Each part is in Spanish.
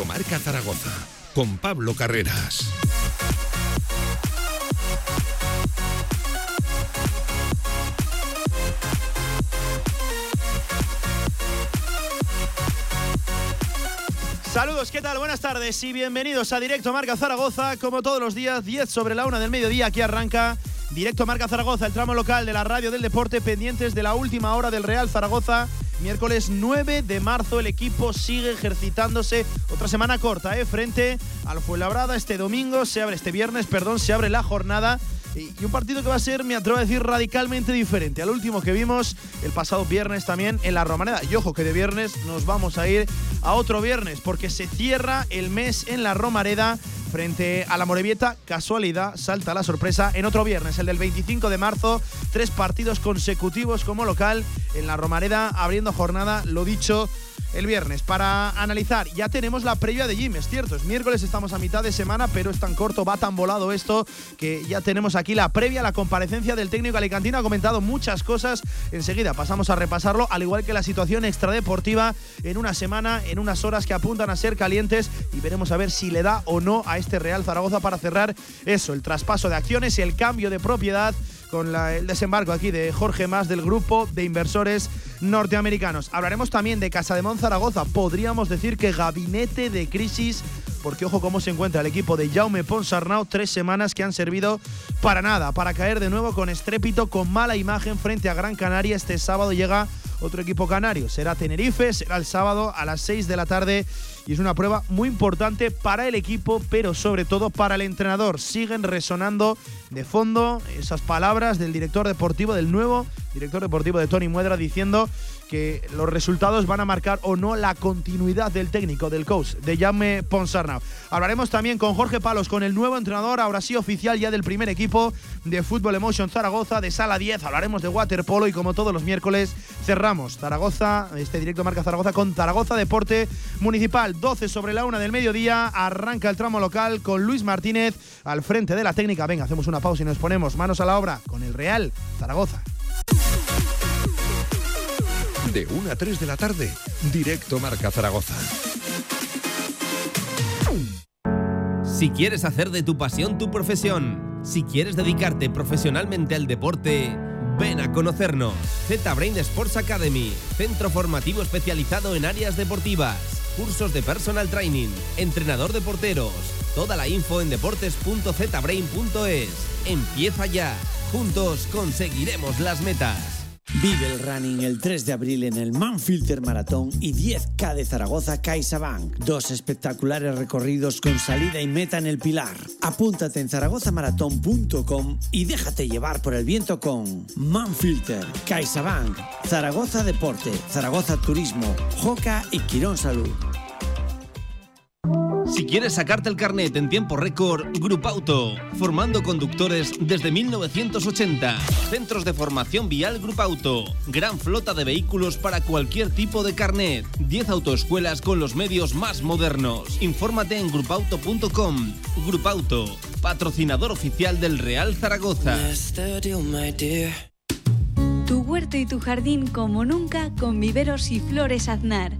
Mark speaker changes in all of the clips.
Speaker 1: Directo Marca Zaragoza con Pablo Carreras.
Speaker 2: Saludos, ¿qué tal? Buenas tardes y bienvenidos a Directo Marca Zaragoza. Como todos los días, 10 sobre la 1 del mediodía, aquí arranca Directo Marca Zaragoza, el tramo local de la radio del deporte, pendientes de la última hora del Real Zaragoza. Miércoles 9 de marzo el equipo sigue ejercitándose. Otra semana corta, ¿eh? Frente al Fuenlabrada este domingo, se abre este viernes, perdón, se abre la jornada y un partido que va a ser, me atrevo a decir, radicalmente diferente al último que vimos el pasado viernes también en la Romareda. Y ojo que de viernes nos vamos a ir a otro viernes porque se cierra el mes en la Romareda frente a la Morevieta. Casualidad, salta la sorpresa en otro viernes, el del 25 de marzo. Tres partidos consecutivos como local en la Romareda, abriendo jornada, lo dicho el viernes para analizar. Ya tenemos la previa de Jim, es cierto, es miércoles, estamos a mitad de semana, pero es tan corto, va tan volado esto que ya tenemos aquí la previa, la comparecencia del técnico alicantino. Ha comentado muchas cosas. Enseguida pasamos a repasarlo, al igual que la situación extradeportiva en una semana, en unas horas que apuntan a ser calientes y veremos a ver si le da o no a este Real Zaragoza para cerrar eso, el traspaso de acciones, el cambio de propiedad con el desembarco aquí de Jorge Más del grupo de inversores norteamericanos. Hablaremos también de Casa de Zaragoza. Podríamos decir que gabinete de crisis, porque ojo cómo se encuentra el equipo de Jaume Ponsarnau. Tres semanas que han servido para nada, para caer de nuevo con estrépito, con mala imagen frente a Gran Canaria. Este sábado llega otro equipo canario. Será Tenerife, será el sábado a las 6 de la tarde y es una prueba muy importante para el equipo, pero sobre todo para el entrenador. Siguen resonando de fondo esas palabras del director deportivo, del nuevo director deportivo de Tony Muedra, diciendo que los resultados van a marcar o no la continuidad del técnico, del coach, de Jaume Ponsarnau. Hablaremos también con Jorge Palos, con el nuevo entrenador, ahora sí oficial ya del primer equipo de Fútbol Emotion Zaragoza, de Sala 10. Hablaremos de waterpolo y como todos los miércoles cerramos Zaragoza, este directo marca Zaragoza con Zaragoza Deporte Municipal. 12 sobre la una del mediodía, arranca el tramo local con Luis Martínez al frente de la técnica. Venga, hacemos una pausa y nos ponemos manos a la obra con el Real Zaragoza
Speaker 1: de 1 a 3 de la tarde, directo Marca Zaragoza.
Speaker 3: Si quieres hacer de tu pasión tu profesión, si quieres dedicarte profesionalmente al deporte, ven a conocernos. Z-Brain Sports Academy, centro formativo especializado en áreas deportivas, cursos de personal training, entrenador de porteros. Toda la info en deportes.zbrain.es. Empieza ya. Juntos conseguiremos las metas.
Speaker 4: Vive el running el 3 de abril en el Manfilter Maratón y 10K de Zaragoza CaixaBank. Dos espectaculares recorridos con salida y meta en el Pilar. Apúntate en zaragozamaratón.com y déjate llevar por el viento con Manfilter, CaixaBank, Zaragoza Deporte, Zaragoza Turismo, Joca y Quirón Salud.
Speaker 3: Si quieres sacarte el carnet en tiempo récord, Auto, formando conductores desde 1980. Centros de formación vial Auto, gran flota de vehículos para cualquier tipo de carnet. 10 autoescuelas con los medios más modernos. Infórmate en grupauto.com. Auto, patrocinador oficial del Real Zaragoza.
Speaker 5: Tu huerto y tu jardín como nunca con viveros y flores aznar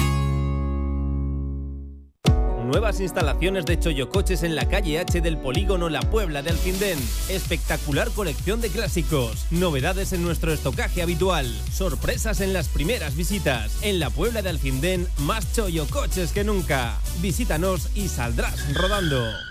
Speaker 3: Nuevas instalaciones de Choyocoches en la calle H del polígono La Puebla de Alcindén. Espectacular colección de clásicos. Novedades en nuestro estocaje habitual. Sorpresas en las primeras visitas. En la Puebla de Alcindén, más Choyocoches que nunca. Visítanos y saldrás rodando.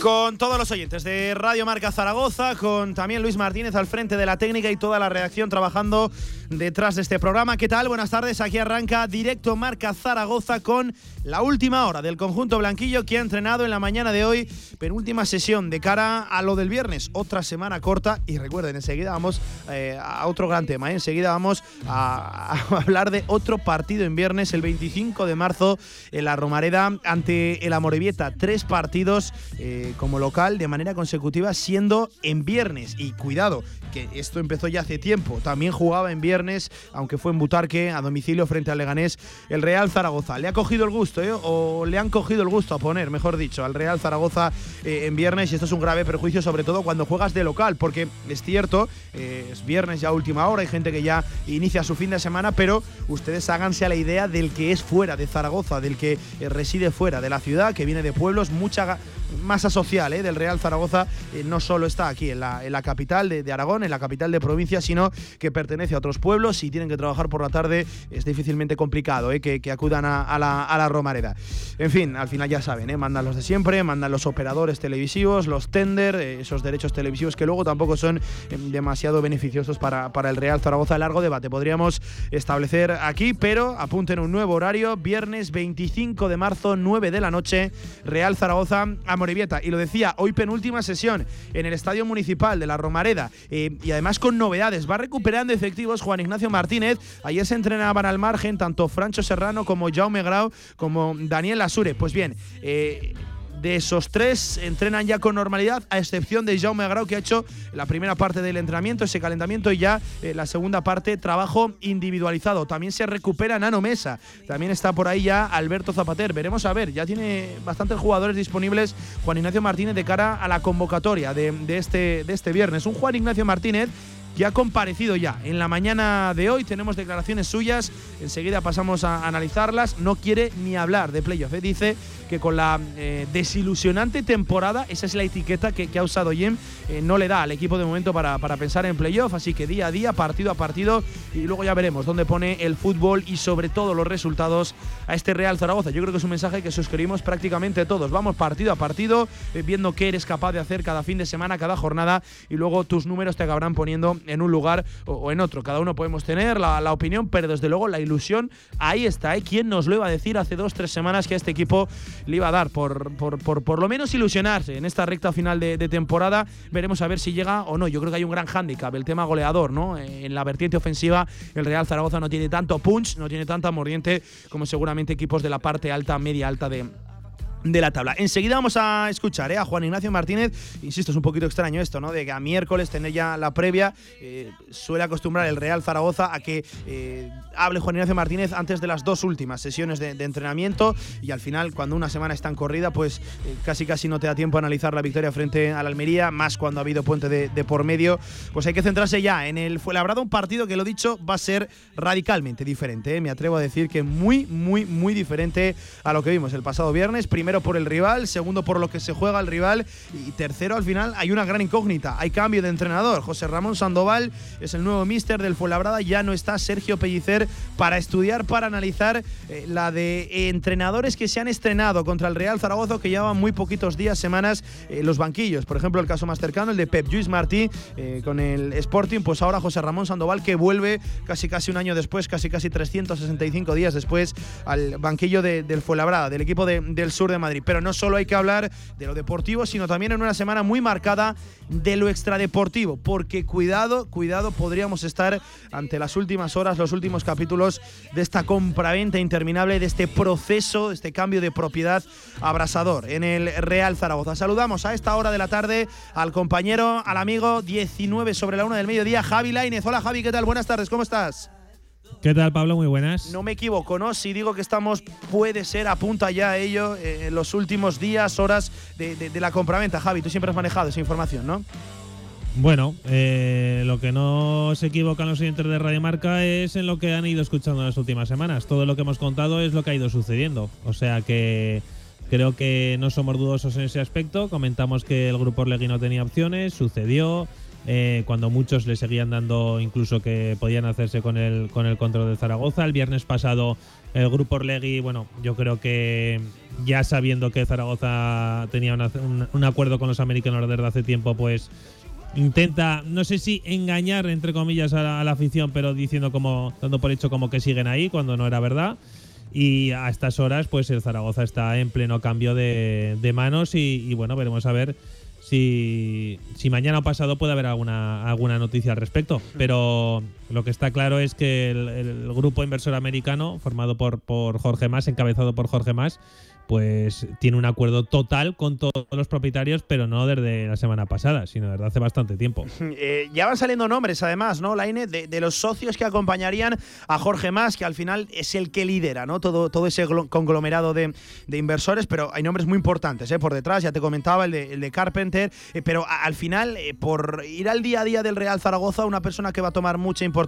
Speaker 2: Con todos los oyentes de Radio Marca Zaragoza, con también Luis Martínez al frente de la técnica y toda la redacción trabajando detrás de este programa. ¿Qué tal? Buenas tardes. Aquí arranca directo Marca Zaragoza con la última hora del conjunto blanquillo que ha entrenado en la mañana de hoy. Penúltima sesión de cara a lo del viernes. Otra semana corta. Y recuerden, enseguida vamos eh, a otro gran tema. ¿eh? Enseguida vamos a, hablar de otro partido en viernes, el 25 de marzo, en la Romareda ante el Amorebieta. Tres partidos. Eh, como local de manera consecutiva, siendo en viernes. Y cuidado, que esto empezó ya hace tiempo. También jugaba en viernes, aunque fue en Butarque, a domicilio frente al Leganés, el Real Zaragoza. Le ha cogido el gusto, ¿eh? o le han cogido el gusto a poner, mejor dicho, al Real Zaragoza eh, en viernes. Y esto es un grave perjuicio, sobre todo cuando juegas de local, porque es cierto, eh, es viernes ya última hora, hay gente que ya inicia su fin de semana, pero ustedes háganse a la idea del que es fuera de Zaragoza, del que reside fuera de la ciudad, que viene de pueblos, mucha masa social del Real Zaragoza no solo está aquí en la, capital de Aragón, en la capital de provincia, sino que pertenece a otros pueblos y tienen que trabajar por la tarde. Es difícilmente complicado ¿eh? que, acudan a, la, Romareda. En fin, al final ya saben, ¿eh? mandan los de siempre, mandan los operadores televisivos, los tender, eh, esos derechos televisivos que luego tampoco son demasiado beneficiosos para, el Real Zaragoza. Largo debate podríamos establecer aquí, pero apunten un nuevo horario, viernes 25 de marzo, 9 de la noche, Real Zaragoza Y lo decía, hoy penúltima sesión en el Estadio Municipal de la Romareda y además con novedades. Va recuperando efectivos Juan Ignacio Martínez. Ayer se entrenaban al margen tanto Francho Serrano como Jaume Grau como Daniel Asure. Pues bien, eh, de esos tres entrenan ya con normalidad, a excepción de Jaume Grau, que ha hecho la primera parte del entrenamiento, ese calentamiento, y ya eh, la segunda parte, trabajo individualizado. También se recupera Nano Mesa, también está por ahí ya Alberto Zapater. Veremos a ver, ya tiene bastantes jugadores disponibles Juan Ignacio Martínez de cara a la convocatoria de, este, de este viernes. Un Juan Ignacio Martínez que ha comparecido ya. En la mañana de hoy tenemos declaraciones suyas, enseguida pasamos a analizarlas. No quiere ni hablar de playoff, ¿eh? dice que con la eh, desilusionante temporada, esa es la etiqueta que, ha usado Jim, eh, no le da al equipo de momento para, para pensar en playoff, así que día a día, partido a partido, y luego ya veremos dónde pone el fútbol y sobre todo los resultados a este Real Zaragoza. Yo creo que es un mensaje que suscribimos prácticamente todos. Vamos partido a partido, viendo qué eres capaz de hacer cada fin de semana, cada jornada, y luego tus números te acabarán poniendo en un lugar o, en otro. Cada uno podemos tener la, opinión, pero desde luego la ilusión ahí está. ¿eh? ¿Quién nos lo iba a decir hace dos, tres semanas que a este equipo le iba a dar por, por, por, lo menos ilusionarse en esta recta final de, temporada? Veremos a ver si llega o no. Yo creo que hay un gran hándicap, el tema goleador, ¿no? En la vertiente ofensiva, el Real Zaragoza no tiene tanto punch, no tiene tanta mordiente como seguramente equipos de la parte alta, media alta de, de la tabla. Enseguida vamos a escuchar ¿eh? a Juan Ignacio Martínez. Insisto, es un poquito extraño esto, ¿no? De que a miércoles tener ya la previa. Eh, suele acostumbrar el Real Zaragoza a que eh, hable Juan Ignacio Martínez antes de las dos últimas sesiones de, entrenamiento. Y al final, cuando una semana está en corrida, pues casi casi no te da tiempo a analizar la victoria frente al Almería, más cuando ha habido puente de, por medio. Pues hay que centrarse ya en el Fuenlabrada, un partido que lo dicho va a ser radicalmente diferente. Me atrevo a decir que muy, muy, muy diferente a lo que vimos el pasado viernes. Primero primero por el rival, segundo por lo que se juega el rival y tercero al final hay una gran incógnita, hay cambio de entrenador. José Ramón Sandoval es el nuevo míster del Fuenlabrada, ya no está Sergio Pellicer para estudiar, para analizar eh, la de entrenadores que se han estrenado contra el Real Zaragoza que llevan muy poquitos días, semanas en los banquillos. Por ejemplo, el caso más cercano, el de Pep Luis Martí eh, con el Sporting, pues ahora José Ramón Sandoval que vuelve casi casi un año después, casi casi 365 días después al banquillo del Fuenlabrada, del equipo del sur de Madrid. Pero no solo hay que hablar de lo deportivo, sino también en una semana muy marcada de lo extradeportivo, porque cuidado, cuidado, podríamos estar ante las últimas horas, los últimos capítulos de esta compraventa interminable, de este proceso, de este cambio de propiedad abrasador en el Real Zaragoza. Saludamos a esta hora de la tarde al compañero, al amigo 19 sobre la 1 del mediodía, Javi Lainez. Hola Javi, ¿qué tal? Buenas tardes, ¿cómo estás?
Speaker 6: ¿Qué tal, Pablo? Muy buenas.
Speaker 2: No me equivoco, ¿no? Si digo que estamos, puede ser, apunta ya a ello eh, en los últimos días, horas de, la compraventa. Javi, tú siempre has manejado esa información, ¿no?
Speaker 6: Bueno, eh, lo que no se equivocan los oyentes de Radio Marca es en lo que han ido escuchando en las últimas semanas. Todo lo que hemos contado es lo que ha ido sucediendo. O sea que creo que no somos dudosos en ese aspecto. Comentamos que el grupo Orlegui no tenía opciones, sucedió eh, cuando muchos le seguían dando incluso que podían hacerse con el, con el control de Zaragoza. El viernes pasado el grupo Orlegui, bueno, yo creo que ya sabiendo que Zaragoza tenía un, acuerdo con los American Order de hace tiempo, pues intenta, no sé si engañar entre comillas a la, afición, pero diciendo como, dando por hecho como que siguen ahí cuando no era verdad. Y a estas horas, pues el Zaragoza está en pleno cambio de, manos y, y, bueno, veremos a ver si, si mañana o pasado puede haber alguna, alguna noticia al respecto. Pero lo que está claro es que el, grupo inversor americano, formado por, por Jorge Más, encabezado por Jorge Más, pues tiene un acuerdo total con todos los propietarios, pero no desde la semana pasada, sino desde hace bastante tiempo.
Speaker 2: Eh, ya van saliendo nombres, además, ¿no, Laine? De, de, los socios que acompañarían a Jorge Más, que al final es el que lidera, ¿no? Todo, todo ese conglomerado de, inversores, pero hay nombres muy importantes, ¿eh? Por detrás, ya te comentaba, el de, el de Carpenter, eh, pero al final, eh, por ir al día a día del Real Zaragoza, una persona que va a tomar mucha importancia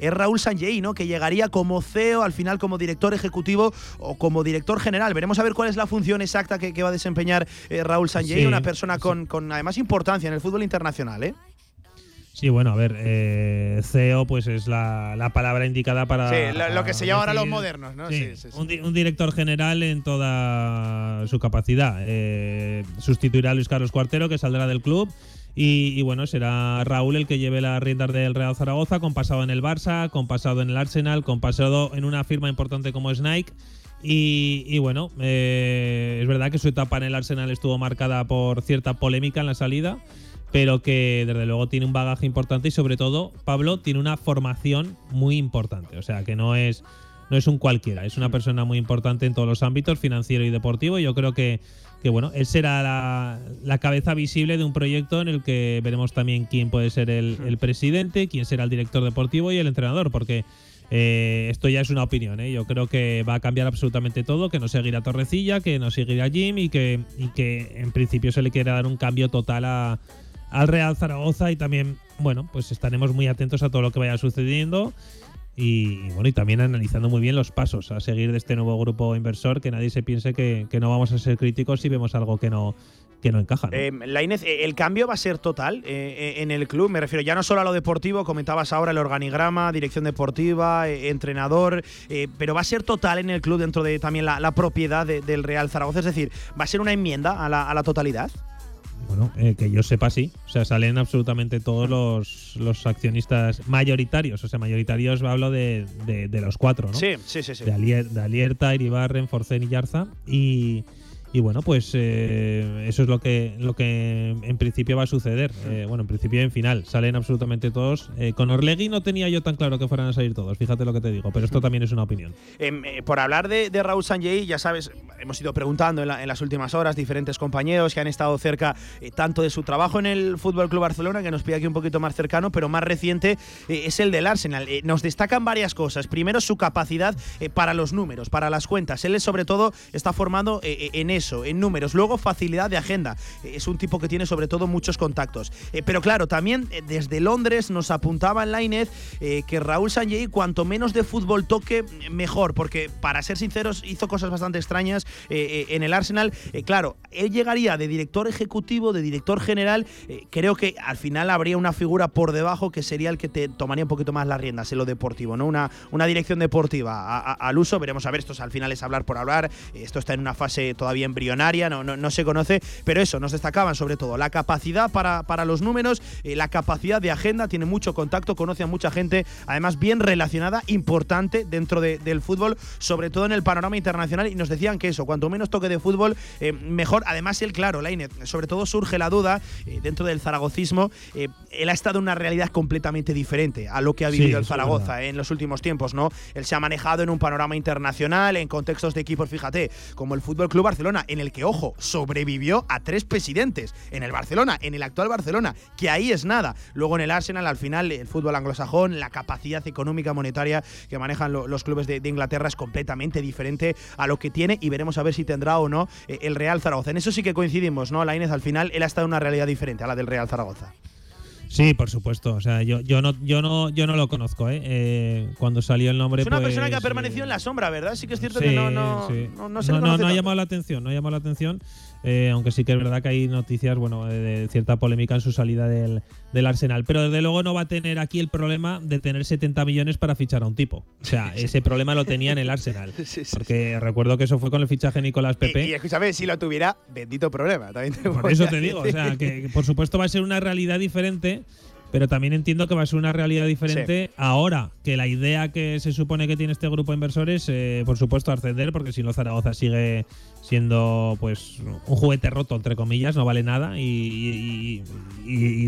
Speaker 2: es Raúl Sanjei, ¿no? Que llegaría como CEO, al final como director ejecutivo o como director general. Veremos a ver cuál es la función exacta que, va a desempeñar eh, Raúl Sanjay, una persona con, con, además importancia en el fútbol internacional, ¿eh?
Speaker 6: Sí, bueno, a ver, eh, CEO pues es la, palabra indicada para...
Speaker 2: Sí, lo, que se llama ahora los modernos, ¿no?
Speaker 6: Sí, un, director general en toda su capacidad. Eh, sustituirá a Luis Carlos Cuartero, que saldrá del club. Y, bueno, será Raúl el que lleve las riendas del Real Zaragoza, con pasado en el Barça, con pasado en el Arsenal, con pasado en una firma importante como es Nike. Y, bueno, eh, es verdad que su etapa en el Arsenal estuvo marcada por cierta polémica en la salida, pero que desde luego tiene un bagaje importante y sobre todo, Pablo, tiene una formación muy importante. O sea, que no es, no es un cualquiera, es una persona muy importante en todos los ámbitos, financiero y deportivo. Y yo creo que, que bueno, él será la, cabeza visible de un proyecto en el que veremos también quién puede ser el, el presidente, quién será el director deportivo y el entrenador, porque eh, esto ya es una opinión, ¿eh? yo creo que va a cambiar absolutamente todo, que no seguirá Torrecilla, que no seguirá Jim y que, y que en principio se le quiere dar un cambio total a, al Real Zaragoza y también, bueno, pues estaremos muy atentos a todo lo que vaya sucediendo y, bueno, y también analizando muy bien los pasos a seguir de este nuevo grupo inversor, que nadie se piense que, no vamos a ser críticos si vemos algo que no, que no encajan.
Speaker 2: Eh, la Inés, eh, el cambio va a ser total eh, en el club, me refiero ya no solo a lo deportivo, comentabas ahora el organigrama, dirección deportiva, entrenador, pero va a ser total en el club dentro de también la, propiedad del Real Zaragoza, es decir, va a ser una enmienda a la, totalidad.
Speaker 6: Bueno, que yo sepa, sí. O sea, salen absolutamente todos los, los accionistas mayoritarios. O sea, mayoritarios hablo de, de, los cuatro, ¿no?
Speaker 2: Sí, sí, sí. sí.
Speaker 6: De, Alierta, Iribarren, Forcén y Yarza. Y, y bueno, pues eh, eso es lo que, lo que en principio va a suceder. Eh, bueno, en principio y en final. Salen absolutamente todos. Eh, con Orlegui no tenía yo tan claro que fueran a salir todos, fíjate lo que te digo, pero esto también es una opinión.
Speaker 2: Em, por hablar de, Raúl Sanjay, ya sabes, hemos ido preguntando en, las últimas horas diferentes compañeros que han estado cerca tanto de su trabajo en el Fútbol Club Barcelona, que nos pide aquí un poquito más cercano, pero más reciente es el del Arsenal. nos destacan varias cosas. Primero, su capacidad para los números, para las cuentas. Él, sobre todo, está formado en eso, en números. Luego, facilidad de agenda. Eh, es un tipo que tiene sobre todo muchos contactos. Eh, pero claro, también eh, desde Londres nos apuntaba en la INED que Raúl Sanjay, cuanto menos de fútbol toque, mejor. Porque, para ser sinceros, hizo cosas bastante extrañas en el Arsenal. claro, él llegaría de director ejecutivo, de director general. creo que al final habría una figura por debajo que sería el que te tomaría un poquito más las riendas en lo deportivo, ¿no? Una, una dirección deportiva al uso. Veremos a ver, esto al final es hablar por hablar. Esto está en una fase todavía embrionaria no, no, se conoce, pero eso, nos destacaban sobre todo la capacidad para, para los números, eh, la capacidad de agenda, tiene mucho contacto, conoce a mucha gente, además bien relacionada, importante dentro del fútbol, sobre todo en el panorama internacional, y nos decían que eso, cuanto menos toque de fútbol, eh, mejor. Además, él, claro, Lainez, sobre todo surge la duda eh, dentro del zaragocismo, él ha estado en una realidad completamente diferente a lo que ha vivido el Zaragoza en los últimos tiempos, ¿no? Él se ha manejado en un panorama internacional, en contextos de equipos, fíjate, como el Fútbol Club Barcelona, en el que ojo, sobrevivió a tres presidentes en el Barcelona, en el actual Barcelona, que ahí es nada. Luego en el Arsenal, al final, el fútbol anglosajón, la capacidad económica monetaria que manejan los clubes de, Inglaterra es completamente diferente a lo que tiene y veremos a ver si tendrá o no eh, el Real Zaragoza. En eso sí que coincidimos, ¿no? La al final, él ha estado en una realidad diferente a la del Real Zaragoza.
Speaker 6: Sí, por supuesto. O sea, yo, yo no, yo no, yo no lo conozco, ¿eh? eh cuando salió el nombre.
Speaker 2: Es una
Speaker 6: pues,
Speaker 2: persona que ha permanecido en la sombra, ¿verdad? Sí que es cierto que no, no, no,
Speaker 6: no, no, ha llamado la atención, no ha llamado la atención. Eh, aunque sí que es verdad que hay noticias, bueno, de cierta polémica en su salida del, del, Arsenal. Pero desde luego no va a tener aquí el problema de tener 70 millones para fichar a un tipo. O sea, ese problema lo tenía en el Arsenal. porque recuerdo que eso fue con el fichaje de Nicolás Pepe.
Speaker 2: Y, escúchame, si lo tuviera, bendito problema. También
Speaker 6: por eso te digo, o sea, que por supuesto va a ser una realidad diferente pero también entiendo que va a ser una realidad diferente ahora que la idea que se supone que tiene este grupo de inversores, eh, por supuesto, ascender, porque si no Zaragoza sigue siendo pues un juguete roto, entre comillas, no vale nada y,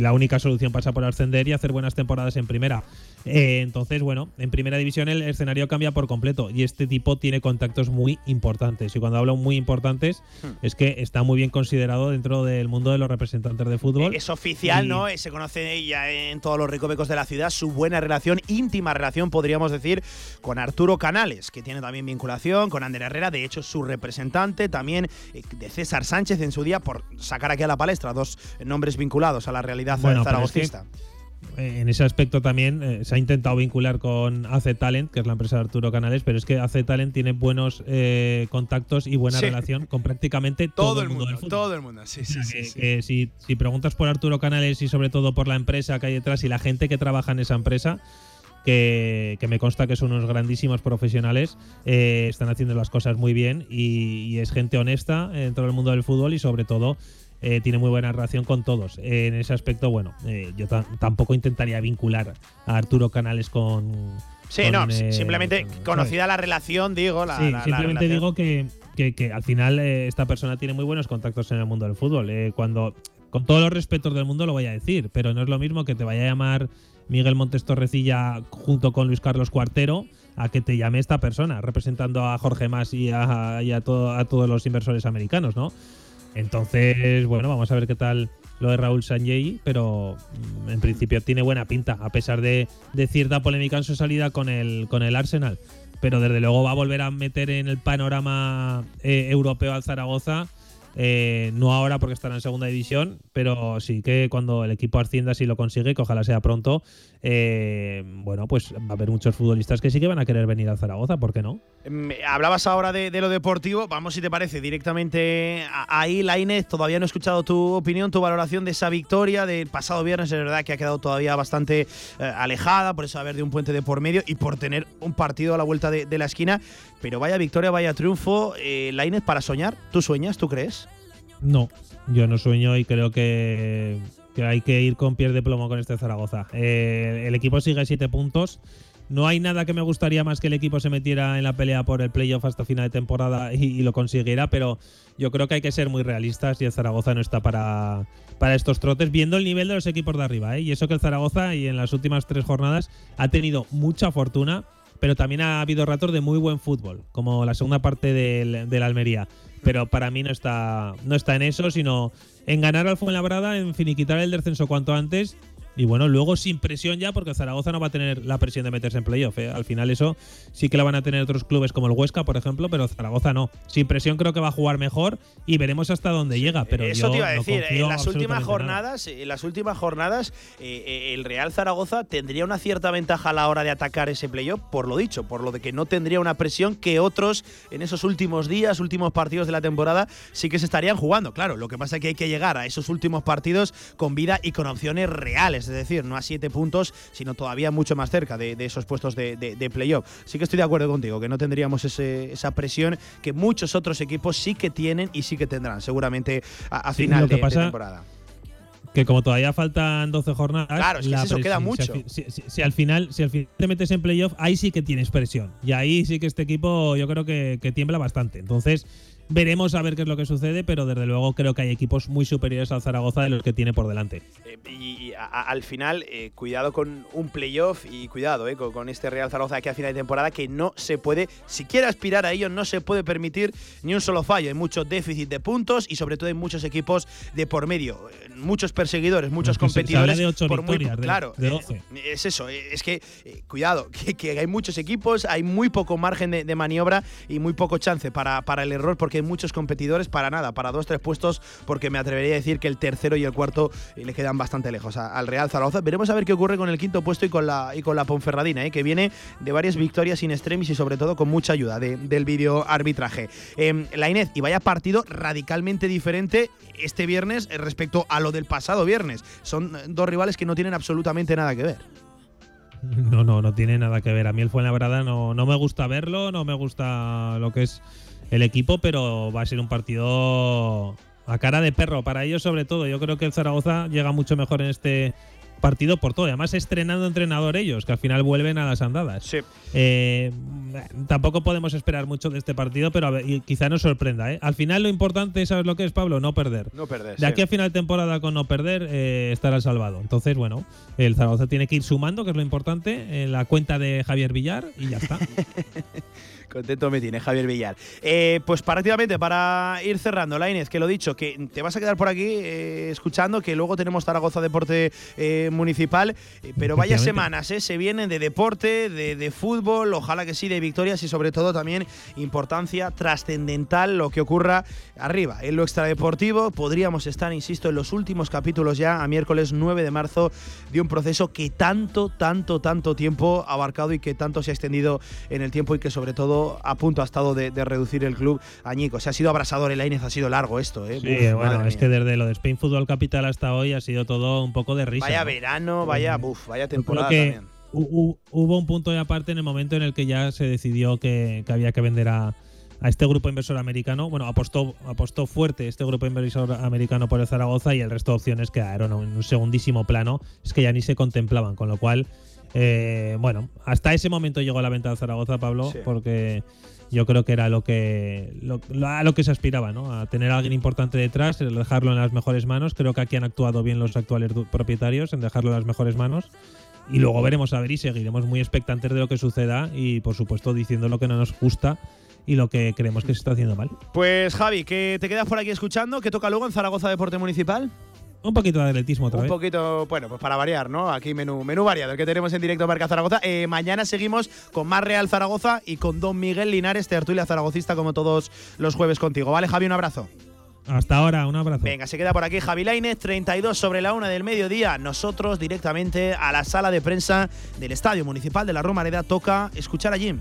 Speaker 6: la única solución pasa por ascender y hacer buenas temporadas en primera. Eh, entonces, bueno, en primera división el escenario cambia por completo y este tipo tiene contactos muy importantes. Y cuando hablo muy importantes, hmm. es que está muy bien considerado dentro del mundo de los representantes de fútbol.
Speaker 2: Es oficial, ¿no? Se conoce ya en todos los recovecos de la ciudad su buena relación, íntima relación, podríamos decir, con Arturo Canales, que tiene también vinculación con Ander Herrera, de hecho, su representante también eh, de César Sánchez en su día, por sacar aquí a la palestra dos nombres vinculados a la realidad bueno, zaragozista.
Speaker 6: Eh, en ese aspecto también eh, se ha intentado vincular con AC Talent, que es la empresa de Arturo Canales, pero es que AC Talent tiene buenos contactos y buena relación con prácticamente todo, el mundo, del fútbol.
Speaker 2: Todo el mundo, sí, sí,
Speaker 6: sí, si, si preguntas por Arturo Canales y sobre todo por la empresa que hay detrás y la gente que trabaja en esa empresa, que, me consta que son unos grandísimos profesionales, eh, están haciendo las cosas muy bien y, es gente honesta dentro del mundo del fútbol y sobre todo eh, tiene muy buena relación con todos. en ese aspecto, bueno, eh, yo tampoco intentaría vincular a Arturo Canales con...
Speaker 2: Sí, no, simplemente conocida la relación, digo. La,
Speaker 6: sí, simplemente digo que, que, al final esta persona tiene muy buenos contactos en el mundo del fútbol. cuando, con todos los respetos del mundo lo voy a decir, pero no es lo mismo que te vaya a llamar Miguel Montes Torrecilla junto con Luis Carlos Cuartero a que te llame esta persona, representando a Jorge Mas y a, todos los inversores americanos, ¿no? Entonces, bueno, vamos a ver qué tal lo de Raúl Sanjay, pero mm, en principio tiene buena pinta, a pesar de, cierta polémica en su salida con el, con el Arsenal. Pero desde luego va a volver a meter en el panorama eh, europeo al Zaragoza eh, no ahora porque estará en segunda división, pero sí que cuando el equipo ascienda, si lo consigue, que ojalá sea pronto, eh, bueno, pues va a haber muchos futbolistas que sí que van a querer venir a Zaragoza, ¿por qué no?
Speaker 2: Hablabas ahora de, lo deportivo, vamos si te parece directamente ahí, Lainez, todavía no he escuchado tu opinión, tu valoración de esa victoria del pasado viernes, es verdad que ha quedado todavía bastante eh, alejada, por eso haber de un puente de por medio y por tener un partido a la vuelta de, la esquina, pero vaya victoria, vaya triunfo, eh, Lainez, para soñar, ¿tú sueñas, tú crees?
Speaker 6: No, yo no sueño y creo que, hay que ir con pies de plomo con este Zaragoza. Eh, el equipo sigue siete puntos. No hay nada que me gustaría más que el equipo se metiera en la pelea por el playoff hasta final de temporada y, lo consiguiera, pero yo creo que hay que ser muy realistas y el Zaragoza no está para, para estos trotes, viendo el nivel de los equipos de arriba. ¿eh? Y eso que el Zaragoza y en las últimas tres jornadas ha tenido mucha fortuna, pero también ha habido ratos de muy buen fútbol, como la segunda parte del, la Almería pero para mí no está, no está en eso, sino en ganar al Fuenlabrada, en finiquitar el descenso cuanto antes y bueno, luego sin presión ya, porque Zaragoza no va a tener la presión de meterse en playoff. ¿eh? Al final eso sí que la van a tener otros clubes como el Huesca, por ejemplo, pero Zaragoza no. Sin presión creo que va a jugar mejor y veremos hasta dónde llega. Pero
Speaker 2: eso
Speaker 6: te
Speaker 2: iba a decir, en las últimas jornadas, en las últimas jornadas, eh, eh, el Real Zaragoza tendría una cierta ventaja a la hora de atacar ese playoff, por lo dicho, por lo de que no tendría una presión que otros en esos últimos días, últimos partidos de la temporada, sí que se estarían jugando. Claro, lo que pasa es que hay que llegar a esos últimos partidos con vida y con opciones reales es decir, no a siete puntos, sino todavía mucho más cerca de, esos puestos de, playoff. Sí que estoy de acuerdo contigo, que no tendríamos esa presión que muchos otros equipos sí que tienen y sí que tendrán, seguramente a, final de, temporada
Speaker 6: que como todavía faltan 12 jornadas.
Speaker 2: Claro, es que eso queda mucho.
Speaker 6: Si al, final, si al final te metes en playoff, ahí sí que tienes presión. Y ahí sí que este equipo yo creo que, que tiembla bastante. Entonces, Veremos a ver qué es lo que sucede, pero desde luego creo que hay equipos muy superiores al Zaragoza de los que tiene por delante.
Speaker 2: Eh, y, al final, eh, cuidado con un playoff y cuidado eh, con, este Real Zaragoza aquí a final de temporada que no se puede, si quiere aspirar a ello, no se puede permitir ni un solo fallo. Hay mucho déficit de puntos y sobre todo hay muchos equipos de por medio, muchos perseguidores, muchos competidores.
Speaker 6: de por muy,
Speaker 2: claro,
Speaker 6: de 12.
Speaker 2: es eso, es que cuidado, que, hay muchos equipos, hay muy poco margen de, maniobra y muy poco chance para, para el error porque muchos competidores, para nada, para dos, tres puestos, porque me atrevería a decir que el tercero y el cuarto eh, le quedan bastante lejos al Real Zaragoza. Veremos a ver qué ocurre con el quinto puesto y con la, y con la Ponferradina, eh, que viene de varias victorias sin extremis y sobre todo con mucha ayuda del vídeo arbitraje. Em, la Inés, y vaya partido radicalmente diferente este viernes respecto a lo del pasado viernes. Son dos rivales que no tienen absolutamente nada que ver.
Speaker 6: No, no, no tiene nada que ver. A mí el Fuenlabrada no, no me gusta verlo, no me gusta lo que es el equipo, pero va a ser un partido a cara de perro para ellos sobre todo. Yo creo que el Zaragoza llega mucho mejor en este partido por todo. Además, estrenando entrenador ellos, que al final vuelven a las andadas.
Speaker 2: Sí.
Speaker 6: Eh, tampoco podemos esperar mucho de este partido, pero quizá nos sorprenda. ¿eh? Al final, lo importante, ¿sabes lo que es, Pablo? No perder.
Speaker 2: No perder.
Speaker 6: De aquí a final de temporada, con no perder, eh, estará salvado. Entonces, bueno, el Zaragoza tiene que ir sumando, que es lo importante, en la cuenta de Javier Villar y ya está.
Speaker 2: Contento me tiene Javier Villar. Eh, pues prácticamente para ir cerrando, la Inés, que lo dicho, que te vas a quedar por aquí eh, escuchando, que luego tenemos Zaragoza Deporte eh, Municipal, pero vaya semanas, se vienen de deporte, de, de, fútbol, ojalá que sí, de victorias y sobre todo también importancia trascendental lo que ocurra arriba, en lo extradeportivo. Podríamos estar, insisto, en los últimos capítulos ya, a miércoles 9 de marzo, de un proceso que tanto, tanto, tanto tiempo ha abarcado y que tanto se ha extendido en el tiempo y que sobre todo a punto ha estado de, reducir el club añico. Se ha sido abrasador, el Inés ha sido largo esto, ¿eh?
Speaker 6: Sí, bueno, es que desde lo de Spain Football Capital hasta hoy ha sido todo un poco de risa.
Speaker 2: Vaya verano, vaya, buf, vaya temporada también.
Speaker 6: Hubo un punto de aparte en el momento en el que ya se decidió que, había que vender a, este grupo inversor americano. Bueno, apostó, apostó fuerte este grupo inversor americano por el Zaragoza y el resto de opciones quedaron en un segundísimo plano. Es que ya ni se contemplaban, con lo cual eh, bueno, hasta ese momento llegó la venta de Zaragoza, Pablo, porque yo creo que era lo que a lo que se aspiraba, ¿no? A tener a alguien importante detrás, dejarlo en las mejores manos. Creo que aquí han actuado bien los actuales propietarios en dejarlo en las mejores manos. Y luego veremos a ver y seguiremos muy expectantes de lo que suceda y, por supuesto, diciendo lo que no nos gusta y lo que creemos que se está haciendo mal.
Speaker 2: Pues Javi, que te quedas por aquí escuchando, que toca luego en Zaragoza Deporte Municipal.
Speaker 6: Un poquito de atletismo otra
Speaker 2: Un poquito, bueno, pues para variar, ¿no? Aquí menú, menú variado, el que tenemos en directo Marca Zaragoza. Eh, mañana seguimos con más Real Zaragoza y con Don Miguel Linares, tertulia zaragocista, como todos los jueves contigo. ¿Vale, Javi? Un abrazo.
Speaker 6: Hasta ahora, un abrazo.
Speaker 2: Venga, se queda por aquí Javi Lainez, 32 sobre la una del mediodía. Nosotros directamente a la sala de prensa del Estadio Municipal de la Romareda toca escuchar a Jim.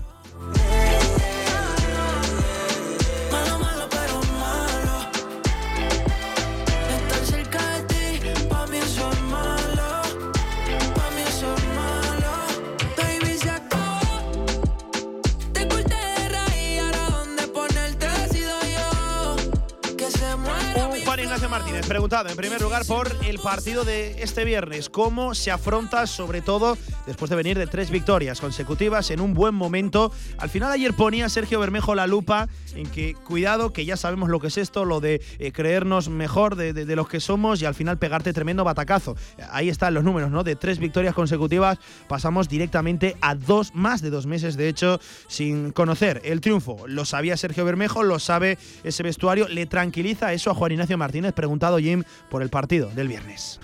Speaker 2: Martínez, preguntado en primer lugar por el partido de este viernes. ¿Cómo se afronta, sobre todo después de venir de tres victorias consecutivas en un buen momento? Al final ayer ponía Sergio Bermejo la lupa en que cuidado, que ya sabemos lo que es esto, lo de eh, creernos mejor de, de, los que somos y al final pegarte tremendo batacazo. Ahí están los números, ¿no? De tres victorias consecutivas pasamos directamente a dos, más de dos meses, de hecho, sin conocer el triunfo. Lo sabía Sergio Bermejo, lo sabe ese vestuario, le tranquiliza eso a Juan Ignacio Martínez preguntado Jim por el partido del viernes.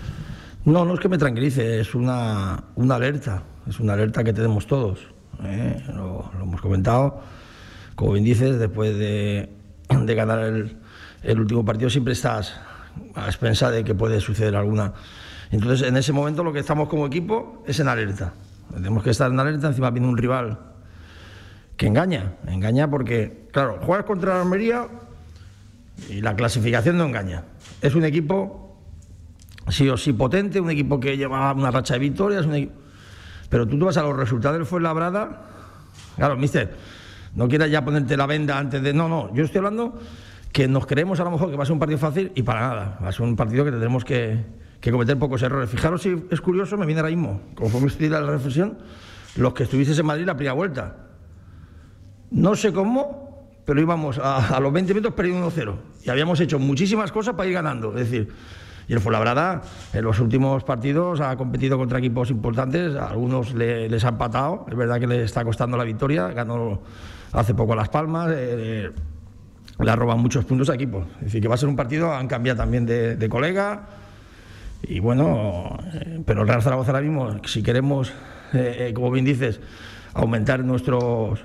Speaker 7: No, no es que me tranquilice, es una, una alerta, es una alerta que tenemos todos. ¿eh? Lo, hemos comentado. Como bien dices, después de, de ganar el, el, último partido siempre estás a expensas de que puede suceder alguna. Entonces, en ese momento lo que estamos como equipo es en alerta. Tenemos que estar en alerta, encima viene un rival que engaña, engaña porque, claro, juegas contra la Almería y la clasificación no engaña es un equipo sí o sí potente, un equipo que lleva una racha de victorias, pero tú te vas a los resultados del Fuenlabrada, claro, mister, no quieras ya ponerte la venda antes de... No, no, yo estoy hablando que nos creemos a lo mejor que va a ser un partido fácil y para nada, va a ser un partido que tendremos que, cometer pocos errores. Fijaros si es curioso, me viene ahora mismo, conforme estoy la reflexión, los que estuvisteis en Madrid la primera vuelta. No sé cómo, pero íbamos a, los 20 minutos perdiendo 1-0. Y habíamos hecho muchísimas cosas para ir ganando. Es decir, y el Fuenlabrada en los últimos partidos ha competido contra equipos importantes, a algunos les ha empatado, es verdad que le está costando la victoria, ganó hace poco Las Palmas, eh, le ha robado muchos puntos a equipos. Es decir, que va a ser un partido, han cambiado también de, colega, y bueno, eh, pero el Real Zaragoza ahora mismo, si queremos, eh, como bien dices, aumentar nuestros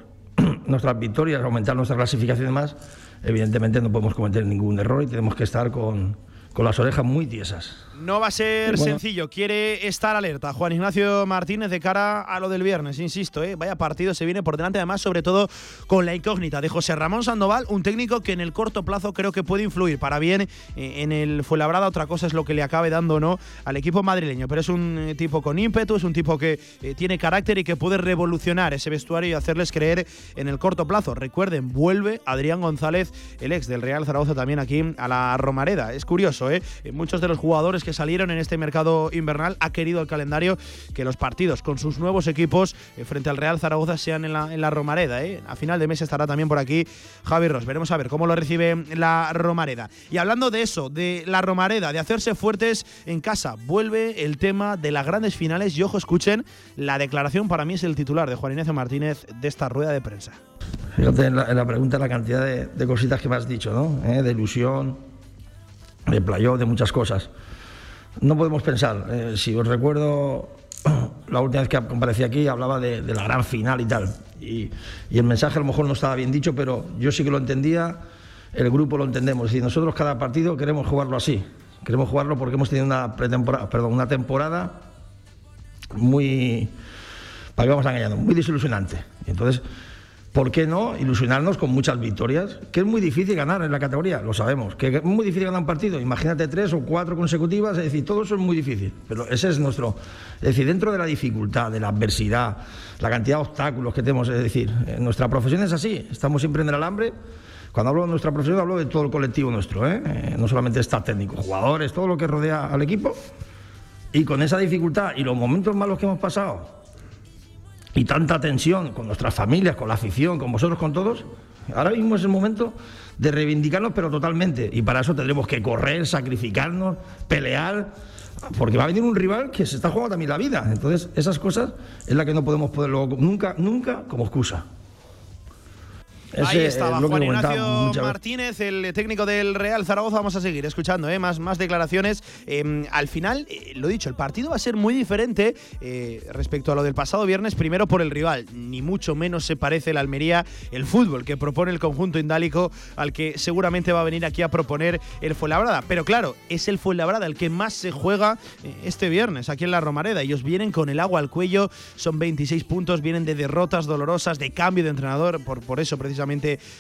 Speaker 7: nuestras victorias, aumentar nuestra clasificación y demás, evidentemente no podemos cometer ningún error y tenemos que estar con, con las orejas muy tiesas.
Speaker 2: No va a ser sencillo, quiere estar alerta. Juan Ignacio Martínez de cara a lo del viernes, insisto, ¿eh? vaya partido se viene por delante, además, sobre todo con la incógnita de José Ramón Sandoval, un técnico que en el corto plazo creo que puede influir para bien eh, en el Fuenlabrada. Otra cosa es lo que le acabe dando o no al equipo madrileño, pero es un eh, tipo con ímpetu, es un tipo que eh, tiene carácter y que puede revolucionar ese vestuario y hacerles creer en el corto plazo. Recuerden, vuelve Adrián González, el ex del Real Zaragoza, también aquí a la Romareda. Es curioso, ¿eh? Muchos de los jugadores que salieron en este mercado invernal, ha querido el calendario que los partidos con sus nuevos equipos eh, frente al Real Zaragoza sean en la, en la Romareda. ¿eh? A final de mes estará también por aquí Javi Ross. Veremos a ver cómo lo recibe la Romareda. Y hablando de eso, de la Romareda, de hacerse fuertes en casa, vuelve el tema de las grandes finales. Y ojo, escuchen, la declaración para mí es el titular de Juan Ignacio Martínez de esta rueda de prensa.
Speaker 7: Fíjate en la, pregunta la cantidad de, cositas que me has dicho, ¿no? ¿Eh? De ilusión, de playó, de muchas cosas no podemos pensar. Eh, si os recuerdo, la última vez que comparecí aquí hablaba de, la gran final y tal. Y, el mensaje a lo mejor no estaba bien dicho, pero yo sí que lo entendía, el grupo lo entendemos. Es decir, nosotros cada partido queremos jugarlo así. Queremos jugarlo porque hemos tenido una pretemporada, perdón, una temporada muy, para que vamos engañando, muy desilusionante. Entonces ¿Por qué no ilusionarnos con muchas victorias? Que es muy difícil ganar en la categoría, lo sabemos. Que es muy difícil ganar un partido. Imagínate tres o cuatro consecutivas, es decir, todo eso es muy difícil. Pero ese es nuestro. Es decir, dentro de la dificultad, de la adversidad, la cantidad de obstáculos que tenemos, es decir, nuestra profesión es así. Estamos siempre en el alambre. Cuando hablo de nuestra profesión, hablo de todo el colectivo nuestro, ¿eh? Eh, no solamente está técnico, jugadores, todo lo que rodea al equipo. Y con esa dificultad y los momentos malos que hemos pasado, y tanta tensión con nuestras familias, con la afición, con vosotros, con todos, ahora mismo es el momento de reivindicarnos, pero totalmente. Y para eso tendremos que correr, sacrificarnos, pelear, porque va a venir un rival que se está jugando también la vida. Entonces, esas cosas es la que no podemos poder nunca, nunca como excusa.
Speaker 2: Ahí estaba Juan Ignacio Martínez, el técnico del Real Zaragoza. Vamos a seguir escuchando ¿eh? más, más declaraciones. Em, al final, eh, lo dicho, el partido va a ser muy diferente eh, respecto a lo del pasado viernes. Primero por el rival, ni mucho menos se parece el Almería, el fútbol que propone el conjunto indálico al que seguramente va a venir aquí a proponer el Fuenlabrada. Pero claro, es el Fuenlabrada el que más se juega este viernes aquí en la Romareda. Ellos vienen con el agua al cuello, son 26 puntos, vienen de derrotas dolorosas, de cambio de entrenador, por, por eso precisamente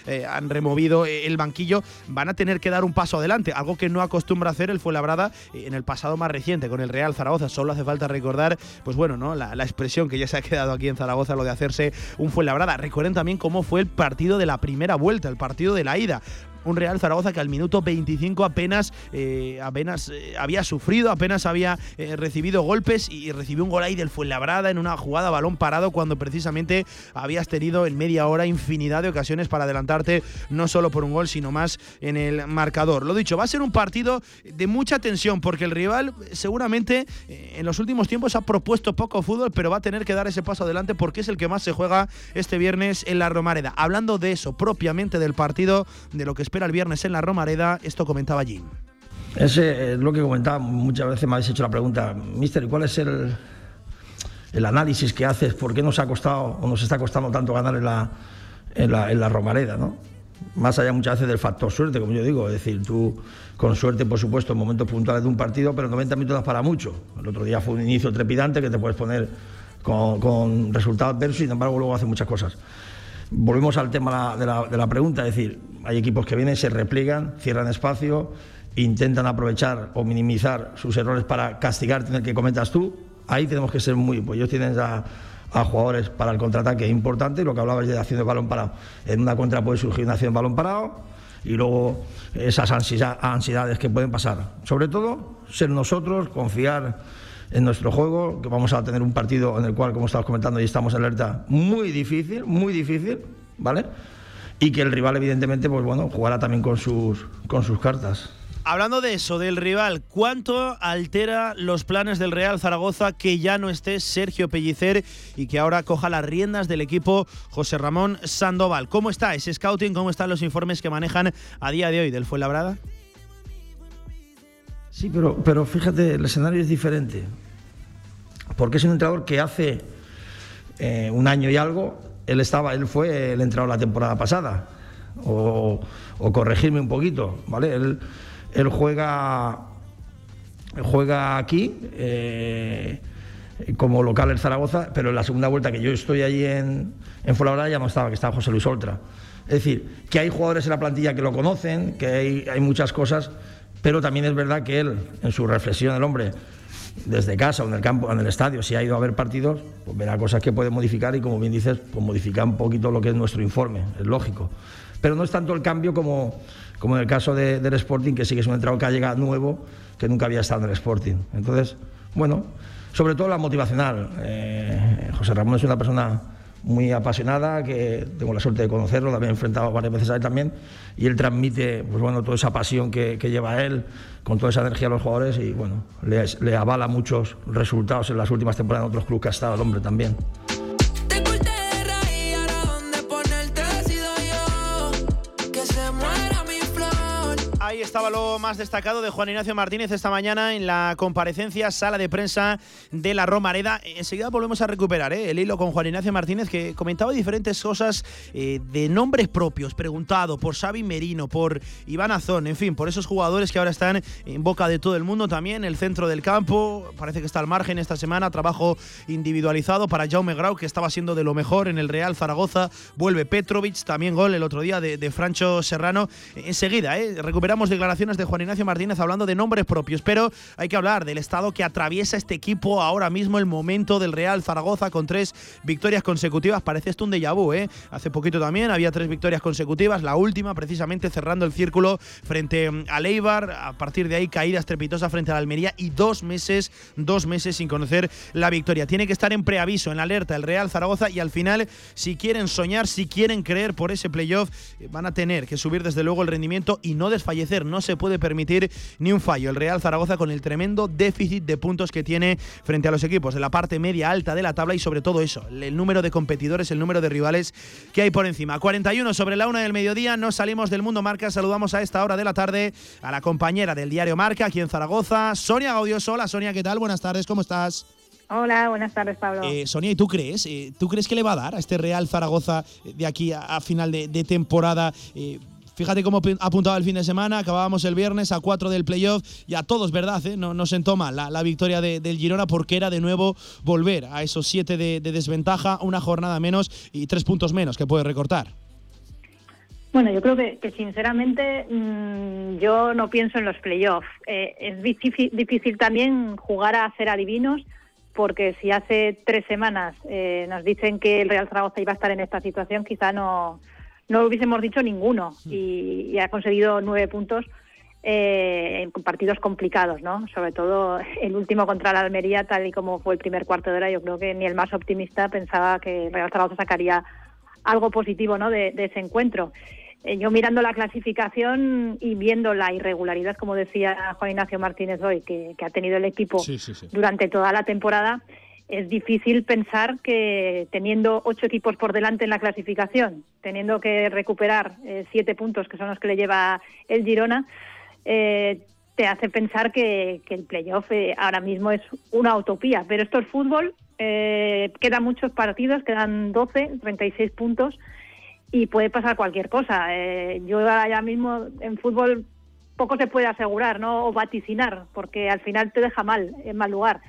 Speaker 2: eh, han removido eh, el banquillo, van a tener que dar un paso adelante, algo que no acostumbra hacer el Fuenlabrada eh, en el pasado más reciente con el Real Zaragoza. Solo hace falta recordar, pues bueno, ¿no? La, la expresión que ya se ha quedado aquí en Zaragoza, lo de hacerse un Fuenlabrada. Recuerden también cómo fue el partido de la primera vuelta, el partido de la ida un Real Zaragoza que al minuto 25 apenas, eh, apenas eh, había sufrido, apenas había eh, recibido golpes y recibió un gol ahí del Fuenlabrada en una jugada balón parado cuando precisamente habías tenido en media hora infinidad de ocasiones para adelantarte no solo por un gol sino más en el marcador. Lo dicho, va a ser un partido de mucha tensión porque el rival seguramente en los últimos tiempos ha propuesto poco fútbol pero va a tener que dar ese paso adelante porque es el que más se juega este viernes en la Romareda. Hablando de eso, propiamente del partido, de lo que espera el viernes en la Romareda. Esto comentaba Jim.
Speaker 7: Ese es lo que comentaba, muchas veces me habéis hecho la pregunta, Mister, ¿cuál es el, el análisis que haces? ¿Por qué nos ha costado o nos está costando tanto ganar en la, en la, Romareda? ¿no? Más allá muchas veces del factor suerte, como yo digo, es decir, tú con suerte, por supuesto, en momentos puntuales de un partido, pero 90 minutos para mucho. El otro día fue un inicio trepidante que te puedes poner con, con resultados adversos y sin embargo luego hace muchas cosas. Volvemos al tema de la, de la pregunta, es decir, hay equipos que vienen, se repliegan, cierran espacio, intentan aprovechar o minimizar sus errores para castigarte en el que cometas tú. Ahí tenemos que ser muy, pues ellos tienen a, a jugadores para el contraataque importante, lo que hablabas de acción de balón parado. En una contra puede surgir una acción de balón parado y luego esas ansiedades que pueden pasar. Sobre todo, ser nosotros, confiar en nuestro juego, que vamos a tener un partido en el cual, como estabas comentando, y estamos alerta, muy difícil, muy difícil, ¿vale? Y que el rival evidentemente pues bueno jugará también con sus con sus cartas.
Speaker 2: Hablando de eso, del rival, ¿cuánto altera los planes del Real Zaragoza que ya no esté Sergio Pellicer y que ahora coja las riendas del equipo José Ramón Sandoval? ¿Cómo está ese scouting? ¿Cómo están los informes que manejan a día de hoy del Fuenlabrada?
Speaker 7: Sí, pero, pero fíjate, el escenario es diferente. Porque es un entrenador que hace eh, un año y algo él estaba, él fue el entrenador la temporada pasada. O, corregirme un poquito, ¿vale? Él, él juega, juega aquí eh, como local en Zaragoza, pero en la segunda vuelta que yo estoy allí en, en Fuenlabrada ya no estaba, que estaba José Luis Oltra. Es decir, que hay jugadores en la plantilla que lo conocen, que hay, hay muchas cosas, pero también es verdad que él, en su reflexión, el hombre, desde casa o en el campo, en el estadio, si ha ido a ver partidos, pues verá cosas que puede modificar y como bien dices, pues modificar un poquito lo que es nuestro informe, es lógico. Pero no es tanto el cambio como, como en el caso del Sporting, que sí que es un entrado que ha nuevo, que nunca había estado en el Sporting. Entonces, bueno, sobre todo la motivacional. Eh, José Ramón es una persona muy apasionada, que tengo la suerte de conocerlo, lo había enfrentado varias veces a él también, y él transmite pues bueno, toda esa pasión que, lleva él, con toda esa energía a los jugadores, y bueno, le, le avala muchos resultados en las últimas temporadas en otros clubes que ha estado el hombre también.
Speaker 2: Ahí estaba lo más destacado de Juan Ignacio Martínez esta mañana en la comparecencia, sala de prensa de la Romareda. Enseguida volvemos a recuperar ¿eh? el hilo con Juan Ignacio Martínez, que comentaba diferentes cosas eh, de nombres propios, preguntado por Xavi Merino, por Iván Azón, en fin, por esos jugadores que ahora están en boca de todo el mundo también, el centro del campo, parece que está al margen esta semana, trabajo individualizado para Jaume Grau, que estaba siendo de lo mejor en el Real Zaragoza, vuelve Petrovic, también gol el otro día de, de Francho Serrano. Enseguida, ¿eh? recuperamos declaraciones de Juan Ignacio Martínez hablando de nombres propios, pero hay que hablar del estado que atraviesa este equipo ahora mismo, el momento del Real Zaragoza con tres victorias consecutivas. Parece esto un déjà vu, ¿eh? Hace poquito también había tres victorias consecutivas, la última precisamente cerrando el círculo frente mm, a Leibar, a partir de ahí caída estrepitosa frente a la Almería y dos meses, dos meses sin conocer la victoria. Tiene que estar en preaviso, en alerta el Real Zaragoza y al final, si quieren soñar, si quieren creer por ese playoff, eh, van a tener que subir desde luego el rendimiento y no desfallecer no se puede permitir ni un fallo. El Real Zaragoza con el tremendo déficit de puntos que tiene frente a los equipos de la parte media alta de la tabla y sobre todo eso, el número de competidores, el número de rivales que hay por encima. 41 sobre la una del mediodía, nos salimos del mundo marca, saludamos a esta hora de la tarde a la compañera del diario Marca aquí en Zaragoza, Sonia Gaudioso. Hola Sonia, ¿qué tal? Buenas tardes, ¿cómo estás?
Speaker 8: Hola, buenas tardes, Pablo.
Speaker 2: Eh, Sonia, ¿y tú crees? Eh, ¿Tú crees que le va a dar a este Real Zaragoza de aquí a, final de, temporada? Eh, Fíjate cómo ha apuntado el fin de semana, acabábamos el viernes a cuatro del playoff y a todos, ¿verdad? Eh? No, no se toma la, victoria del Girona porque era de nuevo volver a esos siete de, desventaja, una jornada menos y tres puntos menos que puede recortar.
Speaker 8: Bueno, yo creo que, sinceramente mm, yo no pienso en los playoffs. Eh, es difícil, también jugar a ser adivinos porque si hace tres semanas eh, nos dicen que el Real Zaragoza iba a estar en esta situación, quizá no, no lo hubiésemos dicho ninguno y, ha conseguido nueve puntos eh, en partidos complicados, ¿no? Sobre todo el último contra la Almería, tal y como fue el primer cuarto de hora, yo creo que ni el más optimista pensaba que Real Zaragoza sacaría algo positivo, ¿no? De, ese encuentro. Eh, yo mirando la clasificación y viendo la irregularidad, como decía Juan Ignacio Martínez hoy, que, ha tenido el equipo durante toda la temporada, es difícil pensar que teniendo ocho equipos por delante en la clasificación, teniendo que recuperar eh, siete puntos, que son los que le lleva el Girona, eh, te hace pensar que, el playoff eh, ahora mismo es una utopía. Pero esto es fútbol, quedan muchos partidos, quedan 12, 36 puntos y puede pasar cualquier cosa. yo ahora mismo en fútbol poco se puede asegurar ¿no? o vaticinar, porque al final te deja mal, en mal lugar.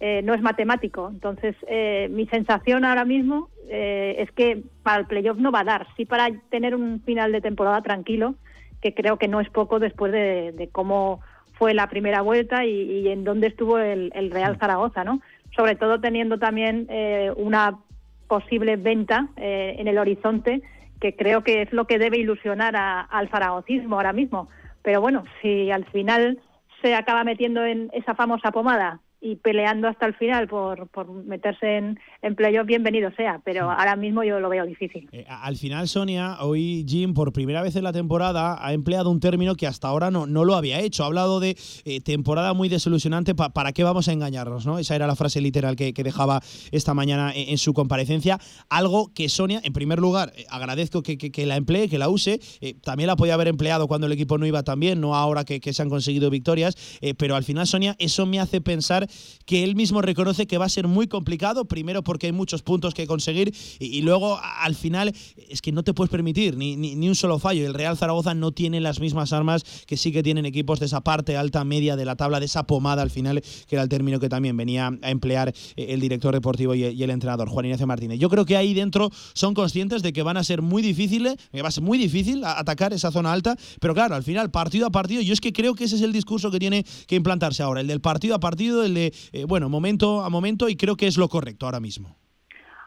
Speaker 8: Eh, no es matemático. Entonces, eh, mi sensación ahora mismo eh, es que para el playoff no va a dar, sí para tener un final de temporada tranquilo, que creo que no es poco después de, cómo fue la primera vuelta y, en dónde estuvo el, Real Zaragoza, ¿no? Sobre todo teniendo también una posible venta en el horizonte, que creo que es lo que debe ilusionar al zaragocismo ahora mismo. Pero bueno, si al final se acaba metiendo en esa famosa pomada y peleando hasta el final por, por meterse en, en playoff, bienvenido sea, pero ahora mismo yo lo veo difícil.
Speaker 2: Eh, al final, Sonia, hoy Jim, por primera vez en la temporada, ha empleado un término que hasta ahora no, no lo había hecho. Ha hablado de eh, temporada muy desilusionante, ¿para qué vamos a engañarnos? ¿no? Esa era la frase literal que, dejaba esta mañana en, su comparecencia. Algo que Sonia, en primer lugar, eh, agradezco que, que, la emplee, que la use. también la podía haber empleado cuando el equipo no iba tan bien, no ahora que, se han conseguido victorias. pero al final, Sonia, eso me hace pensar que él mismo reconoce que va a ser muy complicado, primero porque hay muchos puntos que conseguir y, luego al final es que no te puedes permitir ni, ni, un solo fallo. El Real Zaragoza no tiene las mismas armas que sí que tienen equipos de esa parte alta, media de la tabla, de esa pomada al final, que era el término que también venía a emplear eh, el director deportivo y el entrenador, Juan Ignacio Martínez. Yo creo que ahí dentro son conscientes de que van a ser muy difíciles, que va a ser muy difícil atacar esa zona alta, pero claro, al final, partido a partido, yo es que creo que ese es el discurso que tiene que implantarse ahora, el del partido a partido, el de, eh, bueno, momento a momento, y creo que es lo correcto ahora mismo.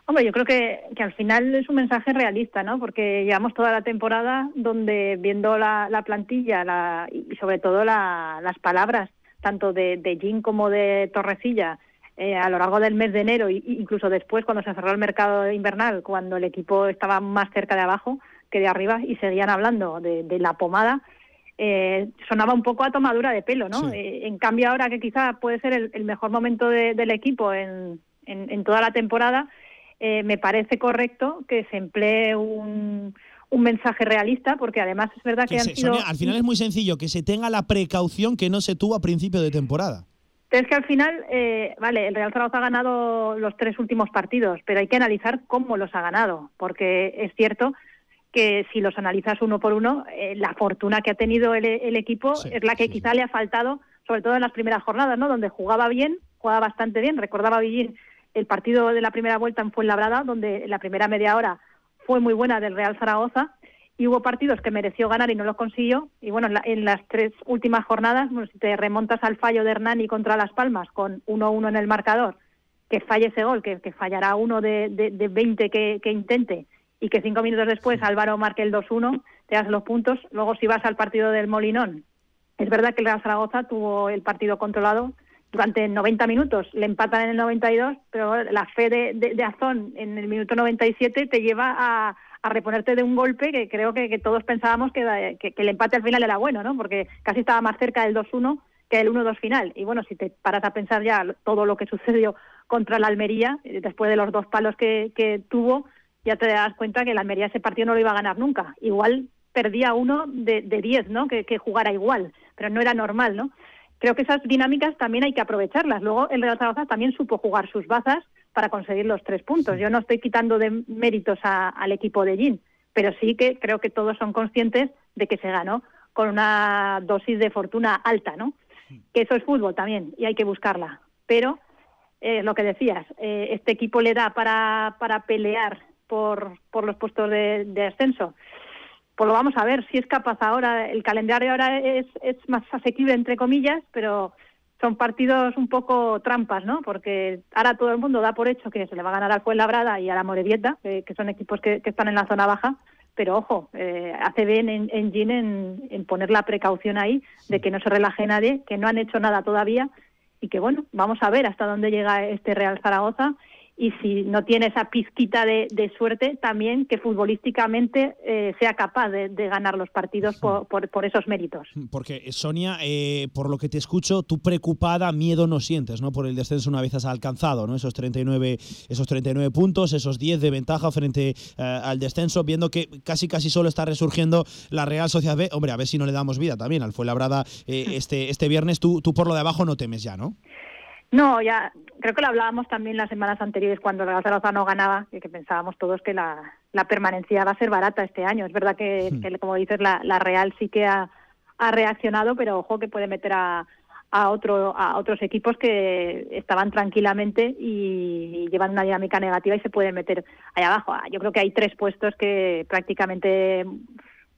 Speaker 8: Hombre, yo creo que, al final es un mensaje realista, ¿no? Porque llevamos toda la temporada donde viendo la, plantilla la, y sobre todo las palabras, tanto de, de Jim como de Torrecilla, eh, a lo largo del mes de enero e incluso después cuando se cerró el mercado invernal, cuando el equipo estaba más cerca de abajo que de arriba y seguían hablando de, la pomada, eh, sonaba un poco a tomadura de pelo, ¿no? Eh, en cambio ahora que quizá puede ser el, mejor momento del equipo en, en toda la temporada, eh, me parece correcto que se emplee un, mensaje realista, porque además es verdad que, han sido...
Speaker 2: al final es muy sencillo, que se tenga la precaución que no se tuvo a principio de temporada.
Speaker 8: Es que al final, eh, vale, el Real Zaragoza ha ganado los tres últimos partidos, pero hay que analizar cómo los ha ganado, porque es cierto que si los analizas uno por uno, eh, la fortuna que ha tenido el, equipo es la que quizá le ha faltado, sobre todo en las primeras jornadas, ¿no? Donde jugaba bien, jugaba bastante bien. Recordaba Villín el partido de la primera vuelta en Fuenlabrada, donde la primera media hora fue muy buena del Real Zaragoza, y hubo partidos que mereció ganar y no lo consiguió. Y bueno, en, las tres últimas jornadas, si te remontas al fallo de Hernani contra Las Palmas con 1-1 en el marcador, que falle ese gol, que, fallará uno de, de, 20 que, que, intente, y que cinco minutos después Álvaro marque el 2-1, te das los puntos. Luego, si vas al partido del Molinón, es verdad que el Real Zaragoza tuvo el partido controlado, durante 90 minutos, le empatan en el 92, pero la fe de, de, Azón en el minuto 97 te lleva a, a reponerte de un golpe que creo que, todos pensábamos que, que, el empate al final era bueno, ¿no? Porque casi estaba más cerca del 2-1 que el 1-2 final. Y bueno, si te paras a pensar ya todo lo que sucedió contra la Almería, eh, después de los dos palos que, que tuvo, ya te das cuenta que la Almería ese partido no lo iba a ganar nunca. Igual perdía uno de 10, ¿no? Que, que jugara igual, pero no era normal, ¿no? creo que esas dinámicas también hay que aprovecharlas. Luego el Real Zaragoza también supo jugar sus bazas para conseguir los tres puntos. Yo no estoy quitando de méritos al equipo de Gin, pero sí que creo que todos son conscientes de que se ganó con una dosis de fortuna alta, ¿no? Que eso es fútbol también y hay que buscarla. Pero eh, lo que decías, eh, este equipo le da para, para pelear por, por los puestos de, de ascenso pues lo vamos a ver si es capaz ahora. El calendario ahora es, es más asequible, entre comillas, pero son partidos un poco trampas, ¿no? Porque ahora todo el mundo da por hecho que se le va a ganar al Fuenlabrada y a la Morevieta, que, son equipos que, están en la zona baja, pero ojo, eh, hace bien en, en Gin en, poner la precaución ahí de que no se relaje nadie, que no han hecho nada todavía y que bueno, vamos a ver hasta dónde llega este Real Zaragoza y si no tiene esa pizquita de, suerte, también que futbolísticamente eh, sea capaz de, ganar los partidos por, por, esos méritos.
Speaker 2: Porque, Sonia, eh, por lo que te escucho, tú preocupada, miedo no sientes ¿no? por el descenso una vez has alcanzado ¿no? esos, 39, esos 39 puntos, esos 10 de ventaja frente eh, al descenso, viendo que casi casi solo está resurgiendo la Real Sociedad B. Hombre, a ver si no le damos vida también al Fuenlabrada este, este viernes. Tú, tú por lo de abajo no temes ya, ¿no?
Speaker 8: No, ya creo que lo hablábamos también las semanas anteriores cuando Real Zaragoza no ganaba, que, que pensábamos todos que la, la, permanencia va a ser barata este año. Es verdad que, hmm. como dices, la, la, Real sí que ha, ha, reaccionado, pero ojo que puede meter a, a, otro, a otros equipos que estaban tranquilamente y, llevan una dinámica negativa y se pueden meter ahí abajo. Ah, yo creo que hay tres puestos que prácticamente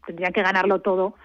Speaker 8: tendrían que ganarlo todo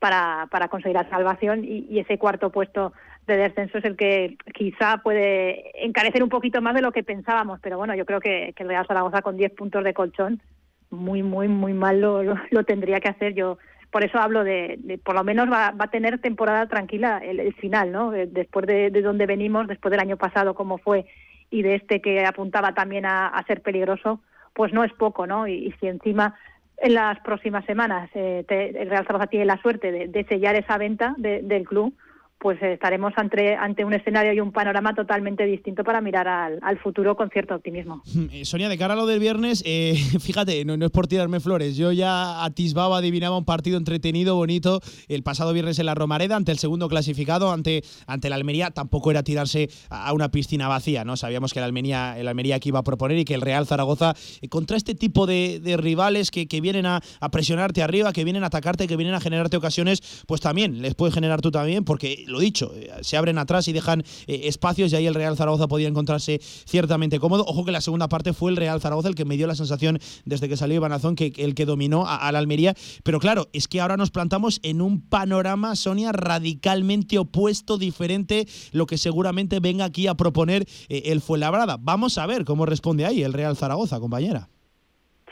Speaker 8: para, para conseguir la salvación y, y ese cuarto puesto de descenso es el que quizá puede encarecer un poquito más de lo que pensábamos, pero bueno, yo creo que, el Real Zaragoza con 10 puntos de colchón muy, muy, muy mal lo, lo, tendría que hacer. Yo por eso hablo de, por lo menos va, va, a tener temporada tranquila el, final, ¿no? Después de, de, donde venimos, después del año pasado como fue y de este que apuntaba también a, ser peligroso, pues no es poco, ¿no? Y, si encima en las próximas semanas eh, el Real Zaragoza tiene la suerte de, sellar esa venta del club, pues estaremos ante, ante un escenario y un panorama totalmente distinto para mirar al, futuro con cierto optimismo.
Speaker 2: Eh, Sonia, de cara a lo del viernes, eh, fíjate, no, es por tirarme flores, yo ya atisbaba, adivinaba un partido entretenido, bonito, el pasado viernes en la Romareda, ante el segundo clasificado, ante, ante la Almería, tampoco era tirarse a una piscina vacía, ¿no? Sabíamos que la Almería, el Almería que iba a proponer y que el Real Zaragoza, eh, contra este tipo de, rivales que, que vienen a, a, presionarte arriba, que vienen a atacarte, que vienen a generarte ocasiones, pues también les puede generar tú también, porque lo dicho, eh, se abren atrás y dejan eh, espacios y ahí el Real Zaragoza podía encontrarse ciertamente cómodo. Ojo que la segunda parte fue el Real Zaragoza el que me dio la sensación desde que salió Ibanazón que el que dominó a, la Almería. Pero claro, es que ahora nos plantamos en un panorama, Sonia, radicalmente opuesto, diferente, lo que seguramente venga aquí a proponer eh, el Fuenlabrada. Vamos a ver cómo responde ahí el Real Zaragoza, compañera.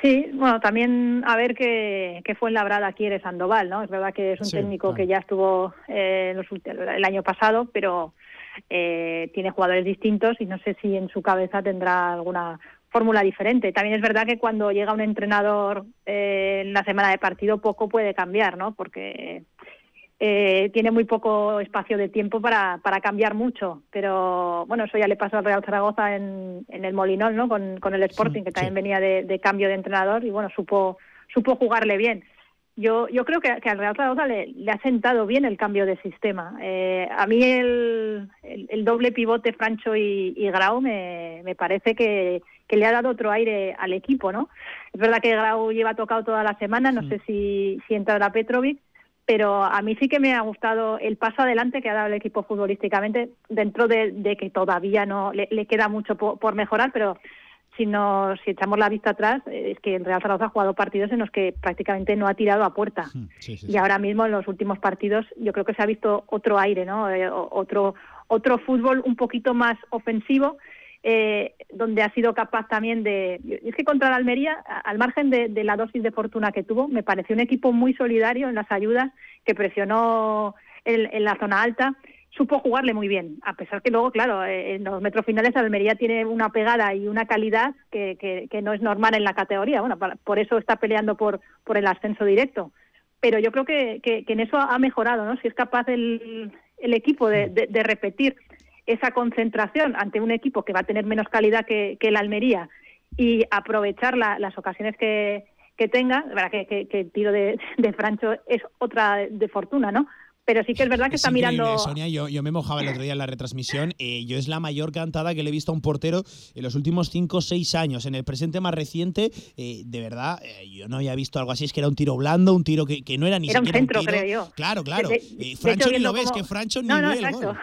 Speaker 8: Sí, bueno, también a ver qué, qué fue en Labrada quiere Sandoval, ¿no? Es verdad que es un técnico que ya estuvo eh, los el año pasado, pero eh, tiene jugadores distintos y no sé si en su cabeza tendrá alguna fórmula diferente. También es verdad que cuando llega un entrenador eh, en la semana de partido poco puede cambiar, ¿no? Porque eh, tiene muy poco espacio de tiempo para, para cambiar mucho. Pero bueno, eso ya le pasó al Real Zaragoza en, en el Molinón, ¿no? Con, con el Sporting, que también venía de, cambio de entrenador y bueno, supo, supo jugarle bien. Yo, yo creo que, al Real Zaragoza le, le, ha sentado bien el cambio de sistema. Eh, a mí el, el, doble pivote Francho y, Grau me, me parece que, que, le ha dado otro aire al equipo, ¿no? Es verdad que Grau lleva tocado toda la semana, no sé si, si entrará Petrovic, pero a mí sí que me ha gustado el paso adelante que ha dado el equipo futbolísticamente, dentro de, que todavía no le, queda mucho por, mejorar, pero si nos si echamos la vista atrás, eh, es que el Real Zaragoza ha jugado partidos en los que prácticamente no ha tirado a puerta. Y ahora mismo en los últimos partidos yo creo que se ha visto otro aire, ¿no? Eh, otro otro fútbol un poquito más ofensivo eh, donde ha sido capaz también de... Es que contra la Almería, al margen de, la dosis de fortuna que tuvo, me pareció un equipo muy solidario en las ayudas, que presionó en, la zona alta, supo jugarle muy bien, a pesar que luego, claro, eh, en los metros finales Almería tiene una pegada y una calidad que, no es normal en la categoría. Bueno, por eso está peleando por, por el ascenso directo. Pero yo creo que, en eso ha mejorado, ¿no? Si es capaz el, el equipo de, de repetir esa concentración ante un equipo que va a tener menos calidad que, que el Almería y aprovechar las ocasiones que, que tenga, verdad que, que, el tiro de, de, Francho es otra de fortuna, ¿no? Pero sí que es verdad que está mirando.
Speaker 2: Sonia, yo, yo, me mojaba el otro día en la retransmisión. Eh, yo es la mayor cantada que le he visto a un portero en los últimos 5 o 6 años. En el presente más reciente, eh, de verdad, eh, yo no había visto algo así. Es que era un tiro blando, un tiro que, que no era ni
Speaker 8: era
Speaker 2: un
Speaker 8: centro, creo yo.
Speaker 2: Claro, claro. Francho ni lo ves, que Francho ni
Speaker 8: no, no,
Speaker 2: ve
Speaker 8: exacto.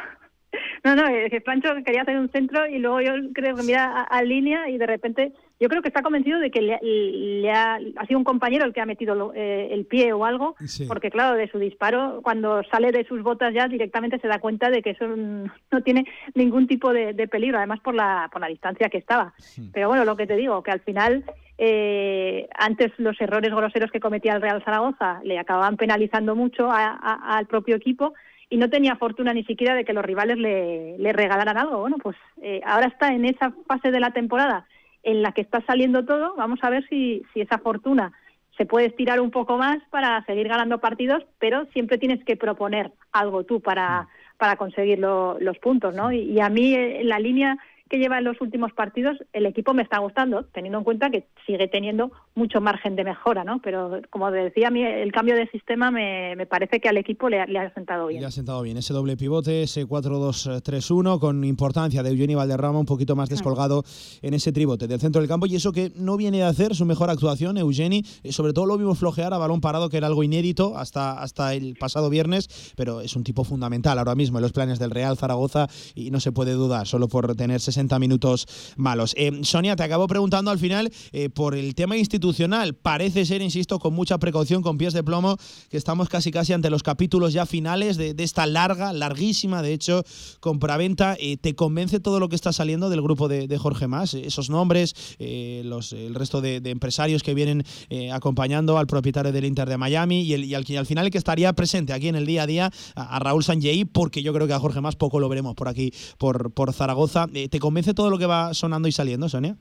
Speaker 8: No, no, es que Pancho quería hacer un centro y luego yo creo que mira a, línea y de repente yo creo que está convencido de que le, ha, sido un compañero el que ha metido eh, el pie o algo, porque claro, de su disparo, cuando sale de sus botas ya directamente se da cuenta de que eso no tiene ningún tipo de, peligro, además por la, por la distancia que estaba. Pero bueno, lo que te digo, que al final eh, antes los errores groseros que cometía el Real Zaragoza le acababan penalizando mucho al propio equipo y no tenía fortuna ni siquiera de que los rivales le, le regalaran algo. Bueno, pues eh, ahora está en esa fase de la temporada en la que está saliendo todo. Vamos a ver si, si esa fortuna se puede estirar un poco más para seguir ganando partidos, pero siempre tienes que proponer algo tú para, para conseguir los puntos, ¿no? Y, y a mí en eh, la línea que lleva en los últimos partidos, el equipo me está gustando, teniendo en cuenta que sigue teniendo mucho margen de mejora, ¿no? Pero como decía, a mí el cambio de sistema me, parece que al equipo le, ha sentado bien.
Speaker 2: Le ha sentado bien ese doble pivote, ese 4-2-3-1, con importancia de Eugeni Valderrama un poquito más descolgado en ese tribote del centro del campo. Y eso que no viene a hacer su mejor actuación, Eugeni, eh, sobre todo lo vimos flojear a balón parado, que era algo inédito hasta, hasta el pasado viernes, pero es un tipo fundamental ahora mismo en los planes del Real Zaragoza y no se puede dudar, solo por tener 60 minutos malos. Eh, Sonia, te acabo preguntando al final eh, por el tema institucional. Parece ser, insisto, con mucha precaución, con pies de plomo, que estamos casi casi ante los capítulos ya finales de, esta larga, larguísima, de hecho, compraventa. Eh, ¿Te convence todo lo que está saliendo del grupo de, Jorge Más? Esos nombres, los, el resto de, empresarios que vienen acompañando al propietario del Inter de Miami y, el, y al, al, final el que estaría presente aquí en el día a día, a, Raúl Sanjei, porque yo creo que a Jorge Más poco lo veremos por aquí, por, por Zaragoza. ¿Te convence todo lo que va sonando y saliendo, Sonia?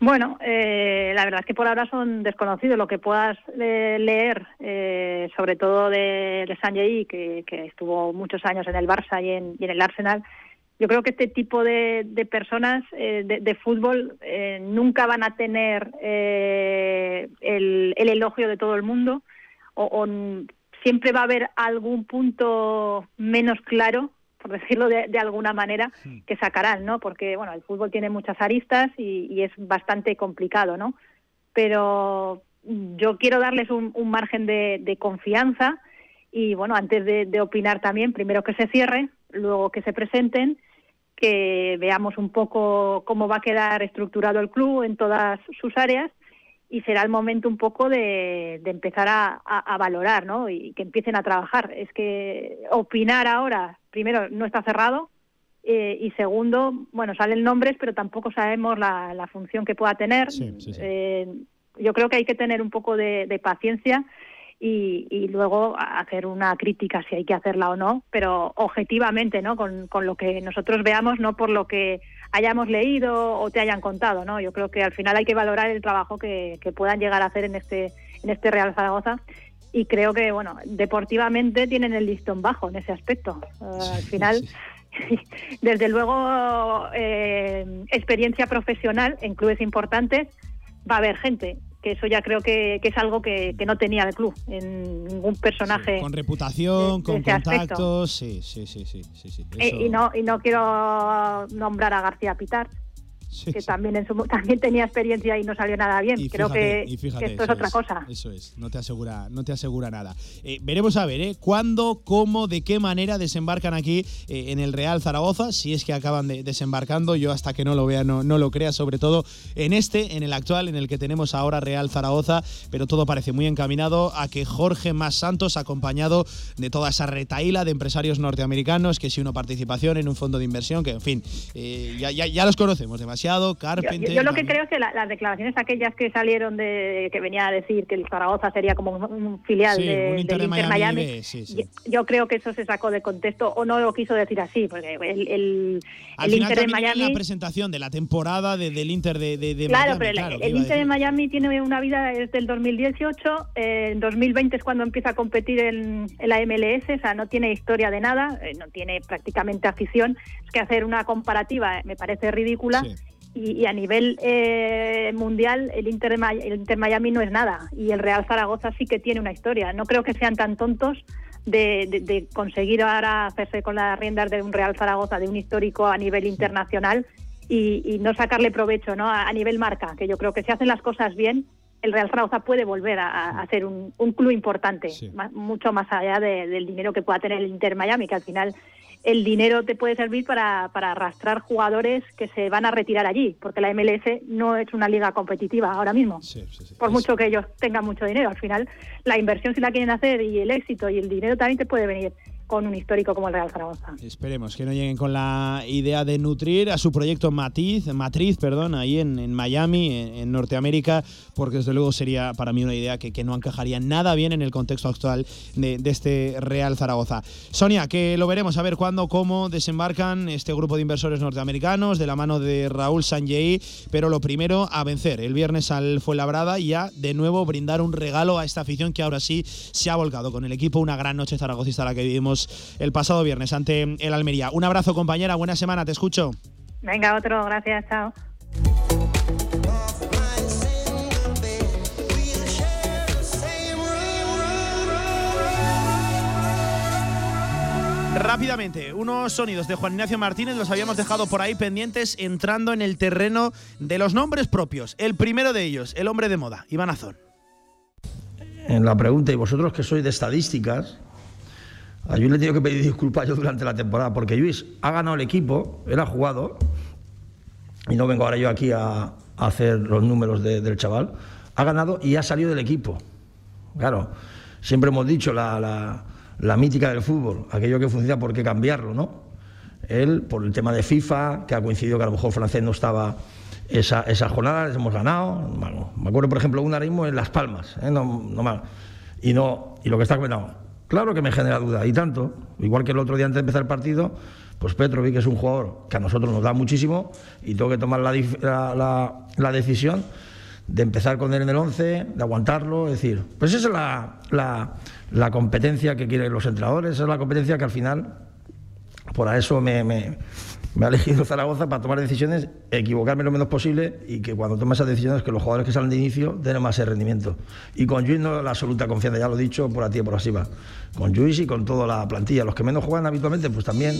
Speaker 8: Bueno, eh, la verdad es que por ahora son desconocidos. Lo que puedas eh, leer, eh, sobre todo de, de Sanjay, que, estuvo muchos años en el Barça y en, el Arsenal, yo creo que este tipo de, personas eh, de, fútbol eh, nunca van a tener el, el, elogio de todo el mundo o, siempre va a haber algún punto menos claro por decirlo de, de, alguna manera, que sacarán, ¿no? Porque, bueno, el fútbol tiene muchas aristas y, y es bastante complicado, ¿no? Pero yo quiero darles un, un margen de, de, confianza y, bueno, antes de, de, opinar también, primero que se cierre, luego que se presenten, que veamos un poco cómo va a quedar estructurado el club en todas sus áreas y será el momento un poco de, de empezar a, a, a, valorar, ¿no? Y que empiecen a trabajar. Es que opinar ahora, primero, no está cerrado eh, y segundo, bueno, salen nombres, pero tampoco sabemos la, la función que pueda tener.
Speaker 2: Sí, sí, sí.
Speaker 8: Eh, yo creo que hay que tener un poco de, de paciencia y, y, luego hacer una crítica si hay que hacerla o no, pero objetivamente, ¿no? Con, con lo que nosotros veamos, no por lo que hayamos leído o te hayan contado, ¿no? Yo creo que al final hay que valorar el trabajo que, que puedan llegar a hacer en este en este Real Zaragoza y creo que bueno deportivamente tienen el listón bajo en ese aspecto. Uh, al final. Sí. Desde luego, eh, experiencia profesional en clubes importantes va a haber gente que eso ya creo que, que es algo que, que, no tenía el club en ningún personaje
Speaker 2: sí, con reputación de, con contactos sí sí sí sí, sí, sí.
Speaker 8: Eh, y no y no quiero nombrar a García Pitar Sí, que sí. también en su, también tenía experiencia y no salió nada bien.
Speaker 2: Y
Speaker 8: Creo
Speaker 2: fíjate,
Speaker 8: que,
Speaker 2: fíjate,
Speaker 8: que, esto es otra
Speaker 2: es,
Speaker 8: cosa.
Speaker 2: Eso es, no te asegura, no te asegura nada. Eh, veremos a ver, ¿eh? ¿Cuándo, cómo, de qué manera desembarcan aquí eh, en el Real Zaragoza? Si es que acaban de, desembarcando, yo hasta que no lo vea no, no lo crea, sobre todo en este, en el actual, en el que tenemos ahora Real Zaragoza, pero todo parece muy encaminado a que Jorge Más Santos, acompañado de toda esa retaíla de empresarios norteamericanos, que si una participación en un fondo de inversión, que en fin, eh, ya, ya, ya los conocemos demasiado, Carpenter,
Speaker 8: yo, yo, lo que creo es que la, las declaraciones aquellas que salieron de que venía a decir que el Zaragoza sería como un, un filial
Speaker 2: sí,
Speaker 8: de,
Speaker 2: un Inter
Speaker 8: del Inter Miami,
Speaker 2: Miami sí, sí.
Speaker 8: Yo, yo, creo que eso se sacó de contexto o no lo quiso decir así, porque el, el,
Speaker 2: Al
Speaker 8: el
Speaker 2: final
Speaker 8: Inter de Miami.
Speaker 2: la presentación de la temporada de, del Inter de, de, de
Speaker 8: claro,
Speaker 2: Miami.
Speaker 8: Pero claro, el, el Inter de Miami tiene una vida desde el 2018. Eh, en 2020 es cuando empieza a competir en, en, la MLS, o sea, no tiene historia de nada, eh, no tiene prácticamente afición. Es que hacer una comparativa me parece ridícula. Sí. Y, y, a nivel eh, mundial el Inter, el Inter Miami no es nada y el Real Zaragoza sí que tiene una historia. No creo que sean tan tontos de, de, de conseguir ahora hacerse con las riendas de un Real Zaragoza, de un histórico a nivel internacional y, y no sacarle provecho ¿no? A, a, nivel marca, que yo creo que si hacen las cosas bien, el Real Zaragoza puede volver a, a ser un, un, club importante, sí. más, mucho más allá de, del dinero que pueda tener el Inter Miami, que al final el dinero te puede servir para, para, arrastrar jugadores que se van a retirar allí, porque la MLS no es una liga competitiva ahora mismo.
Speaker 2: Sí, sí, sí.
Speaker 8: Por mucho que ellos tengan mucho dinero, al final la inversión si la quieren hacer y el éxito y el dinero también te puede venir con un histórico como el Real Zaragoza.
Speaker 2: Esperemos que no lleguen con la idea de nutrir a su proyecto Matiz, Matriz, perdón, ahí en, Miami, en, Norteamérica, porque desde luego sería para mí una idea que, que no encajaría nada bien en el contexto actual de, este Real Zaragoza. Sonia, que lo veremos a ver cuándo, cómo desembarcan este grupo de inversores norteamericanos de la mano de Raúl Sanjei, pero lo primero a vencer el viernes al Fuenlabrada y a de nuevo brindar un regalo a esta afición que ahora sí se ha volcado con el equipo, una gran noche zaragocista la que vivimos el pasado viernes ante el Almería. Un abrazo, compañera. Buena semana. Te escucho.
Speaker 8: Venga, otro. Gracias. Chao.
Speaker 9: Rápidamente, unos sonidos de Juan Ignacio Martínez los habíamos dejado por ahí pendientes entrando en el terreno de los nombres propios. El primero de ellos, el hombre de moda, Iván Azón.
Speaker 7: En la pregunta, y vosotros que sois de estadísticas, a Luis le he tenido que pedir disculpas yo durante la temporada, porque Luis ha ganado el equipo, él ha jugado, y no vengo ahora yo aquí a, hacer los números de, del chaval, ha ganado y ha salido del equipo. Claro, siempre hemos dicho la, mítica del fútbol, aquello que funciona, ¿por qué cambiarlo, no? Él, por el tema de FIFA, que ha coincidido que a lo mejor francés no estaba esa, esa jornada, les hemos ganado. Me acuerdo, por ejemplo, un ahora mismo en Las Palmas, ¿eh? no, no, y, no, y lo que está comentando Claro que me genera duda, y tanto, igual que el otro día antes de empezar el partido, Pues Petrovic es un jugador que a nosotros nos da muchísimo y tengo que tomar la, decisión de empezar con él en el 11, de aguantarlo, es decir, pues esa es la, competencia que quieren los entrenadores, esa es la competencia que al final, por eso me, me ha elegido Zaragoza para tomar decisiones, equivocarme lo menos posible y que cuando tome esas decisiones que los jugadores que salen de inicio den más rendimiento. Y con Luis no la absoluta confianza, ya lo he dicho por ti y por así va. Con Luis y con toda la plantilla. Los que menos juegan habitualmente, pues también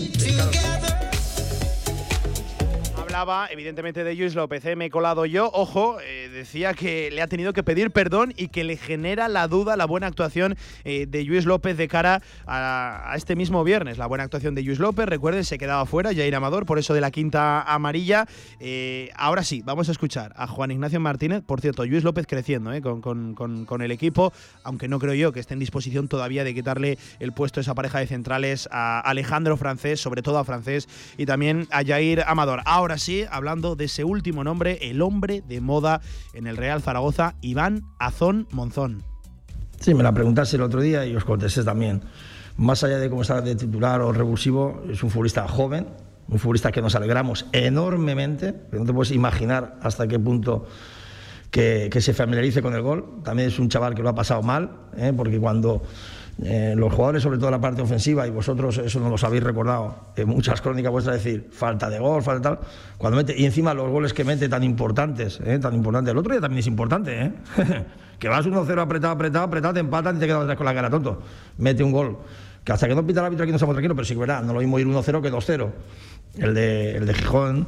Speaker 2: evidentemente, de Luis López. ¿eh? Me he colado yo. Ojo, eh, decía que le ha tenido que pedir perdón y que le genera la duda la buena actuación eh, de Luis López de cara a, este mismo viernes. La buena actuación de Luis López, recuerden, se quedaba fuera, Jair Amador, por eso de la quinta amarilla. ahora sí, vamos a escuchar a Juan Ignacio Martínez. Por cierto, Luis López creciendo con, con, el equipo, aunque no creo yo que esté en disposición todavía de quitarle el puesto a esa pareja de centrales a Alejandro Francés, sobre todo a Francés, y también a Jair Amador. Ahora sí, hablando de ese último nombre, el hombre de moda en el Real Zaragoza, Iván Azón Monzón.
Speaker 7: Sí, me la preguntaste el otro día y os contesté también. Más allá de cómo está de titular o revulsivo, es un futbolista joven, un futbolista que nos alegramos enormemente, no te puedes imaginar hasta qué punto que, se familiarice con el gol. También es un chaval que lo ha pasado mal, ¿eh? porque cuando eh, los jugadores, sobre todo la parte ofensiva, y vosotros eso no los habéis recordado en muchas crónicas vuestras, decir, falta de gol, falta tal, cuando mete, y encima los goles que mete tan importantes, eh, tan importantes, el otro día también es importante, ¿eh? que vas 1-0 apretado, apretado, apretado, te empatan y te quedas con la cara tonto, mete un gol, que hasta que no pita el árbitro aquí no estamos tranquilos, pero sí que verdad, no lo mismo ir 1-0 que 2-0, el de, el de Gijón,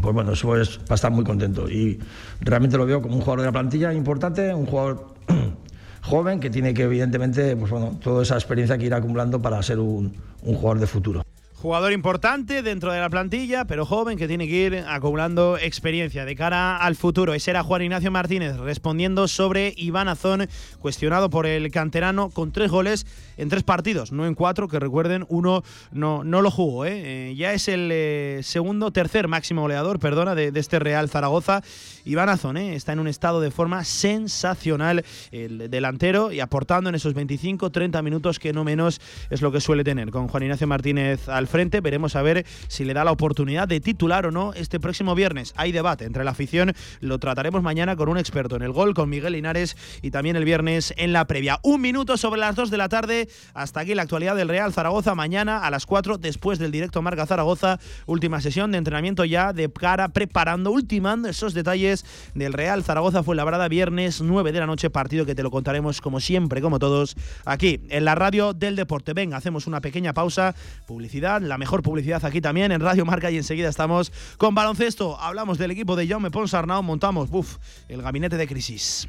Speaker 7: pues bueno, eso es para estar muy contento. Y realmente lo veo como un jugador de la plantilla importante, un jugador joven que tiene que evidentemente, pues bueno, toda esa experiencia que ir acumulando para ser un, un jugador de futuro.
Speaker 2: Jugador importante dentro de la plantilla, pero joven que tiene que ir acumulando experiencia de cara al futuro. Ese era Juan Ignacio Martínez respondiendo sobre Iván Azón, cuestionado por el canterano con tres goles en tres partidos, no en cuatro, que recuerden, uno no, no lo jugó. ¿eh? eh ya es el eh, segundo, tercer máximo goleador, perdona, de, este Real Zaragoza. Iván Azón ¿eh? está en un estado de forma sensacional el delantero y aportando en esos 25-30 minutos que no menos es lo que suele tener. Con Juan Ignacio Martínez al frente. Veremos a ver si le da la oportunidad de titular o no este próximo viernes. Hay debate entre la afición, lo trataremos mañana con un experto en el gol, con Miguel Linares y también el viernes en la previa. Un minuto sobre las 2 de la tarde. Hasta aquí la actualidad del Real Zaragoza. Mañana a las 4, después del directo Marca Zaragoza, última sesión de entrenamiento ya de cara, preparando, ultimando esos detalles del Real Zaragoza. Fue labrada viernes 9 de la noche, partido que te lo contaremos como siempre, como todos, aquí en la radio del deporte. Venga, hacemos una pequeña pausa, publicidad la mejor publicidad aquí también en Radio Marca y enseguida estamos con baloncesto. Hablamos del equipo de Jaume Ponsarnau, montamos, buf, el gabinete de crisis.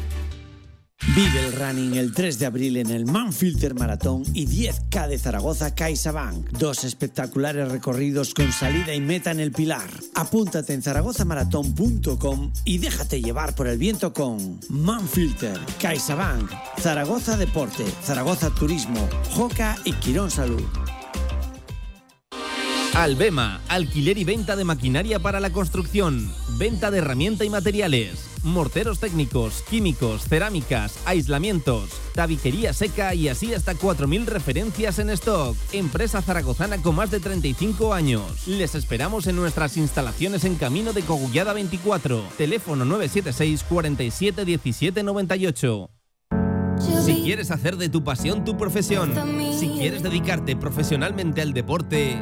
Speaker 4: Vive el running el 3 de abril en el Manfilter Maratón y 10K de Zaragoza CaixaBank. Dos espectaculares recorridos con salida y meta en el Pilar. Apúntate en zaragozamaratón.com y déjate llevar por el viento con Manfilter, CaixaBank, Zaragoza Deporte, Zaragoza Turismo, Joca y Quirón Salud.
Speaker 3: Albema, alquiler y venta de maquinaria para la construcción, venta de herramienta y materiales, morteros técnicos, químicos, cerámicas, aislamientos, tabiquería seca y así hasta 4.000 referencias en stock. Empresa zaragozana con más de 35 años. Les esperamos en nuestras instalaciones en Camino de Cogullada 24, teléfono 976 47 17 98. Si quieres hacer de tu pasión tu profesión, si quieres dedicarte profesionalmente al deporte,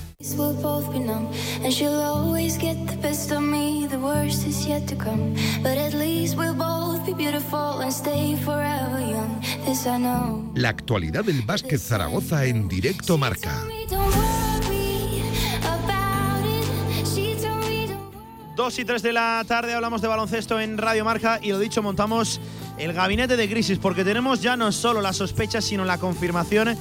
Speaker 1: La actualidad del básquet Zaragoza en directo marca.
Speaker 2: 2 y 3 de la tarde hablamos de baloncesto en Radio Marca y lo dicho, montamos el gabinete de crisis porque tenemos ya no solo las sospechas, sino la confirmación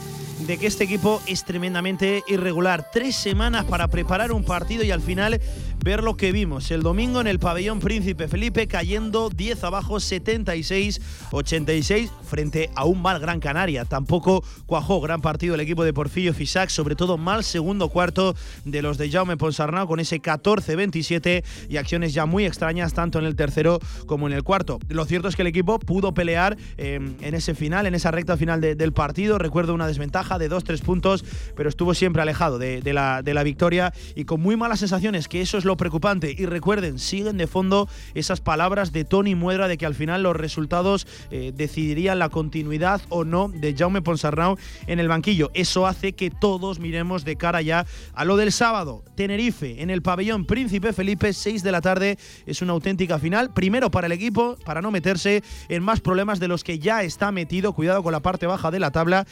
Speaker 2: de que este equipo es tremendamente irregular. Tres semanas para preparar un partido y al final ver lo que vimos el domingo en el pabellón Príncipe Felipe cayendo 10 abajo 76-86 frente a un mal Gran Canaria. Tampoco cuajó gran partido el equipo de Porfirio Fisac, sobre todo mal segundo cuarto de los de Jaume Ponsarnau con ese 14-27 y acciones ya muy extrañas tanto en el tercero como en el cuarto. Lo cierto es que el equipo pudo pelear eh, en ese final, en esa recta final del partido. Recuerdo una desventaja de 2-3 puntos, pero estuvo siempre alejado de, la, de la victoria y con muy malas sensaciones, que eso es lo preocupante. Y recuerden, siguen de fondo esas palabras de Tony Muedra de que al final los resultados eh, decidirían la continuidad o no de Jaume Ponsarnau en el banquillo. Eso hace que todos miremos de cara ya a lo del sábado. Tenerife en el pabellón Príncipe Felipe, 6 de la tarde. Es una auténtica final. Primero para el equipo, para no meterse en más problemas de los que ya está metido. Cuidado con la parte baja de la tabla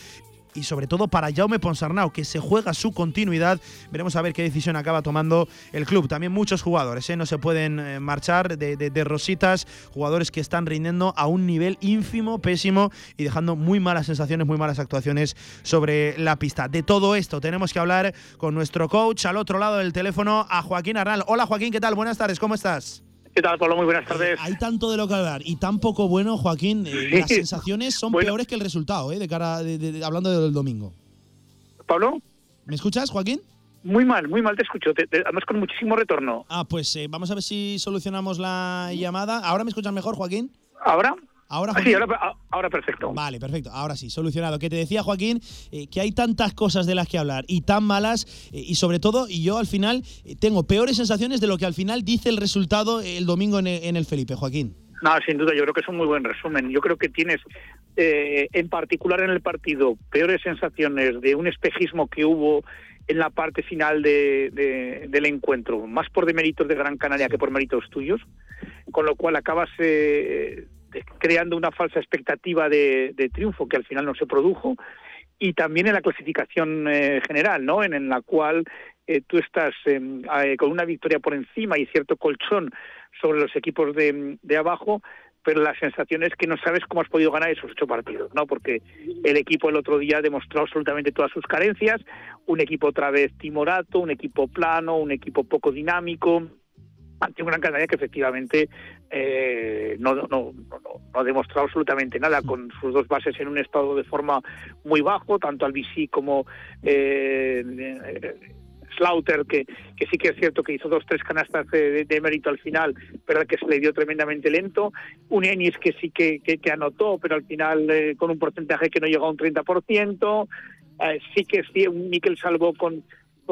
Speaker 2: y sobre todo para Jaume Ponsarnau, que se juega su continuidad. Veremos a ver qué decisión acaba tomando el club. También muchos jugadores ¿eh? no se pueden eh, marchar de, rositas, jugadores que están rindiendo a un nivel ínfimo, pésimo y dejando muy malas sensaciones, muy malas actuaciones sobre la pista. De todo esto tenemos que hablar con nuestro coach al otro lado del teléfono, a Joaquín Arnal. Hola Joaquín, ¿qué tal? Buenas tardes, ¿cómo estás?
Speaker 10: ¿Qué tal, Pablo? Muy buenas tardes.
Speaker 2: hay tanto de lo que hablar y tan poco bueno, Joaquín. Eh, las sensaciones son peores que el resultado, ¿eh? De cara, hablando del domingo.
Speaker 10: ¿Pablo?
Speaker 2: ¿Me escuchas, Joaquín?
Speaker 10: Muy mal, muy mal te escucho. además, con muchísimo retorno.
Speaker 2: Ah, pues eh, vamos a ver si solucionamos la llamada. ¿Ahora me escuchas mejor, Joaquín?
Speaker 10: ¿Ahora?
Speaker 2: Ahora,
Speaker 10: sí, ahora, perfecto.
Speaker 2: Vale, perfecto. Ahora sí, solucionado. Que te decía, Joaquín, eh, que hay tantas cosas de las que hablar y tan malas, eh, y sobre todo, y yo al final eh, tengo peores sensaciones de lo que al final dice el resultado el domingo en el, Felipe, Joaquín.
Speaker 10: No, sin duda, yo creo que es un muy buen resumen. Yo creo que tienes, en particular en el partido, peores sensaciones de un espejismo que hubo en la parte final de, del encuentro, más por deméritos de Gran Canaria que por méritos tuyos, con lo cual acabas creando una falsa expectativa de, triunfo que al final no se produjo y también en la clasificación eh, general, ¿no? En, la cual eh, tú estás em, eh, con una victoria por encima y cierto colchón sobre los equipos de, de, abajo, pero la sensación es que no sabes cómo has podido ganar esos ocho partidos, ¿no? Porque el equipo el otro día demostró absolutamente todas sus carencias, un equipo otra vez timorato, un equipo plano, un equipo poco dinámico, ante un Gran Canaria que efectivamente eh, no, no, no, ha demostrado absolutamente nada, con sus dos bases en un estado de forma muy bajo, tanto Albisi como eh, Slaughter, que, sí que es cierto que hizo dos, tres canastas de, mérito al final, pero que se le dio tremendamente lento. Un Enis que sí que, anotó, pero al final eh, con un porcentaje que no llegó a un 30%. Eh, sí que sí, un Miquel salvó con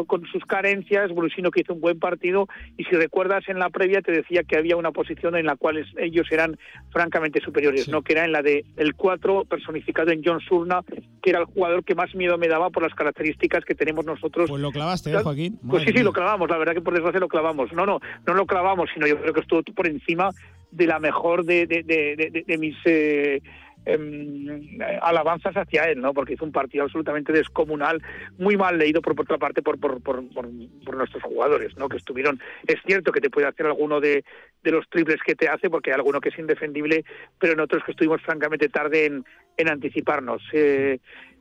Speaker 10: con sus carencias, Brusino que hizo un buen partido y si recuerdas en la previa te decía que había una posición en la cual ellos eran francamente superiores, no que era en la de el 4 personificado en John Surna, que era el jugador que más miedo me daba por las características que tenemos nosotros.
Speaker 2: Pues lo clavaste, ¿eh, Joaquín.
Speaker 10: pues sí, sí, lo clavamos, la verdad que por desgracia lo clavamos. No, no, no lo clavamos, sino yo creo que estuvo por encima de la mejor de, de, de, de mis eh, Em, alabanzas hacia él, ¿no? Porque hizo un partido absolutamente descomunal, muy mal leído por, otra parte por, por, por, por, nuestros jugadores, ¿no? Que estuvieron. Es cierto que te puede hacer alguno de, de los triples que te hace, porque hay alguno que es indefendible, pero en otros que estuvimos francamente tarde en, anticiparnos. Eh,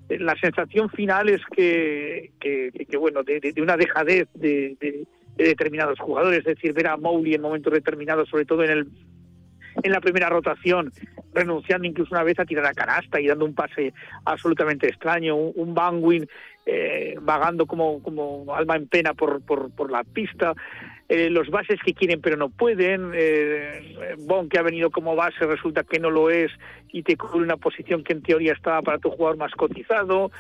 Speaker 10: la sensación final es que, que, bueno, de, de, una dejadez de, de, determinados jugadores, es decir, ver a Mowley en momentos determinados, sobre todo en el en la primera rotación, renunciando incluso una vez a tirar a canasta y dando un pase absolutamente extraño, un, un Bangwin eh, vagando como, como alma en pena por, por, por la pista. Eh, los bases que quieren pero no pueden, eh, Bon que ha venido como base resulta que no lo es y te cubre una posición que en teoría estaba para tu jugador más cotizado,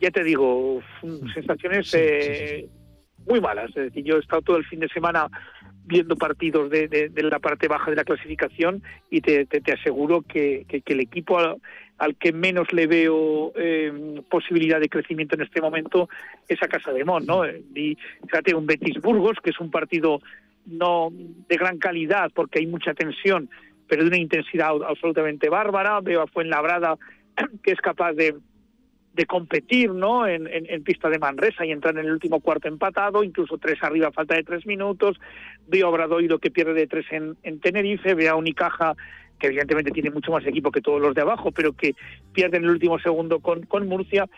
Speaker 10: ya te digo, sensaciones eh, muy malas, es decir, yo he estado todo el fin de semana viendo partidos de, de, la parte baja de la clasificación y te, aseguro que, el equipo al, que menos le veo eh, posibilidad de crecimiento en este momento es a Casa de Mon, ¿no? Y fíjate, un Betis Burgos, que es un partido no de gran calidad porque hay mucha tensión, pero de una intensidad absolutamente bárbara. Veo a Fuenlabrada que es capaz de, de competir ¿no? En, en, pista de Manresa y entrar en el último cuarto empatado, incluso tres arriba falta de tres minutos. Veo a Obradoiro que pierde de tres en, en Tenerife, veo a Unicaja que evidentemente tiene mucho más equipo que todos los de abajo, pero que pierde en el último segundo con, con Murcia.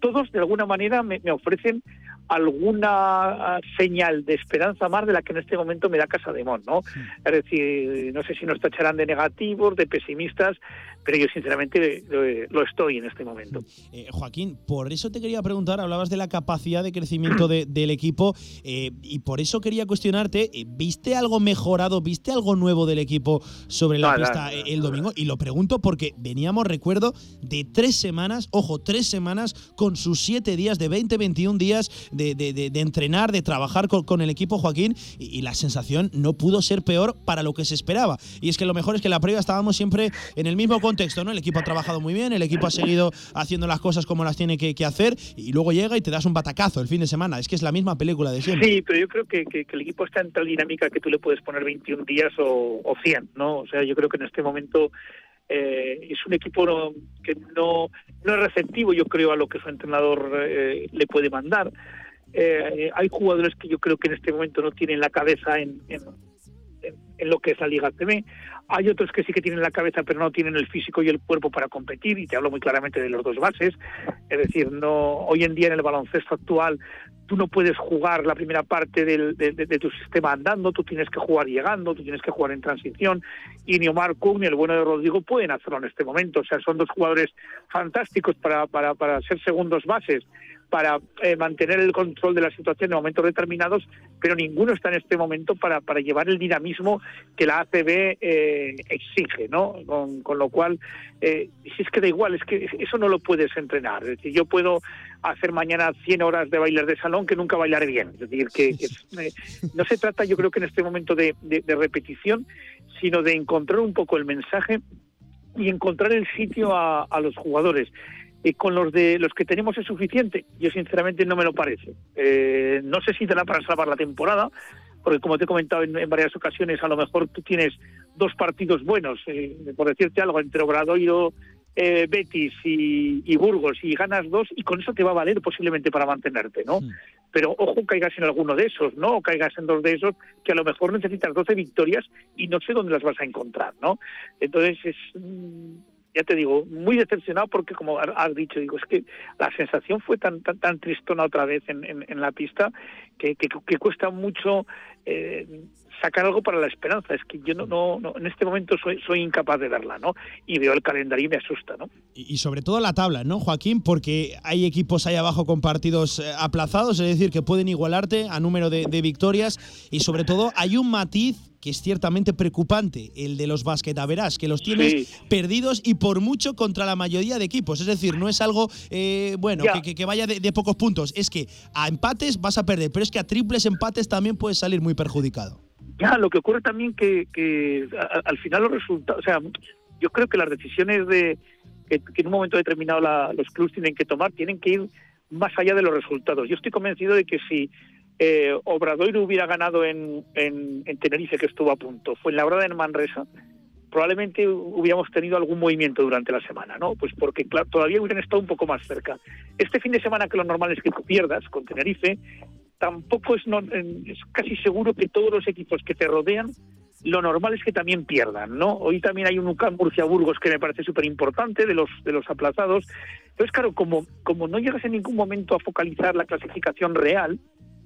Speaker 10: Todos de alguna manera me, me ofrecen alguna ah, señal de esperanza más de la que en este momento me da Casa de Mon, ¿no? Es decir, no sé si nos tacharán de negativos, de pesimistas, pero yo sinceramente lo, estoy en este momento.
Speaker 2: Eh, Joaquín, por eso te quería preguntar, hablabas de la capacidad de crecimiento del equipo eh, y por eso quería cuestionarte, eh, ¿viste algo mejorado, viste algo nuevo del equipo sobre la pista el domingo? Y lo pregunto porque veníamos, recuerdo, de tres semanas, ojo, tres semanas con sus siete días de 20, 21 días de, entrenar, de trabajar con, el equipo, Joaquín, y, la sensación no pudo ser peor para lo que se esperaba. Y es que lo mejor es que en la previa estábamos siempre en el mismo contexto, ¿no? El equipo ha trabajado muy bien, el equipo ha seguido haciendo las cosas como las tiene que, hacer, y luego llega y te das un batacazo el fin de semana. Es que es la misma película de siempre.
Speaker 10: Sí, pero yo creo que, el equipo está en tal dinámica que tú le puedes poner 21 días o, o 100, ¿no? O sea, yo creo que en este momento eh, es un equipo que no, no es receptivo, yo creo, a lo que su entrenador eh, le puede mandar. Eh, hay jugadores que yo creo que en este momento no tienen la cabeza en, en, lo que es la Liga TV. Hay otros que sí que tienen la cabeza, pero no tienen el físico y el cuerpo para competir. Y te hablo muy claramente de los dos bases. Es decir, no hoy en día en el baloncesto actual tú no puedes jugar la primera parte del, de, tu sistema andando, tú tienes que jugar llegando, tú tienes que jugar en transición, y ni Omar Cook ni el bueno de Rodrigo pueden hacerlo en este momento. O sea, son dos jugadores fantásticos para, para, para ser segundos bases, para eh, mantener el control de la situación en momentos determinados, pero ninguno está en este momento para, para llevar el dinamismo que la ACB eh, exige, ¿no? Con, lo cual, eh, si es que da igual, es que eso no lo puedes entrenar. Es decir, yo puedo hacer mañana 100 horas de bailar de salón que nunca bailaré bien. Es decir, que, no se trata, yo creo que en este momento de, de repetición, sino de encontrar un poco el mensaje y encontrar el sitio a, a los jugadores y con los de los que tenemos es suficiente. Yo sinceramente no me lo parece. Eh, no sé si te da para salvar la temporada, porque como te he comentado en, varias ocasiones, a lo mejor tú tienes dos partidos buenos, eh, por decirte algo, entre Obradoiro, eh, Betis y, Burgos, y ganas dos, y con eso te va a valer posiblemente para mantenerte, ¿no? Pero ojo, caigas en alguno de esos, ¿no? O caigas en dos de esos, que a lo mejor necesitas 12 victorias y no sé dónde las vas a encontrar, ¿no? Entonces es mm, ya te digo, muy decepcionado porque, como has dicho, digo, es que la sensación fue tan tan, tan tristona otra vez en, en, la pista que, que, cuesta mucho eh, sacar algo para la esperanza. Es que yo no, no, en este momento soy, soy incapaz de verla, ¿no? Y veo el calendario y me asusta, ¿no?
Speaker 2: Y, sobre todo la tabla, ¿no, Joaquín? Porque hay equipos ahí abajo con partidos eh, aplazados, es decir, que pueden igualarte a número de victorias y sobre todo hay un matiz que es ciertamente preocupante, el de los basquetaveras, que los tienes perdidos y por mucho contra la mayoría de equipos. Es decir, no es algo, eh, bueno, que, que, vaya de, pocos puntos. Es que a empates vas a perder, pero es que a triples empates también puedes salir muy perjudicado.
Speaker 10: Ya, lo que ocurre también que, que al final los resultados, o sea, yo creo que las decisiones de que, en un momento determinado los clubes tienen que tomar tienen que ir más allá de los resultados. Yo estoy convencido de que si eh, Obradoiro hubiera ganado en, en, Tenerife, que estuvo a punto, fue en la hora de Manresa, probablemente hubiéramos tenido algún movimiento durante la semana, ¿no? Pues porque todavía hubieran estado un poco más cerca. Este fin de semana que lo normal es que pierdas con Tenerife, tampoco es, es casi seguro que todos los equipos que te rodean lo normal es que también pierdan, ¿no? Hoy también hay un UCAM Murcia Burgos que me parece súper importante de los de los aplazados. Entonces, claro, como, como no llegas en ningún momento a focalizar la clasificación real,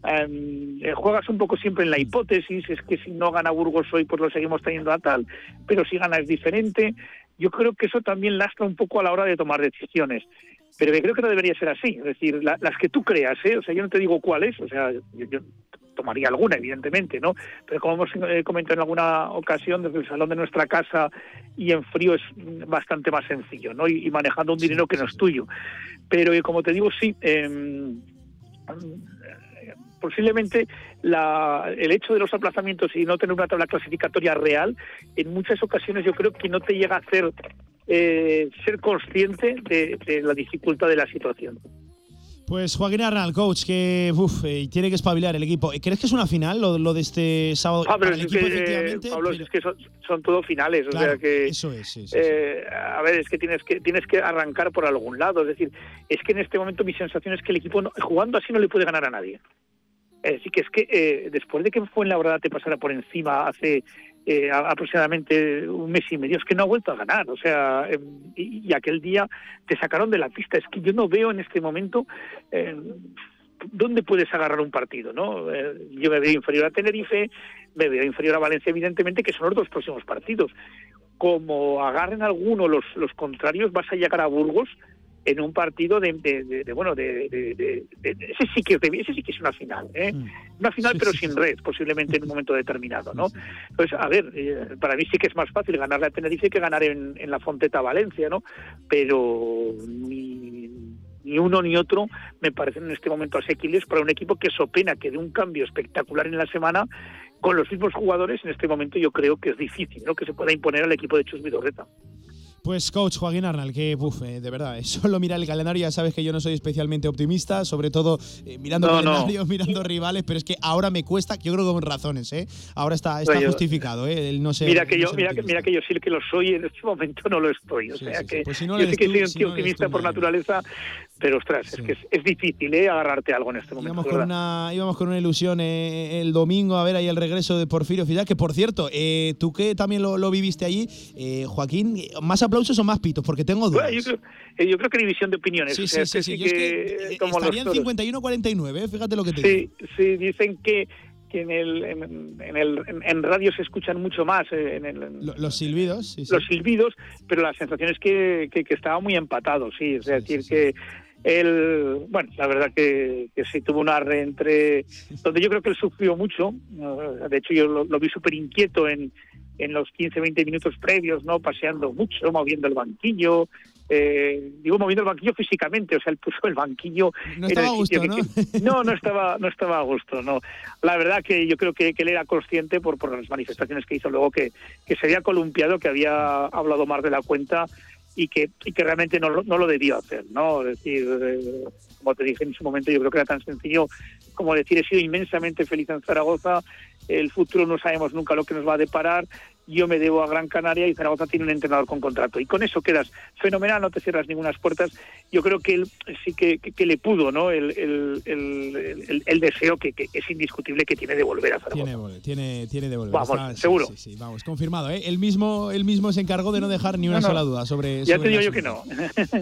Speaker 10: eh, juegas un poco siempre en la hipótesis, es que si no gana Burgos hoy, pues lo seguimos teniendo a tal, pero si gana es diferente. Yo creo que eso también lastra un poco a la hora de tomar decisiones. Pero creo que no debería ser así, es decir, las que tú creas, ¿eh? o sea, yo no te digo cuáles, o sea, yo, tomaría alguna, evidentemente, ¿no? Pero como hemos eh, comentado en alguna ocasión, desde el salón de nuestra casa y en frío es bastante más sencillo, ¿no? Y, manejando un dinero que no es tuyo. Pero eh, como te digo, sí, eh, posiblemente la, el hecho de los aplazamientos y no tener una tabla clasificatoria real, en muchas ocasiones yo creo que no te llega a hacer eh, ser consciente de, la dificultad de la situación.
Speaker 11: Pues Joaquín Arnal, coach, que uf, eh, tiene que espabilar el equipo. ¿Crees que es una final lo, lo de este sábado?
Speaker 10: Ah, pero
Speaker 11: el
Speaker 10: es
Speaker 11: equipo,
Speaker 10: que,
Speaker 11: efectivamente,
Speaker 10: Pablo,
Speaker 11: pero-
Speaker 10: es que son, son todo finales, o sea que
Speaker 11: eso es,
Speaker 10: eh, a ver, es que tienes que tienes que arrancar por algún lado, es decir, es que en este momento mi sensación es que el equipo no- jugando así no le puede ganar a nadie. Así que es que eh, después de que fue en la verdad te pasara por encima hace eh, aproximadamente un mes y medio, es que no ha vuelto a ganar. O sea, eh, y, aquel día te sacaron de la pista. Es que yo no veo en este momento eh, dónde puedes agarrar un partido, ¿no? Eh, yo me veo inferior a Tenerife, me veo inferior a Valencia, evidentemente, que son los dos próximos partidos. Como agarren alguno los, los contrarios, vas a llegar a Burgos en un partido de, de- de- de, bueno de, ese sí que ese sí que es una final ¿eh? una final
Speaker 11: Sí,
Speaker 10: pero
Speaker 11: sí,
Speaker 10: sin red posiblemente en un momento determinado no entonces a ver eh, para mí sí que es más fácil ganarle a Tenerife que ganar en, en la Fonteta Valencia no pero ni ni uno ni otro me parecen en este momento asequibles para un equipo que so pena que de un cambio espectacular en la semana con los mismos jugadores en este momento yo creo que es difícil no que se pueda imponer al equipo de Chus Vidorreta
Speaker 11: Pues coach Joaquín Arnal, que uf, eh, de verdad, eh, solo mira el calendario, ya sabes que yo no soy especialmente optimista, sobre todo eh, mirando
Speaker 10: No, no.
Speaker 11: calendarios, mirando rivales, pero es que ahora me cuesta, yo creo que con razones, ¿eh? Ahora está, está justificado, ¿eh? El no ser-
Speaker 10: Mira que yo, mira que, mira que yo sí que lo soy, en este momento no lo estoy. O
Speaker 11: Sí,
Speaker 10: sea
Speaker 11: sí, sí.
Speaker 10: que
Speaker 11: Pues si no
Speaker 10: yo sé que
Speaker 11: tú,
Speaker 10: soy un
Speaker 11: si
Speaker 10: optimista
Speaker 11: tú,
Speaker 10: por naturaleza, pero ostras, es que es, es difícil ¿eh? agarrarte algo en este momento.
Speaker 11: Íbamos con, una, íbamos con una ilusión eh, el domingo a ver ahí el regreso de Porfirio Fidal, que por cierto, eh, tú que también lo, lo viviste allí, eh, Joaquín, eh, ¿más aplausos o más pitos? Porque tengo dudas.
Speaker 10: Bueno, yo, creo, eh, yo creo que división de opiniones.
Speaker 11: Sí,
Speaker 10: o sea,
Speaker 11: sí, sí, sí. Yo es que, eh,
Speaker 10: como
Speaker 11: estarían
Speaker 10: toros.
Speaker 11: 51-49, eh, fíjate lo que te digo.
Speaker 10: Sí, sí, dicen que, que en, el, en, en el, en, radio se escuchan mucho más eh, en el, en
Speaker 11: Lo- Los silbidos, sí, sí.
Speaker 10: los silbidos, pero la sensación es que, que, que estaba muy empatado, sí. Es
Speaker 11: Sí,
Speaker 10: decir,
Speaker 11: sí, sí.
Speaker 10: que él, bueno, la verdad que, que sí tuvo una re entre. donde yo creo que él sufrió mucho. De hecho, yo lo, lo vi súper inquieto en, en los 15, 20 minutos previos, ¿no? Paseando mucho, moviendo el banquillo. Eh, digo moviendo el banquillo físicamente, o sea, él puso el banquillo
Speaker 11: No
Speaker 10: en
Speaker 11: estaba
Speaker 10: el
Speaker 11: a gusto, ¿no?
Speaker 10: que- no, no estaba, no estaba a gusto, no. La verdad que yo creo que, que él era consciente por, por las manifestaciones que hizo luego que, que se había columpiado, que había hablado más de la cuenta y que, y que realmente no, no lo debió hacer, ¿no? Decir, eh, como te dije en su momento, yo creo que era tan sencillo como decir, he sido inmensamente feliz en Zaragoza, el futuro no sabemos nunca lo que nos va a deparar, yo me debo a Gran Canaria y Zaragoza tiene un entrenador con contrato. Y con eso quedas fenomenal, no te cierras ninguna puertas. Yo creo que él sí que, que, que le pudo, ¿no? El, el, el, deseo que, que es indiscutible que tiene de volver a Zaragoza.
Speaker 11: Tiene, tiene, tiene de volver.
Speaker 10: Vamos, seguro.
Speaker 11: Sí, sí, vamos, confirmado. ¿eh? Él, mismo, él mismo se encargó de no dejar ni una
Speaker 10: No, no.
Speaker 11: sola duda sobre
Speaker 10: Ya
Speaker 11: sobre
Speaker 10: te digo yo que no.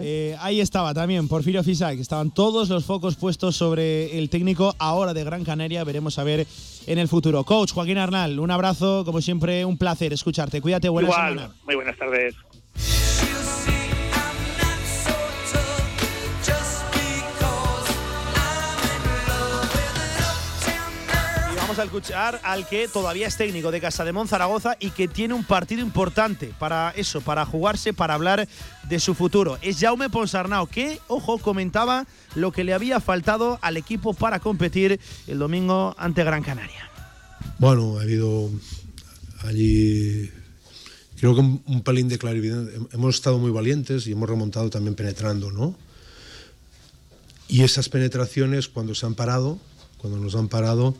Speaker 11: Eh, ahí estaba también Porfirio Fisac, estaban todos los focos puestos sobre el técnico ahora de Gran Canaria. Veremos a ver en el futuro. Coach Joaquín Arnal, un abrazo, como siempre, un placer escucharte. Cuídate, buena
Speaker 10: Igual,
Speaker 11: semana.
Speaker 10: muy buenas tardes.
Speaker 2: Y vamos a escuchar al que todavía es técnico de Casa de Zaragoza y que tiene un partido importante para eso, para jugarse, para hablar de su futuro. Es Jaume Ponsarnau, que, ojo, comentaba lo que le había faltado al equipo para competir el domingo ante Gran Canaria.
Speaker 12: Bueno, ha habido allí, creo que un, un pelín de clarividencia. Hemos estado muy valientes y hemos remontado también penetrando, ¿no? Y esas penetraciones, cuando se han parado, cuando nos han parado,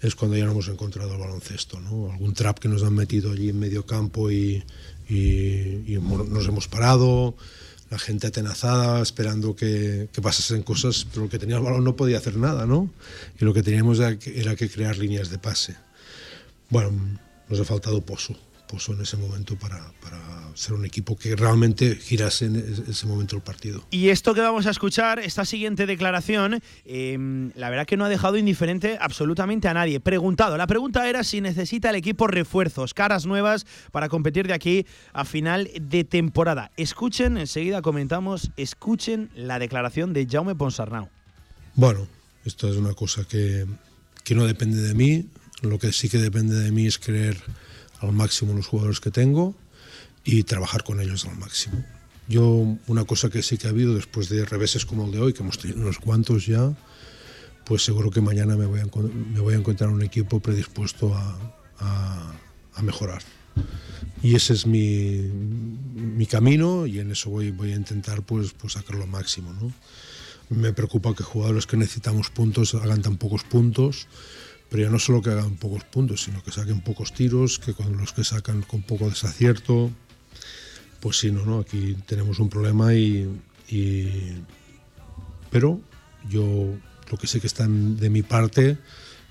Speaker 12: es cuando ya no hemos encontrado el baloncesto, ¿no? Algún trap que nos han metido allí en medio campo y, y- y nos hemos parado, la gente atenazada, esperando que, que pasasen cosas, pero el que tenía el balón no podía hacer nada, ¿no? Y lo que teníamos era que crear líneas de pase. Bueno, nos ha faltado pozo, pozo en ese momento para, para ser un equipo que realmente girase en ese- ese momento el partido.
Speaker 2: Y esto que vamos a escuchar, esta siguiente declaración, eh, la verdad que no ha dejado indiferente absolutamente a nadie. Preguntado, la pregunta era si necesita el equipo refuerzos, caras nuevas para competir de aquí a final de temporada. Escuchen, enseguida comentamos, escuchen la declaración de Jaume Ponsarnau.
Speaker 12: Bueno, esto es una cosa que, que no depende de mí. Lo que sí que depende de mí es creer al máximo los jugadores que tengo y trabajar con ellos al máximo. Yo, una cosa que sí que ha habido después de reveses como el de hoy, que hemos tenido unos cuantos ya, pues seguro que mañana me voy a, encontrar un equipo predispuesto a, mejorar. Y ese es mi, mi camino y en eso voy, voy a intentar pues, pues sacar lo máximo. ¿no? me preocupa que jugadores que necesitamos puntos hagan tan pocos puntos, pero ya no solo que hagan pocos puntos, sino que saquen pocos tiros, que con los que sacan con poco desacierto, pues sí, no, no, aquí tenemos un problema y, y pero yo lo que sé que está de mi parte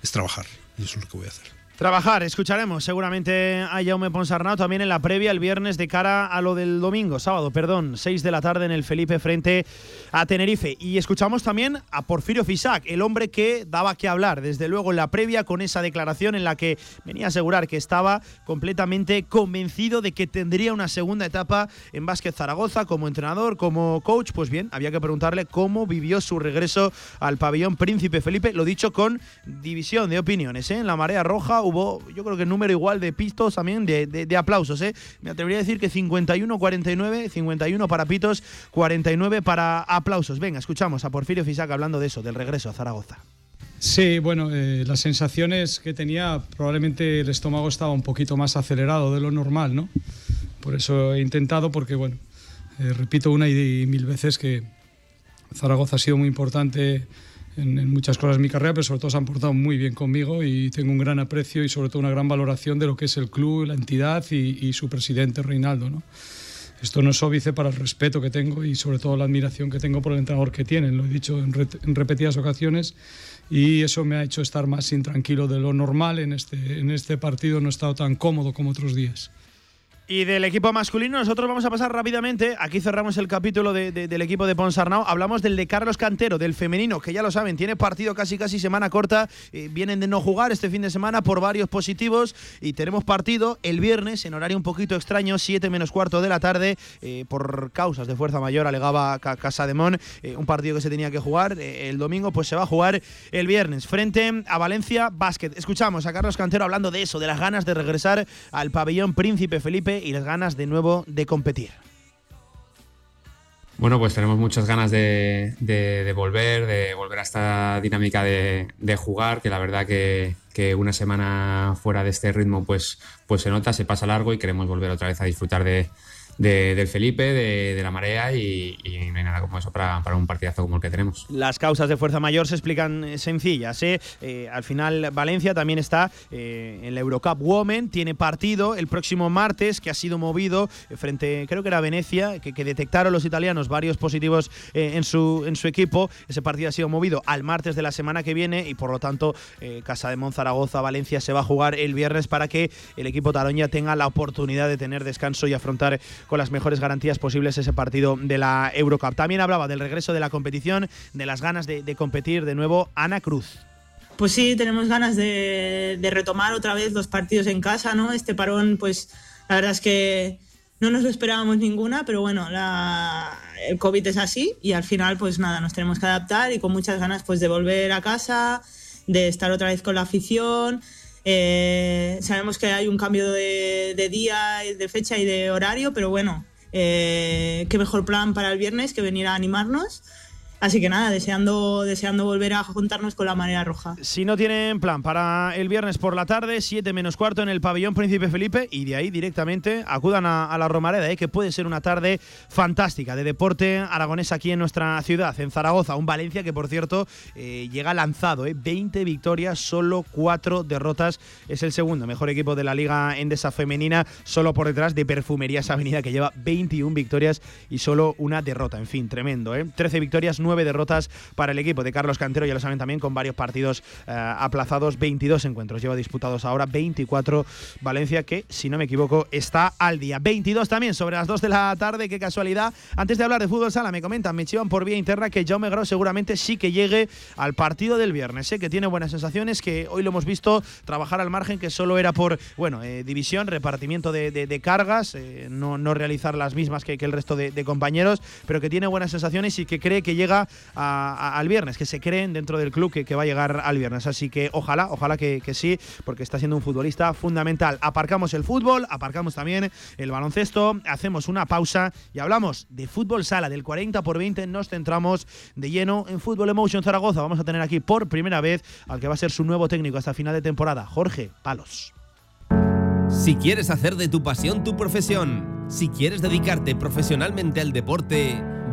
Speaker 12: es trabajar y eso es lo que voy a hacer.
Speaker 2: Trabajar, escucharemos seguramente a Jaume Ponsarnau también en la previa el viernes de cara a lo del domingo, sábado, perdón, 6 de la tarde en el Felipe frente a Tenerife. Y escuchamos también a Porfirio Fisac, el hombre que daba que hablar, desde luego en la previa con esa declaración en la que venía a asegurar que estaba completamente convencido de que tendría una segunda etapa en Básquet Zaragoza como entrenador, como coach. Pues bien, había que preguntarle cómo vivió su regreso al pabellón Príncipe Felipe, lo dicho con división de opiniones. ¿eh? En la marea roja hubo, yo creo que número igual de pistos también, de, de, aplausos. ¿eh? Me atrevería a decir que 51-49, 51 para pitos, 49 para aplausos. Venga, escuchamos a Porfirio Fisac hablando de eso, del regreso a Zaragoza.
Speaker 13: Sí, bueno, eh, las sensaciones que tenía, probablemente el estómago estaba un poquito más acelerado de lo normal, ¿no? Por eso he intentado, porque bueno, eh, repito una y mil veces que Zaragoza ha sido muy importante en, muchas cosas de mi carrera, pero sobre todo se han portado muy bien conmigo y tengo un gran aprecio y sobre todo una gran valoración de lo que es el club, la entidad y, su presidente Reinaldo. ¿no? Esto no es óbice para el respeto que tengo y sobre todo la admiración que tengo por el entrenador que tienen, lo he dicho en, en repetidas ocasiones y eso me ha hecho estar más intranquilo de lo normal en este, en este partido, no he estado tan cómodo como otros días.
Speaker 2: Y del equipo masculino, nosotros vamos a pasar rápidamente. Aquí cerramos el capítulo del equipo de Ponsarnau. Hablamos del de Carlos Cantero, del femenino, que ya lo saben, tiene partido casi casi semana corta. Eh, vienen de no jugar este fin de semana por varios positivos. Y tenemos partido el viernes en horario un poquito extraño, 7 menos cuarto de la tarde, eh, por causas de fuerza mayor, alegaba Casa de Mon. Eh, un partido que se tenía que jugar el domingo, pues se va a jugar el viernes frente a Valencia Basket. Escuchamos a Carlos Cantero hablando de eso, de las ganas de regresar al pabellón Príncipe Felipe y las ganas de nuevo de competir.
Speaker 14: Bueno, pues tenemos muchas ganas de, volver, de volver a esta dinámica de, jugar, que la verdad que, una semana fuera de este ritmo pues, pues se nota, se pasa largo y queremos volver otra vez a disfrutar de, de, del Felipe, de, la marea y, no hay nada como eso para, un partidazo como el que tenemos.
Speaker 2: Las causas de fuerza mayor se explican eh, sencillas. ¿eh? Eh, al final Valencia también está en la Eurocup Women, tiene partido el próximo martes que ha sido movido frente, creo que era Venecia, que, que detectaron los italianos varios positivos en, su, en su equipo. Ese partido ha sido movido al martes de la semana que viene y por lo tanto Casa de Monzaragoza, Valencia se va a jugar el viernes para que el equipo taroña tenga la oportunidad de tener descanso y afrontar con las mejores garantías posibles ese partido de la Eurocup. También hablaba del regreso de la competición, de las ganas de, competir de nuevo Ana Cruz.
Speaker 15: Pues sí, tenemos ganas de, retomar otra vez los partidos en casa, ¿no? Este parón, pues la verdad es que no nos lo esperábamos ninguna, pero bueno, el COVID es así y al final, pues nada, nos tenemos que adaptar y con muchas ganas pues de volver a casa, de estar otra vez con la afición, eh, sabemos que hay un cambio de, día, de fecha y de horario, pero bueno, eh, qué mejor plan para el viernes que venir a animarnos Así que nada, deseando, deseando volver a juntarnos con la marea roja.
Speaker 2: Si no tienen plan para el viernes por la tarde, 7 menos cuarto en el pabellón Príncipe Felipe y de ahí directamente acudan a, la Romareda, ¿eh? que puede ser una tarde fantástica de deporte aragonés aquí en nuestra ciudad, en Zaragoza. Un Valencia que, por cierto, eh, llega lanzado, ¿eh? 20 victorias, solo 4 derrotas. Es el segundo mejor equipo de la Liga Endesa Femenina, solo por detrás de Perfumerías Avenida, que lleva 21 victorias y solo una derrota. En fin, tremendo. ¿eh? 13 victorias, 9 nueve derrotas para el equipo de Carlos Cantero, ya lo saben también, con varios partidos eh, aplazados, 22 encuentros lleva disputados ahora, 24 Valencia, que si no me equivoco está al día. 22 también sobre las 2 de la tarde, qué casualidad. Antes de hablar de fútbol sala, me comentan, me chivan por vía interna que Jaume Gros seguramente sí que llegue al partido del viernes, sé que tiene buenas sensaciones, que hoy lo hemos visto trabajar al margen, que solo era por, bueno, eh, división, repartimiento de, cargas, eh, no, no, realizar las mismas que el resto de, compañeros, pero que tiene buenas sensaciones y que cree que llega al viernes, que se creen dentro del club que, va a llegar al viernes. Así que ojalá, ojalá que, sí, porque está siendo un futbolista fundamental. Aparcamos el fútbol, aparcamos también el baloncesto, hacemos una pausa y hablamos de fútbol sala del 40 por 20. Nos centramos de lleno en Fútbol Emotion Zaragoza. Vamos a tener aquí por primera vez al que va a ser su nuevo técnico hasta final de temporada, Jorge Palos.
Speaker 3: Si quieres hacer de tu pasión tu profesión, si quieres dedicarte profesionalmente al deporte,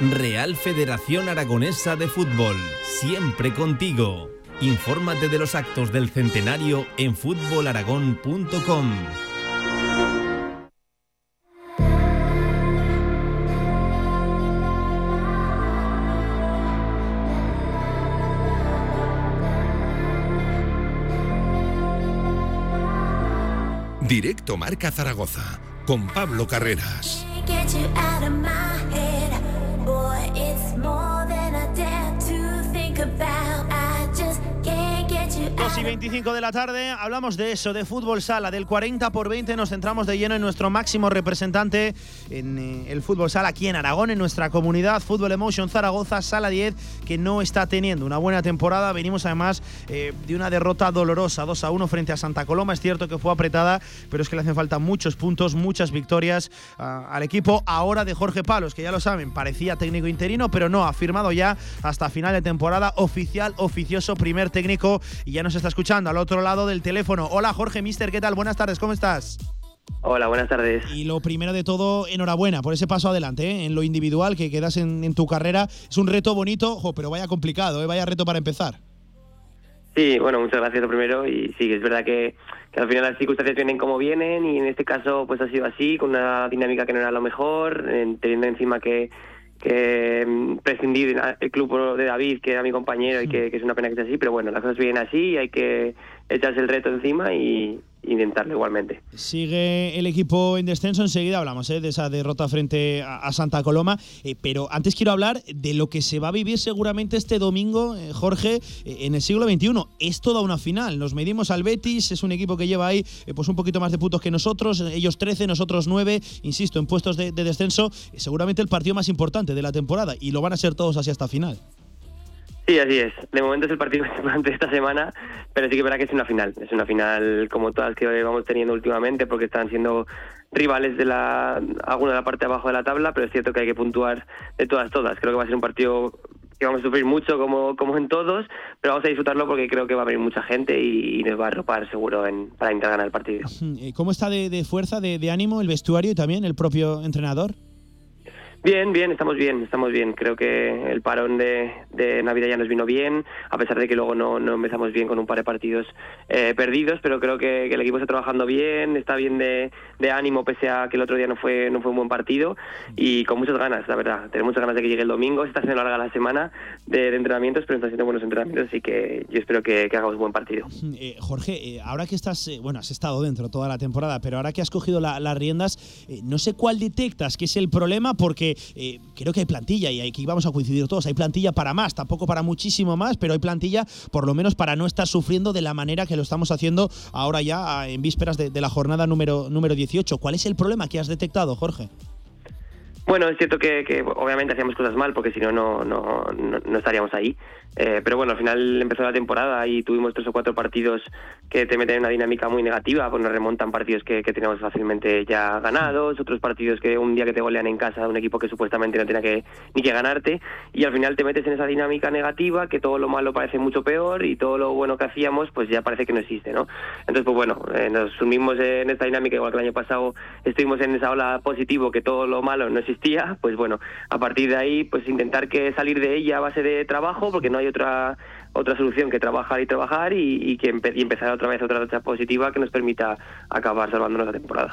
Speaker 3: Real Federación Aragonesa de Fútbol, siempre contigo. Infórmate de los actos del centenario en fútbolaragón.com.
Speaker 1: Directo Marca Zaragoza con Pablo Carreras.
Speaker 16: Boy. It's more than I dare to think about.
Speaker 17: Y 25 de la tarde, hablamos de eso, de fútbol sala, del 40 por 20, nos centramos de lleno en nuestro máximo representante en eh, el fútbol sala aquí en Aragón, en nuestra comunidad, Fútbol Emotion Zaragoza, sala 10, que no está teniendo una buena temporada. Venimos además eh, de una derrota dolorosa, 2 a 1 frente a Santa Coloma. Es cierto que fue apretada, pero es que le hacen falta muchos puntos, muchas victorias ah, al equipo ahora de Jorge Palos, que ya lo saben, parecía técnico interino, pero no, ha firmado ya hasta final de temporada oficial, oficioso, primer técnico y ya nos está escuchando al otro lado del teléfono. Hola Jorge Mister, ¿qué tal? Buenas tardes, ¿cómo estás?
Speaker 18: Hola, buenas tardes.
Speaker 2: Y lo primero de todo, enhorabuena por ese paso adelante, ¿eh? en lo individual que quedas en, en tu carrera. Es un reto bonito, ojo, pero vaya complicado, ¿eh? vaya reto para empezar.
Speaker 18: Sí, bueno, muchas gracias lo primero y sí, es verdad que, que al final las circunstancias vienen como vienen y en este caso pues ha sido así, con una dinámica que no era lo mejor, en- teniendo encima que, que mm, prescindir el club de David, que era mi compañero y que, que es una pena que sea así, pero bueno, las cosas vienen así y hay que echarse el reto encima y intentarlo igualmente.
Speaker 2: Sigue el equipo en descenso, enseguida hablamos ¿eh? de esa derrota frente a, Santa Coloma, eh, pero antes quiero hablar de lo que se va a vivir seguramente este domingo, eh, Jorge, en el siglo XXI. Es toda una final, nos medimos al Betis, es un equipo que lleva ahí pues un poquito más de puntos que nosotros, ellos 13, nosotros 9, insisto, en puestos de, de descenso, seguramente el partido más importante de la temporada y lo van a ser todos así hasta final.
Speaker 18: Sí, así es. De momento es el partido más importante esta semana, pero sí que verdad que es una final. Es una final como todas que vamos teniendo últimamente, porque están siendo rivales de la alguna de la parte de abajo de la tabla, pero es cierto que hay que puntuar de todas, todas. Creo que va a ser un partido que vamos a sufrir mucho como, como en todos, pero vamos a disfrutarlo porque creo que va a venir mucha gente y, nos va a arropar seguro en, para intentar ganar el partido.
Speaker 2: ¿Cómo está de, de fuerza, de, de ánimo el vestuario y también el propio entrenador?
Speaker 18: Bien, bien, estamos bien, estamos bien. Creo que el parón de, de Navidad ya nos vino bien, a pesar de que luego no, no empezamos bien con un par de partidos eh, perdidos, pero creo que, el equipo está trabajando bien, está bien de, ánimo, pese a que el otro día no fue, no fue un buen partido, y con muchas ganas, la verdad. Tenemos ganas de que llegue el domingo, se está haciendo larga la semana de, entrenamientos, pero está haciendo buenos entrenamientos, así que yo espero que, hagamos un buen partido.
Speaker 2: Eh, Jorge, eh, ahora que estás, eh, bueno, has estado dentro toda la temporada, pero ahora que has cogido la- las riendas, no sé cuál detectas que es el problema, porque eh, creo que hay plantilla y aquí vamos a coincidir todos. Hay plantilla para más, tampoco para muchísimo más, pero hay plantilla por lo menos para no estar sufriendo de la manera que lo estamos haciendo ahora ya ah, en vísperas de, de la jornada número, número 18. ¿Cuál es el problema que has detectado, Jorge?
Speaker 18: Bueno, es cierto que, obviamente hacíamos cosas mal porque si no, no, no, no estaríamos ahí. Eh, pero bueno, al final empezó la temporada y tuvimos tres o cuatro partidos que te meten en una dinámica muy negativa, pues nos remontan partidos que, que teníamos fácilmente ya ganados, otros partidos que un día que te golean en casa de un equipo que supuestamente no tenía que ni que ganarte y al final te metes en esa dinámica negativa que todo lo malo parece mucho peor y todo lo bueno que hacíamos pues ya parece que no existe, ¿no? Entonces pues bueno, eh, nos sumimos en esta dinámica igual que el año pasado estuvimos en esa ola positivo que todo lo malo no existía, pues bueno, a partir de ahí pues intentar que salir de ella a base de trabajo porque no hay otra otra solución que trabajar y trabajar y, que empe- y empezar otra vez otra racha positiva que nos permita acabar salvándonos la temporada.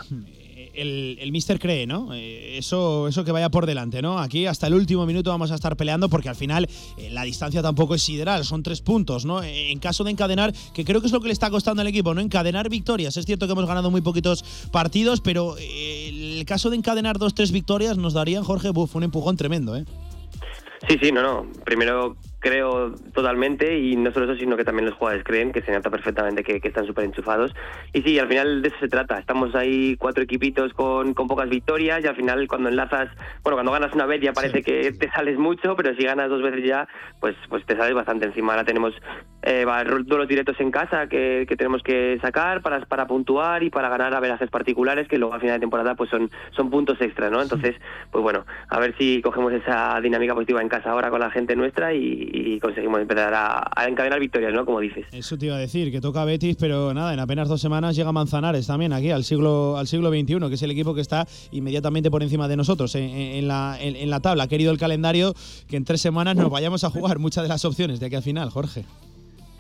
Speaker 2: El, Mister cree, ¿no? Eh, eso, eso que vaya por delante, ¿no? Aquí hasta el último minuto vamos a estar peleando porque al final eh, la distancia tampoco es sideral, son tres puntos, ¿no? Eh, En caso de encadenar, que creo que es lo que le está costando al equipo, ¿no? Encadenar victorias. Es cierto que hemos ganado muy poquitos partidos, pero el caso de encadenar dos, tres victorias nos darían, Jorge, buf, un empujón tremendo, ¿eh?
Speaker 18: Sí, sí, no, no. Primero creo totalmente y no solo eso, sino que también los jugadores creen que se nota perfectamente que, que están súper enchufados. Y sí, al final de eso se trata. Estamos ahí cuatro equipitos con, con pocas victorias y al final cuando enlazas, bueno, cuando ganas una vez ya parece que te sales mucho, pero si ganas dos veces ya, pues, pues te sales bastante encima. Ahora tenemos eh, duelos directos en casa que, que tenemos que sacar para, para puntuar y para ganar a verajes particulares que luego al final de temporada pues son, son puntos extra, ¿no? Entonces, pues bueno, a ver si cogemos esa dinámica positiva en casa ahora con la gente nuestra y, y conseguimos empezar a, encadenar victorias, ¿no? Como dices.
Speaker 2: Eso te iba a decir, que toca Betis, pero nada, en apenas dos semanas llega Manzanares también aquí al siglo al siglo XXI, que es el equipo que está inmediatamente por encima de nosotros en, la, en, en la tabla. Ha querido el calendario que en tres semanas nos vayamos a jugar muchas de las opciones de aquí al final, Jorge.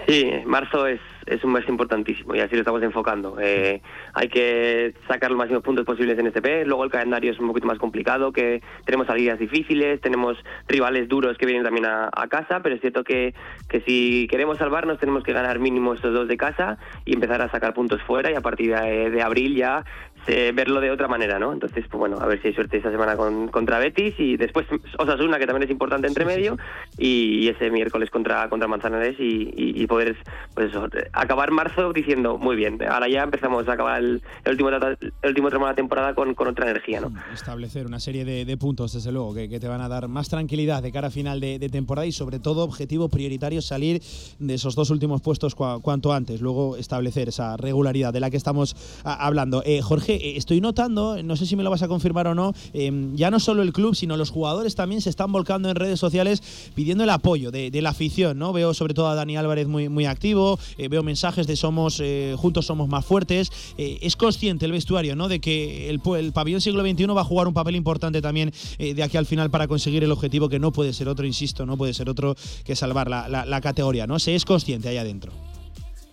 Speaker 18: Sí, marzo es, es un mes importantísimo y así lo estamos enfocando. Eh, hay que sacar los máximos puntos posibles en este mes. Luego el calendario es un poquito más complicado, que tenemos salidas difíciles, tenemos rivales duros que vienen también a, casa, pero es cierto que, que si queremos salvarnos tenemos que ganar mínimo estos dos de casa y empezar a sacar puntos fuera y a partir de abril ya eh, verlo de otra manera, ¿no? Entonces, pues bueno, a ver si hay suerte esta semana con, contra Betis y después Osasuna, que también es importante entre medio, y, y ese miércoles contra, contra Manzanares y, y, y poder pues eso, acabar marzo diciendo, muy bien, ahora ya empezamos a acabar el, el último, el último tramo de la temporada con, con otra energía, ¿no?
Speaker 2: Establecer una serie de, de puntos, desde luego, que, que te van a dar más tranquilidad de cara a final de, de temporada y sobre todo objetivo prioritario salir de esos dos últimos puestos cua- cuanto antes, luego establecer esa regularidad de la que estamos a- hablando. Eh, Jorge, eh, estoy notando, no sé si me lo vas a confirmar o no, eh, ya no solo el club, sino los jugadores también se están volcando en redes sociales pidiendo el apoyo de, la afición, ¿no? Veo sobre todo a Dani Álvarez muy, muy activo, eh, veo mensajes de somos eh, juntos somos más fuertes. Es consciente el vestuario, ¿no? De que el, pabellón siglo XXI va a jugar un papel importante también de aquí al final para conseguir el objetivo que no puede ser otro, insisto, no puede ser otro que salvar la categoría, ¿no? Se es consciente ahí adentro.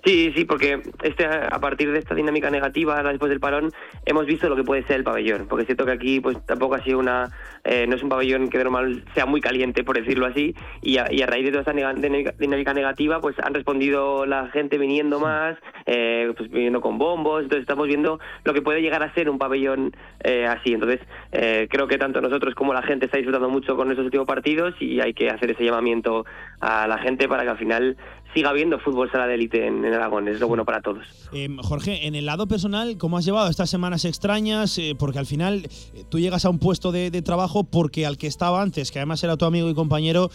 Speaker 18: Sí, sí, porque este, a partir de esta dinámica negativa después del parón hemos visto lo que puede ser el pabellón, porque es cierto que aquí pues tampoco ha sido una, eh, no es un pabellón que de normal sea muy caliente, por decirlo así, y a, y a raíz de toda esta dinámica negativa pues han respondido la gente viniendo más, eh, pues viniendo con bombos, entonces estamos viendo lo que puede llegar a ser un pabellón eh, así, entonces eh, creo que tanto nosotros como la gente está disfrutando mucho con estos últimos partidos y hay que hacer ese llamamiento a la gente para que al final siga habiendo fútbol sala de élite en, Aragón, es lo bueno para todos.
Speaker 2: Eh, Jorge, en el lado personal, ¿cómo has llevado estas semanas extrañas? Eh, porque al final eh, tú llegas a un puesto de, trabajo porque al que estaba antes, que además era tu amigo y compañero,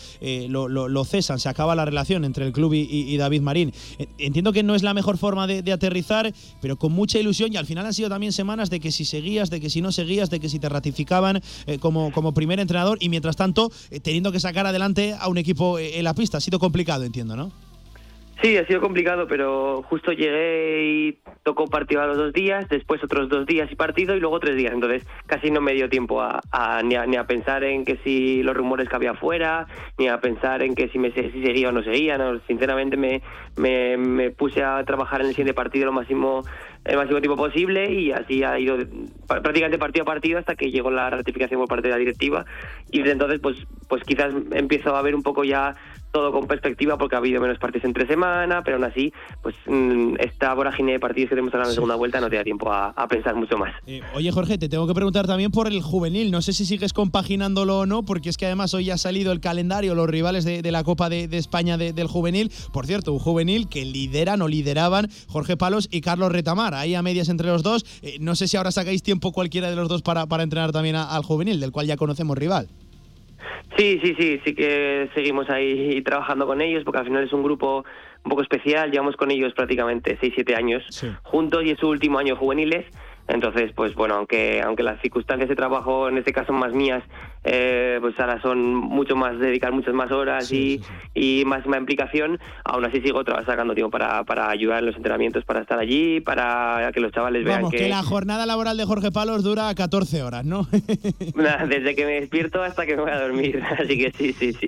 Speaker 2: lo, lo- lo cesan, se acaba la relación entre el club y, David Marín. Entiendo que no es la mejor forma de, aterrizar, pero con mucha ilusión y al final han sido también semanas de que si seguías, de que si no seguías, de que si te ratificaban como, como primer entrenador y mientras tanto teniendo que sacar adelante a un equipo en la pista. Ha sido complicado, entiendo, ¿no?
Speaker 18: Sí, ha sido complicado, pero justo llegué y tocó partido a los dos días, después otros dos días y partido y luego tres días. Entonces casi no me dio tiempo a, a- ni, a, ni a pensar en que si los rumores que había afuera, ni a pensar en que si, me, si seguía o no seguía. ¿no? Sinceramente me, me, puse a trabajar en el siguiente partido lo máximo el máximo tiempo posible y así ha ido prácticamente partido a partido hasta que llegó la ratificación por parte de la directiva y desde entonces pues pues quizás empiezo a ver un poco ya todo con perspectiva porque ha habido menos partidos entre semana, pero aún así, pues mm, esta vorágine de partidos que tenemos ahora en la segunda vuelta no te da tiempo a, a pensar mucho más.
Speaker 2: Eh, oye, Jorge, te tengo que preguntar también por el juvenil. No sé si sigues compaginándolo o no, porque es que además hoy ha salido el calendario, los rivales de, de la Copa de, de España de- del juvenil. Por cierto, un juvenil que lideran o lideraban Jorge Palos y Carlos Retamar. Ahí a medias entre los dos. Eh, no sé si ahora sacáis tiempo cualquiera de los dos para, para entrenar también a- al juvenil, del cual ya conocemos rival.
Speaker 18: Sí, sí, sí, sí que seguimos ahí trabajando con ellos porque al final es un grupo un poco especial, llevamos con ellos prácticamente 6-7 años juntos y es su último año juveniles. Entonces, pues bueno, aunque aunque las circunstancias de trabajo en este caso más mías, eh, pues ahora son mucho más, dedicar muchas más horas y, y máxima implicación, aún así sigo sacando tiempo para, para ayudar en los entrenamientos, para estar allí, para que los chavales vean
Speaker 2: Vamos, que la jornada laboral de Jorge Palos dura 14 horas, ¿no?
Speaker 18: Desde que me despierto hasta que me voy a dormir, así que sí, sí, sí.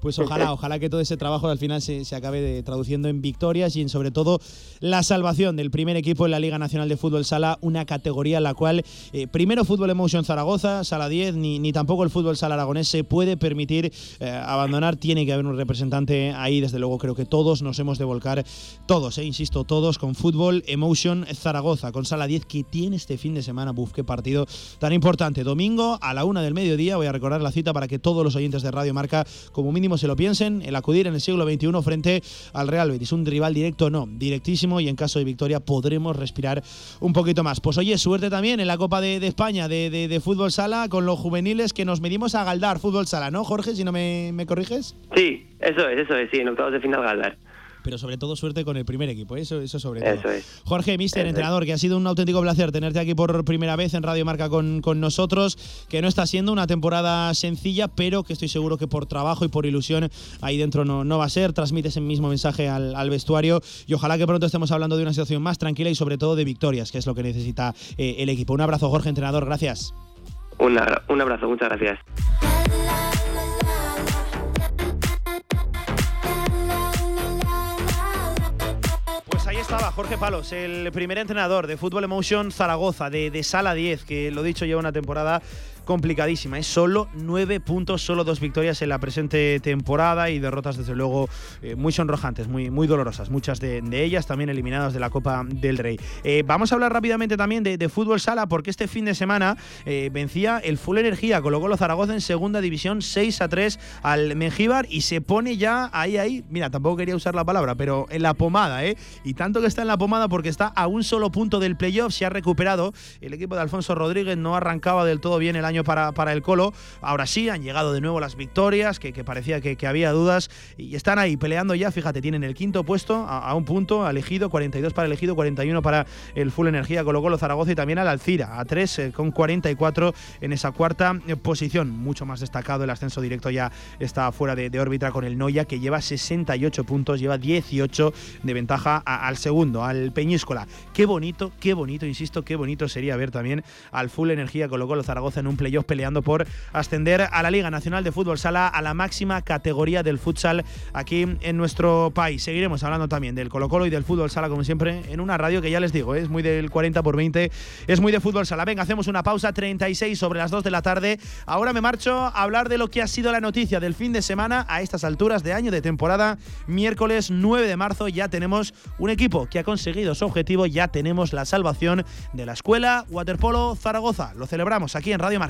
Speaker 2: Pues ojalá, ojalá que todo ese trabajo al final se, se acabe de- traduciendo en victorias y en sobre todo la salvación del primer equipo en la Liga Nacional de Fútbol Sala una
Speaker 11: una categoría en la cual eh, primero Fútbol Emotion Zaragoza, Sala 10, ni, ni tampoco el fútbol Sala Aragonés se puede permitir eh, abandonar. Tiene que haber un representante ahí. Desde luego, creo que todos nos hemos de volcar, todos, eh, insisto, todos con Fútbol Emotion Zaragoza, con Sala 10, que tiene este fin de semana. Buf, qué partido tan importante. Domingo a la una del mediodía. Voy a recordar la cita para que todos los oyentes de Radio Marca, como mínimo, se lo piensen. El acudir en el siglo XXI frente al Real Betis. Un rival directo, no, directísimo. Y en caso de victoria, podremos respirar un poquito más. Pues oye, suerte también en la Copa de, España de Fútbol Sala con los juveniles que nos medimos a Galdar Fútbol Sala, ¿no, Jorge? Si no me, me corriges.
Speaker 18: Sí, eso es, eso es, sí, en octavos de final Galdar.
Speaker 11: Pero sobre todo suerte con el primer equipo, eso, eso sobre todo.
Speaker 18: Eso es.
Speaker 11: Jorge, mister,
Speaker 18: Eso es.
Speaker 11: entrenador, que ha sido un auténtico placer tenerte aquí por primera vez en Radio Marca con, con nosotros, que no está siendo una temporada sencilla, pero que estoy seguro que por trabajo y por ilusión ahí dentro no, no va a ser. Transmites el mismo mensaje al, al vestuario y ojalá que pronto estemos hablando de una situación más tranquila y sobre todo de victorias, que es lo que necesita eh, el equipo. Un abrazo, Jorge, entrenador, gracias.
Speaker 18: Un abrazo, muchas gracias.
Speaker 2: Jorge Palos, el primer entrenador de Fútbol Emotion Zaragoza, de, de Sala 10, que lo dicho lleva una temporada complicadísima. Es solo nueve puntos, solo dos victorias en la presente temporada y derrotas, desde luego, eh, muy sonrojantes, muy, muy dolorosas. Muchas de, ellas también eliminadas de la Copa del Rey. Eh, vamos a hablar rápidamente también de, de fútbol sala, porque este fin de semana eh, vencía el Full Energía, colocó los Zaragoza en segunda división 6 a 3 al Mengíbar y se pone ya ahí, ahí. Mira, tampoco quería usar la palabra, pero en la pomada, ¿eh? Y tanto que está en la pomada porque está a un solo punto del playoff, se ha recuperado. El equipo de Alfonso Rodríguez no arrancaba del todo bien el año para, para el Colo. Ahora sí, han llegado de nuevo las victorias, que, parecía que, había dudas. Y están ahí peleando ya, fíjate, tienen el quinto puesto a, un punto, elegido, 42 para elegido, 41 para el Full Energía, colocó los Zaragoza y también al Alcira, a 3 con 44 en esa cuarta eh, posición. Mucho más destacado el ascenso directo ya está fuera de, órbita con el Noya, que lleva 68 puntos, lleva 18 de ventaja al segundo, al Peñíscola. Qué bonito, qué bonito, insisto, qué bonito sería ver también al Full Energía colocó los Zaragoza en un playoff peleando por ascender a la Liga Nacional de Fútbol Sala, a la máxima categoría del futsal aquí en nuestro país. Seguiremos hablando también del Colo Colo y del fútbol sala, como siempre, en una radio que ya les digo, ¿eh? es muy del 40 por 20, es muy de fútbol sala. Venga, hacemos una pausa, 36 sobre las 2 de la tarde. Ahora me marcho a hablar de lo que ha sido la noticia del fin de semana a estas alturas de año de temporada. Miércoles 9 de marzo ya tenemos un equipo que ha conseguido su objetivo, ya tenemos la salvación de la escuela Waterpolo Zaragoza. Lo celebramos aquí en Radio Marca.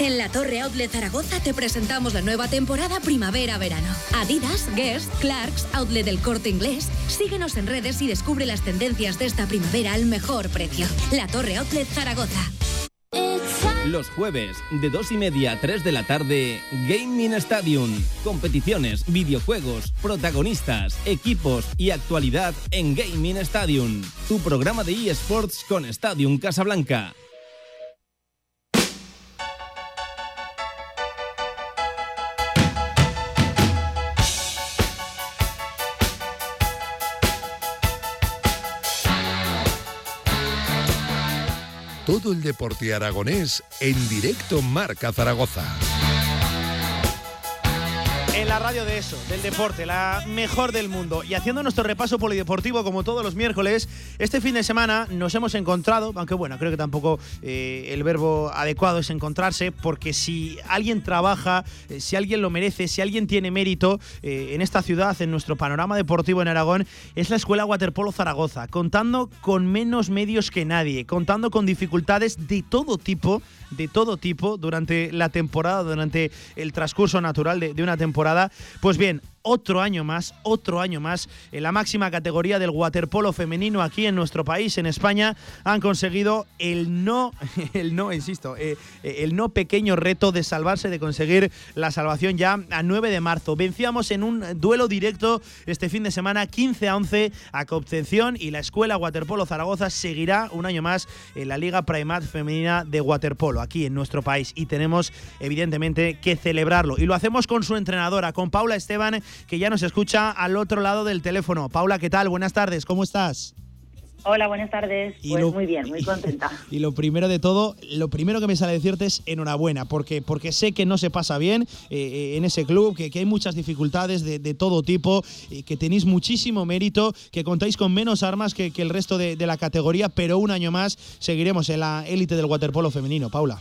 Speaker 19: En la Torre Outlet Zaragoza te presentamos la nueva temporada primavera-verano. Adidas, Guess, Clarks, Outlet del Corte Inglés. Síguenos en redes y descubre las tendencias de esta primavera al mejor precio. La Torre Outlet Zaragoza.
Speaker 3: Los jueves, de 2 y media a 3 de la tarde, Gaming Stadium. Competiciones, videojuegos, protagonistas, equipos y actualidad en Gaming Stadium. Tu programa de eSports con Stadium Casablanca.
Speaker 1: Todo el deporte aragonés en directo Marca Zaragoza.
Speaker 2: En la radio de eso, del deporte, la mejor del mundo. Y haciendo nuestro repaso polideportivo como todos los miércoles, este fin de semana nos hemos encontrado, aunque bueno, creo que tampoco eh, el verbo adecuado es encontrarse, porque si alguien trabaja, eh, si alguien lo merece, si alguien tiene mérito eh, en esta ciudad, en nuestro panorama deportivo en Aragón, es la Escuela Waterpolo Zaragoza, contando con menos medios que nadie, contando con dificultades de todo tipo, de todo tipo durante la temporada, durante el transcurso natural de, una temporada. Pues bien, otro año más, otro año más en la máxima categoría del waterpolo femenino aquí en nuestro país, en España, han conseguido el no, el no, insisto, eh, el no pequeño reto de salvarse, de conseguir la salvación ya a 9 de marzo. Vencíamos en un duelo directo este fin de semana 15 a 11 a Concepción y la Escuela Waterpolo Zaragoza seguirá un año más en la Liga Primat Femenina de Waterpolo aquí en nuestro país y tenemos evidentemente que celebrarlo y lo hacemos con su entrenadora, con Paula Esteban
Speaker 20: que ya nos escucha al otro lado del teléfono. Paula, ¿qué tal? Buenas tardes, ¿cómo estás?
Speaker 21: Hola, buenas tardes.
Speaker 2: Y
Speaker 21: Pues
Speaker 2: lo-
Speaker 21: muy bien, muy contenta.
Speaker 2: Y lo primero de todo, lo primero que me sale decirte es enhorabuena, porque, porque sé que no se pasa bien eh, eh, en ese club, que, que hay muchas dificultades de, de todo tipo, eh, que tenéis muchísimo mérito, que contáis con menos armas que, que el resto de, de la categoría, pero un año más seguiremos en la élite del waterpolo femenino. Paula.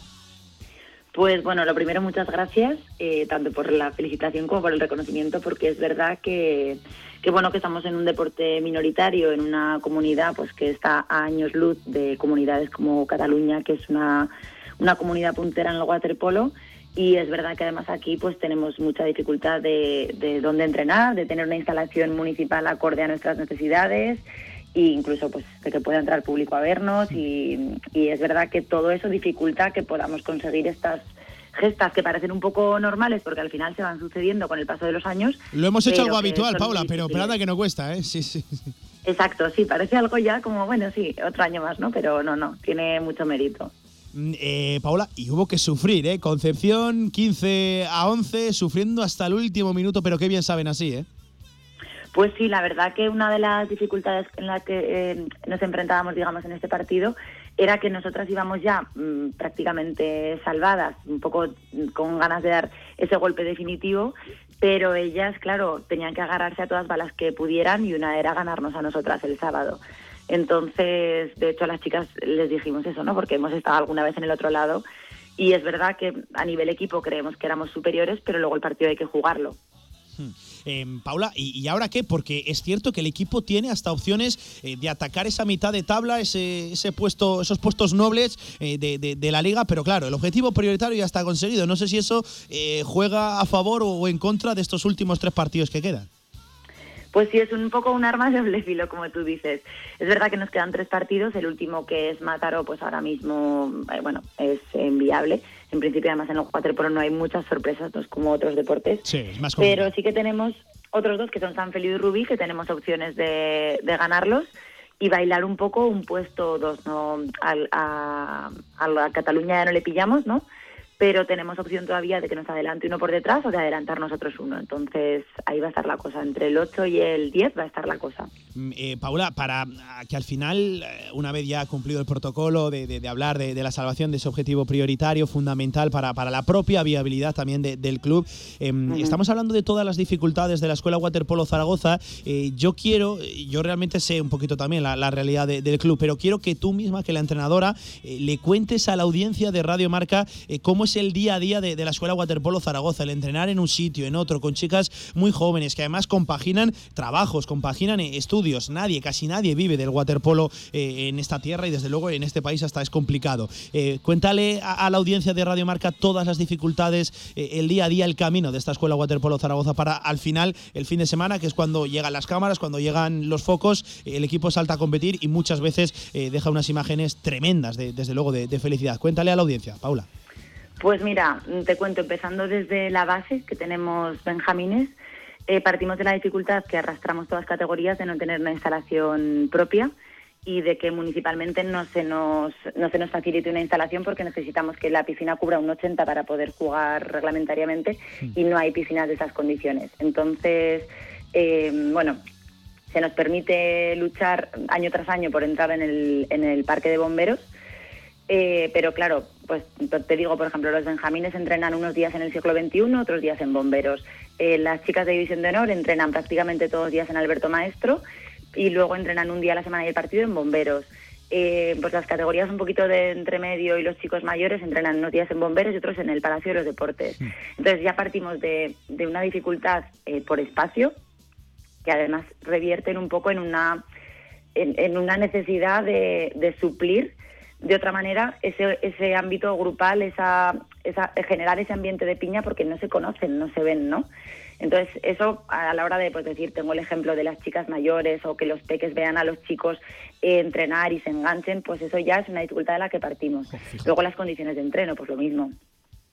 Speaker 21: Pues bueno, lo primero, muchas gracias, eh, tanto por la felicitación como por el reconocimiento, porque es verdad que, que bueno que estamos en un deporte minoritario, en una comunidad pues que está a años luz de comunidades como Cataluña, que es una, una comunidad puntera en el waterpolo. Y es verdad que además aquí pues tenemos mucha dificultad de, de dónde entrenar, de tener una instalación municipal acorde a nuestras necesidades e incluso pues de que pueda entrar público a vernos y, y es verdad que todo eso dificulta que podamos conseguir estas gestas que parecen un poco normales porque al final se van sucediendo con el paso de los años.
Speaker 2: Lo hemos hecho algo habitual, Paula, pero, pero nada que no cuesta, ¿eh? Sí, sí.
Speaker 21: Exacto, sí, parece algo ya como, bueno, sí, otro año más, ¿no? Pero no, no, tiene mucho mérito.
Speaker 2: Mm, eh, Paula, y hubo que sufrir, ¿eh? Concepción 15 a 11, sufriendo hasta el último minuto, pero qué bien saben así, ¿eh?
Speaker 21: Pues sí, la verdad que una de las dificultades en las que eh, nos enfrentábamos, digamos, en este partido era que nosotras íbamos ya mm, prácticamente salvadas, un poco mm, con ganas de dar ese golpe definitivo, pero ellas, claro, tenían que agarrarse a todas balas que pudieran y una era ganarnos a nosotras el sábado. Entonces, de hecho, a las chicas les dijimos eso, ¿no? Porque hemos estado alguna vez en el otro lado y es verdad que a nivel equipo creemos que éramos superiores, pero luego el partido hay que jugarlo.
Speaker 2: Eh, Paula, ¿y, ahora qué? Porque es cierto que el equipo tiene hasta opciones eh, de atacar esa mitad de tabla, ese, ese puesto, esos puestos nobles eh, de, de- de la liga, pero claro, el objetivo prioritario ya está conseguido. No sé si eso eh, juega a favor o en contra de estos últimos tres partidos que quedan.
Speaker 21: Pues sí, es un poco un arma de doble filo, como tú dices. Es verdad que nos quedan tres partidos. El último, que es Mataró, pues ahora mismo, eh, bueno, es enviable. En principio, además, en el waterpolo no hay muchas sorpresas, no es como otros deportes.
Speaker 2: Sí, es más
Speaker 21: Pero sí que tenemos otros dos, que son San Feliu y Rubí, que tenemos opciones de, de ganarlos y bailar un poco un puesto dos, ¿no? Al- a, a la Cataluña ya no le pillamos, ¿no? Pero tenemos opción todavía de que nos adelante uno por detrás o de adelantar nosotros uno. Entonces ahí va a estar la cosa. Entre el 8 y el 10 va a estar la cosa.
Speaker 2: Mm, eh, Paula, para ah, que al final, eh, una vez ya cumplido el protocolo de, de- de hablar de, de la salvación de ese objetivo prioritario, fundamental para, para la propia viabilidad también de- del club, eh,
Speaker 22: Ujú.
Speaker 2: estamos hablando de todas las dificultades de la Escuela Waterpolo Zaragoza. Eh, yo quiero, yo realmente sé un poquito también la, la realidad de- del club, pero quiero que tú misma, que la entrenadora, le cuentes a la audiencia de Radio Marca cómo es el día a día de, la Escuela Waterpolo Zaragoza, el entrenar en un sitio, en otro, con chicas muy jóvenes que además compaginan trabajos, compaginan eh, estudios. Nadie, casi nadie vive del waterpolo eh, en esta tierra y desde luego en este país hasta es complicado. Eh, cuéntale a, la audiencia de Radio Marca todas las dificultades, el día a día, el camino de esta Escuela Waterpolo Zaragoza para al final, el fin de semana, que es cuando llegan las cámaras, cuando llegan los focos, el equipo salta a competir y muchas veces deja unas imágenes tremendas, de- desde luego, de felicidad. Cuéntale a la audiencia, Paula.
Speaker 21: Pues mira, te cuento, empezando desde la base, que tenemos Benjamines, eh, partimos de la dificultad que arrastramos todas categorías de no tener una instalación propia y de que municipalmente no se nos, no se nos facilite una instalación porque necesitamos que la piscina cubra un 80 para poder jugar reglamentariamente y no hay piscinas de esas condiciones. Entonces, eh, bueno, se nos permite luchar año tras año por entrar en el, en el parque de bomberos eh, pero claro, pues te digo, por ejemplo, los benjamines entrenan unos días en el siglo XXI, otros días en bomberos. Eh, las chicas de División de Honor entrenan prácticamente todos los días en Alberto Maestro y luego entrenan un día a la semana y el partido en bomberos. Eh, pues las categorías un poquito de entremedio y los chicos mayores entrenan unos días en bomberos y otros en el Palacio de los Deportes. Entonces ya partimos de, de una dificultad eh, por espacio que además revierten un poco en una, en, en una necesidad de, de suplir de otra manera ese, ese ámbito grupal, esa, esa, generar ese ambiente de piña porque no se conocen, no se ven, ¿no? Entonces, eso a la hora de pues, decir, tengo el ejemplo de las chicas mayores o que los peques vean a los chicos eh, entrenar y se enganchen, pues eso ya es una dificultad de la que partimos. Luego las condiciones de entreno, pues lo mismo.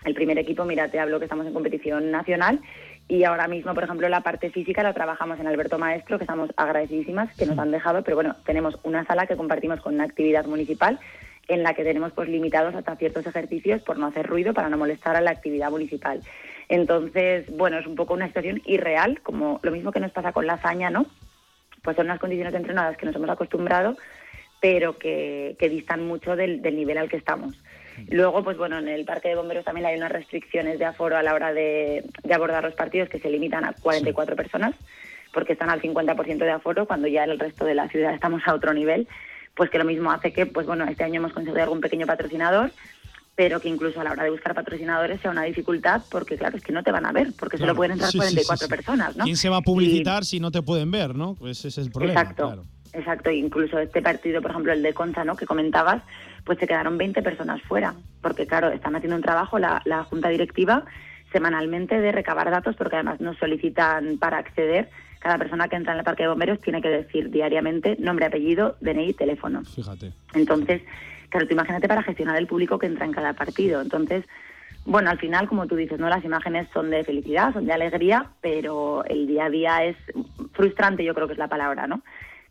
Speaker 21: El primer equipo, mira, te hablo que estamos en competición nacional y ahora mismo, por ejemplo, la parte física la trabajamos en Alberto Maestro, que estamos agradecidísimas, que nos han dejado, pero bueno, tenemos una sala que compartimos con una actividad municipal en la que tenemos pues limitados hasta ciertos ejercicios por no hacer ruido, para no molestar a la actividad municipal. Entonces, bueno, es un poco una situación irreal, como lo mismo que nos pasa con la hazaña, ¿no? Pues son unas condiciones entrenadas que nos hemos acostumbrado, pero que, que distan mucho del, del nivel al que estamos. Luego, pues bueno, en el Parque de Bomberos también hay unas restricciones de aforo a la hora de, de abordar los partidos que se limitan a 44 personas, porque están al 50% de aforo, cuando ya en el resto de la ciudad estamos a otro nivel, pues que lo mismo hace que, pues bueno, este año hemos conseguido algún pequeño patrocinador, pero que incluso a la hora de buscar patrocinadores sea una dificultad, porque claro, es que no te van a ver, porque solo
Speaker 2: Claro.
Speaker 21: pueden entrar
Speaker 2: Sí, sí, sí,
Speaker 21: 44
Speaker 2: sí.
Speaker 21: personas, ¿no?
Speaker 2: ¿Quién se va a publicitar si no te pueden ver, no? Pues ese es el problema.
Speaker 21: Exacto.
Speaker 2: claro.
Speaker 21: Exacto, incluso este partido, por ejemplo, el de Concha, ¿no? que comentabas, pues se quedaron 20 personas fuera, porque claro, están haciendo un trabajo la, la Junta Directiva semanalmente de recabar datos, porque además nos solicitan para acceder, cada persona que entra en el parque de bomberos tiene que decir diariamente nombre, apellido, DNI, teléfono.
Speaker 2: Fíjate.
Speaker 21: Entonces, claro, tú imagínate para gestionar el público que entra en cada partido. Entonces, bueno, al final, como tú dices, ¿no? Las imágenes son de felicidad, son de alegría, pero el día a día es frustrante, yo creo que es la palabra, ¿no?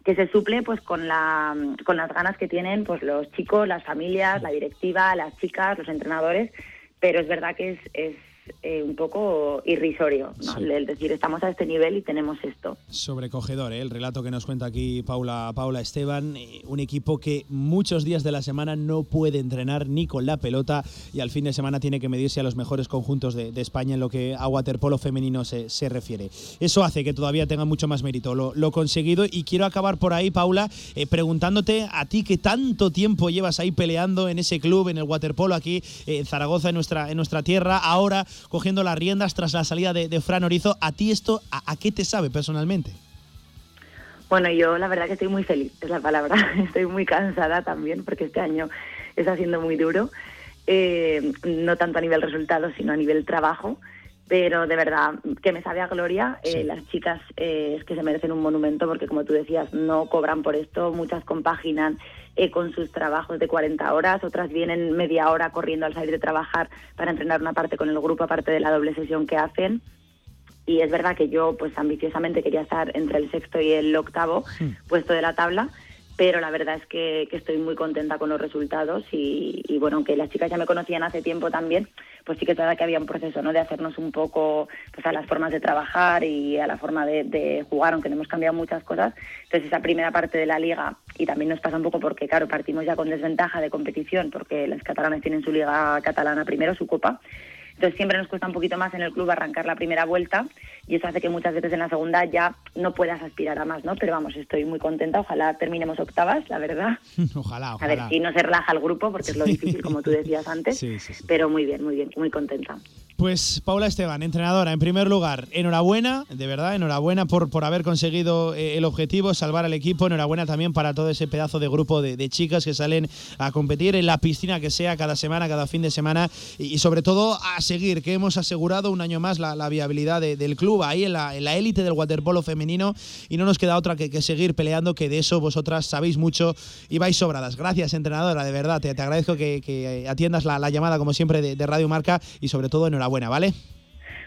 Speaker 21: Que se suple pues con la con las ganas que tienen pues los chicos, las familias, la directiva, las chicas, los entrenadores, pero es verdad que es, es eh, un poco irrisorio, ¿no?
Speaker 2: Sí.
Speaker 21: El, decir estamos a este nivel y tenemos esto.
Speaker 2: Sobrecogedor, ¿eh? el relato que nos cuenta aquí Paula, Paula Esteban, eh, un equipo que muchos días de la semana no puede entrenar ni con la pelota y al fin de semana tiene que medirse a los mejores conjuntos de, de España en lo que a waterpolo femenino se, se refiere. Eso hace que todavía tenga mucho más mérito lo, lo conseguido y quiero acabar por ahí, Paula, eh, preguntándote a ti que tanto tiempo llevas ahí peleando en ese club, en el waterpolo aquí en Zaragoza, en nuestra, en nuestra tierra, ahora cogiendo las riendas tras la salida de, Fran Orizo, ¿a ti esto a- qué te sabe personalmente?
Speaker 21: Bueno, yo la verdad que estoy muy feliz, es la palabra. Estoy muy cansada también porque este año está siendo muy duro, eh, no tanto a nivel resultados, sino a nivel trabajo. Pero de verdad, que me sabe a gloria. Eh, Las chicas eh, es que se merecen un monumento porque, como tú decías, no cobran por esto. Muchas compaginan eh, con sus trabajos de 40 horas, otras vienen media hora corriendo al salir de trabajar para entrenar una parte con el grupo, aparte de la doble sesión que hacen y es verdad que yo pues ambiciosamente quería estar entre el sexto y el octavo puesto de la tabla pero la verdad es que, estoy muy contenta con los resultados y, bueno aunque las chicas ya me conocían hace tiempo también pues sí que es verdad que había un proceso no de hacernos un poco pues a las formas de trabajar y a la forma de, de jugar aunque no hemos cambiado muchas cosas. Entonces esa primera parte de la liga y también nos pasa un poco porque claro partimos ya con desventaja de competición porque las catalanas tienen su liga catalana primero su copa entonces siempre nos cuesta un poquito más en el club arrancar la primera vuelta y eso hace que muchas veces en la segunda ya no puedas aspirar a más, ¿no? Pero vamos, estoy muy contenta, ojalá terminemos octavas, la verdad.
Speaker 2: ojalá,
Speaker 21: A ver
Speaker 2: ojalá.
Speaker 21: si no se relaja el grupo, porque es lo difícil, como tú decías antes.
Speaker 2: Sí, sí, sí.
Speaker 21: Pero muy bien, muy bien, muy contenta.
Speaker 2: Pues Paula Esteban, entrenadora, en primer lugar, enhorabuena, de verdad, enhorabuena por, por haber conseguido eh, el objetivo, salvar al equipo, enhorabuena también para todo ese pedazo de grupo de, de chicas que salen a competir en la piscina que sea cada semana, cada fin de semana y, y sobre todo a seguir, que hemos asegurado un año más la, viabilidad de- del club ahí en la élite del waterpolo femenino y no nos queda otra que, seguir peleando, que de eso vosotras sabéis mucho y vais sobradas. Gracias, entrenadora, de verdad, te, te agradezco que, atiendas la, la llamada como siempre de Radio Marca y sobre todo enhorabuena, ¿vale?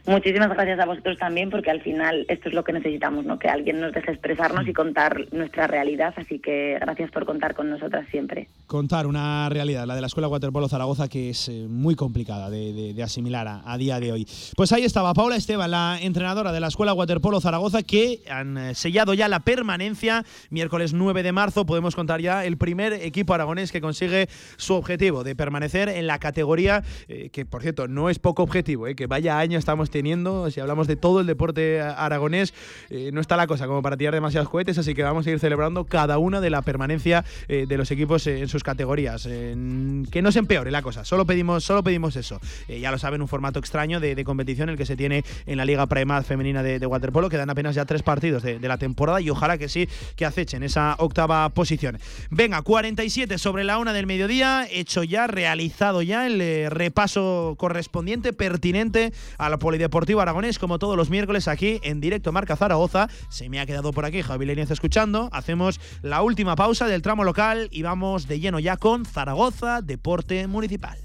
Speaker 21: Muchísimas gracias a vosotros también, porque al final esto es lo que necesitamos, ¿no? Que alguien nos deje expresarnos y contar nuestra realidad, así que gracias por contar con nosotras siempre.
Speaker 2: contar una realidad, la de la Escuela Waterpolo Zaragoza, que es eh, muy complicada de, de- asimilar a, a día de hoy. Pues ahí estaba Paula Esteban, la entrenadora de la Escuela Waterpolo Zaragoza, que han eh, sellado ya la permanencia. Miércoles 9 de marzo podemos contar ya el primer equipo aragonés que consigue su objetivo de permanecer en la categoría, eh, que por cierto no es poco objetivo, eh, que vaya año estamos teniendo, si hablamos de todo el deporte aragonés, eh, no está la cosa como para tirar demasiados cohetes, así que vamos a ir celebrando cada una de la permanencia eh, de los equipos eh, en sus categorías. Que no se empeore la cosa, solo pedimos, solo pedimos eso. Ya lo saben, un formato extraño de, de competición el que se tiene en la Liga Primad femenina de, waterpolo, quedan apenas ya tres partidos de, la temporada y ojalá que sí, que acechen esa octava posición. Venga, 47 sobre la una del mediodía, hecho ya, realizado ya el repaso correspondiente, pertinente a la Polideportivo Aragonés, como todos los miércoles aquí en directo Marca Zaragoza. Se me ha quedado por aquí Javi Leñez escuchando. Hacemos la última pausa del tramo local y vamos de lleno ya con Zaragoza Deporte Municipal.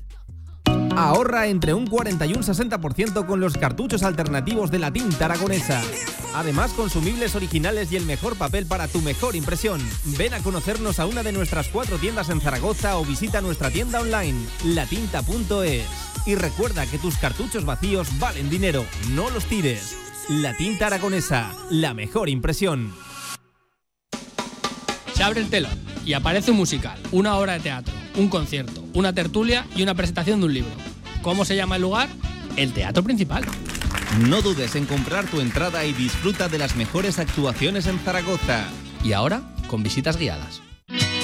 Speaker 3: Ahorra entre un 40 y un 60% con los cartuchos alternativos de la tinta aragonesa. Además, consumibles originales y el mejor papel para tu mejor impresión. Ven a conocernos a una de nuestras cuatro tiendas en Zaragoza o visita nuestra tienda online, latinta.es. Y recuerda que tus cartuchos vacíos valen dinero, no los tires. La tinta aragonesa, la mejor impresión.
Speaker 23: Se abre el telón y aparece un musical, una obra de teatro, un concierto, una tertulia y una presentación de un libro. ¿Cómo se llama el lugar? El Teatro Principal.
Speaker 3: No dudes en comprar tu entrada y disfruta de las mejores actuaciones en Zaragoza.
Speaker 23: Y ahora, con visitas guiadas.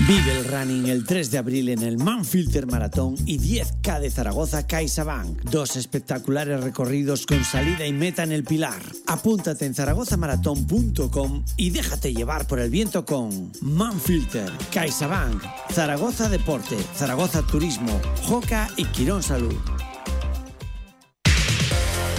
Speaker 4: Vive el running el 3 de abril en el Manfilter Maratón y 10K de Zaragoza CaixaBank. Dos espectaculares recorridos con salida y meta en el Pilar. Apúntate en zaragozamaratón.com y déjate llevar por el viento con Manfilter, CaixaBank, Zaragoza Deporte, Zaragoza Turismo, Joca y Quirón Salud.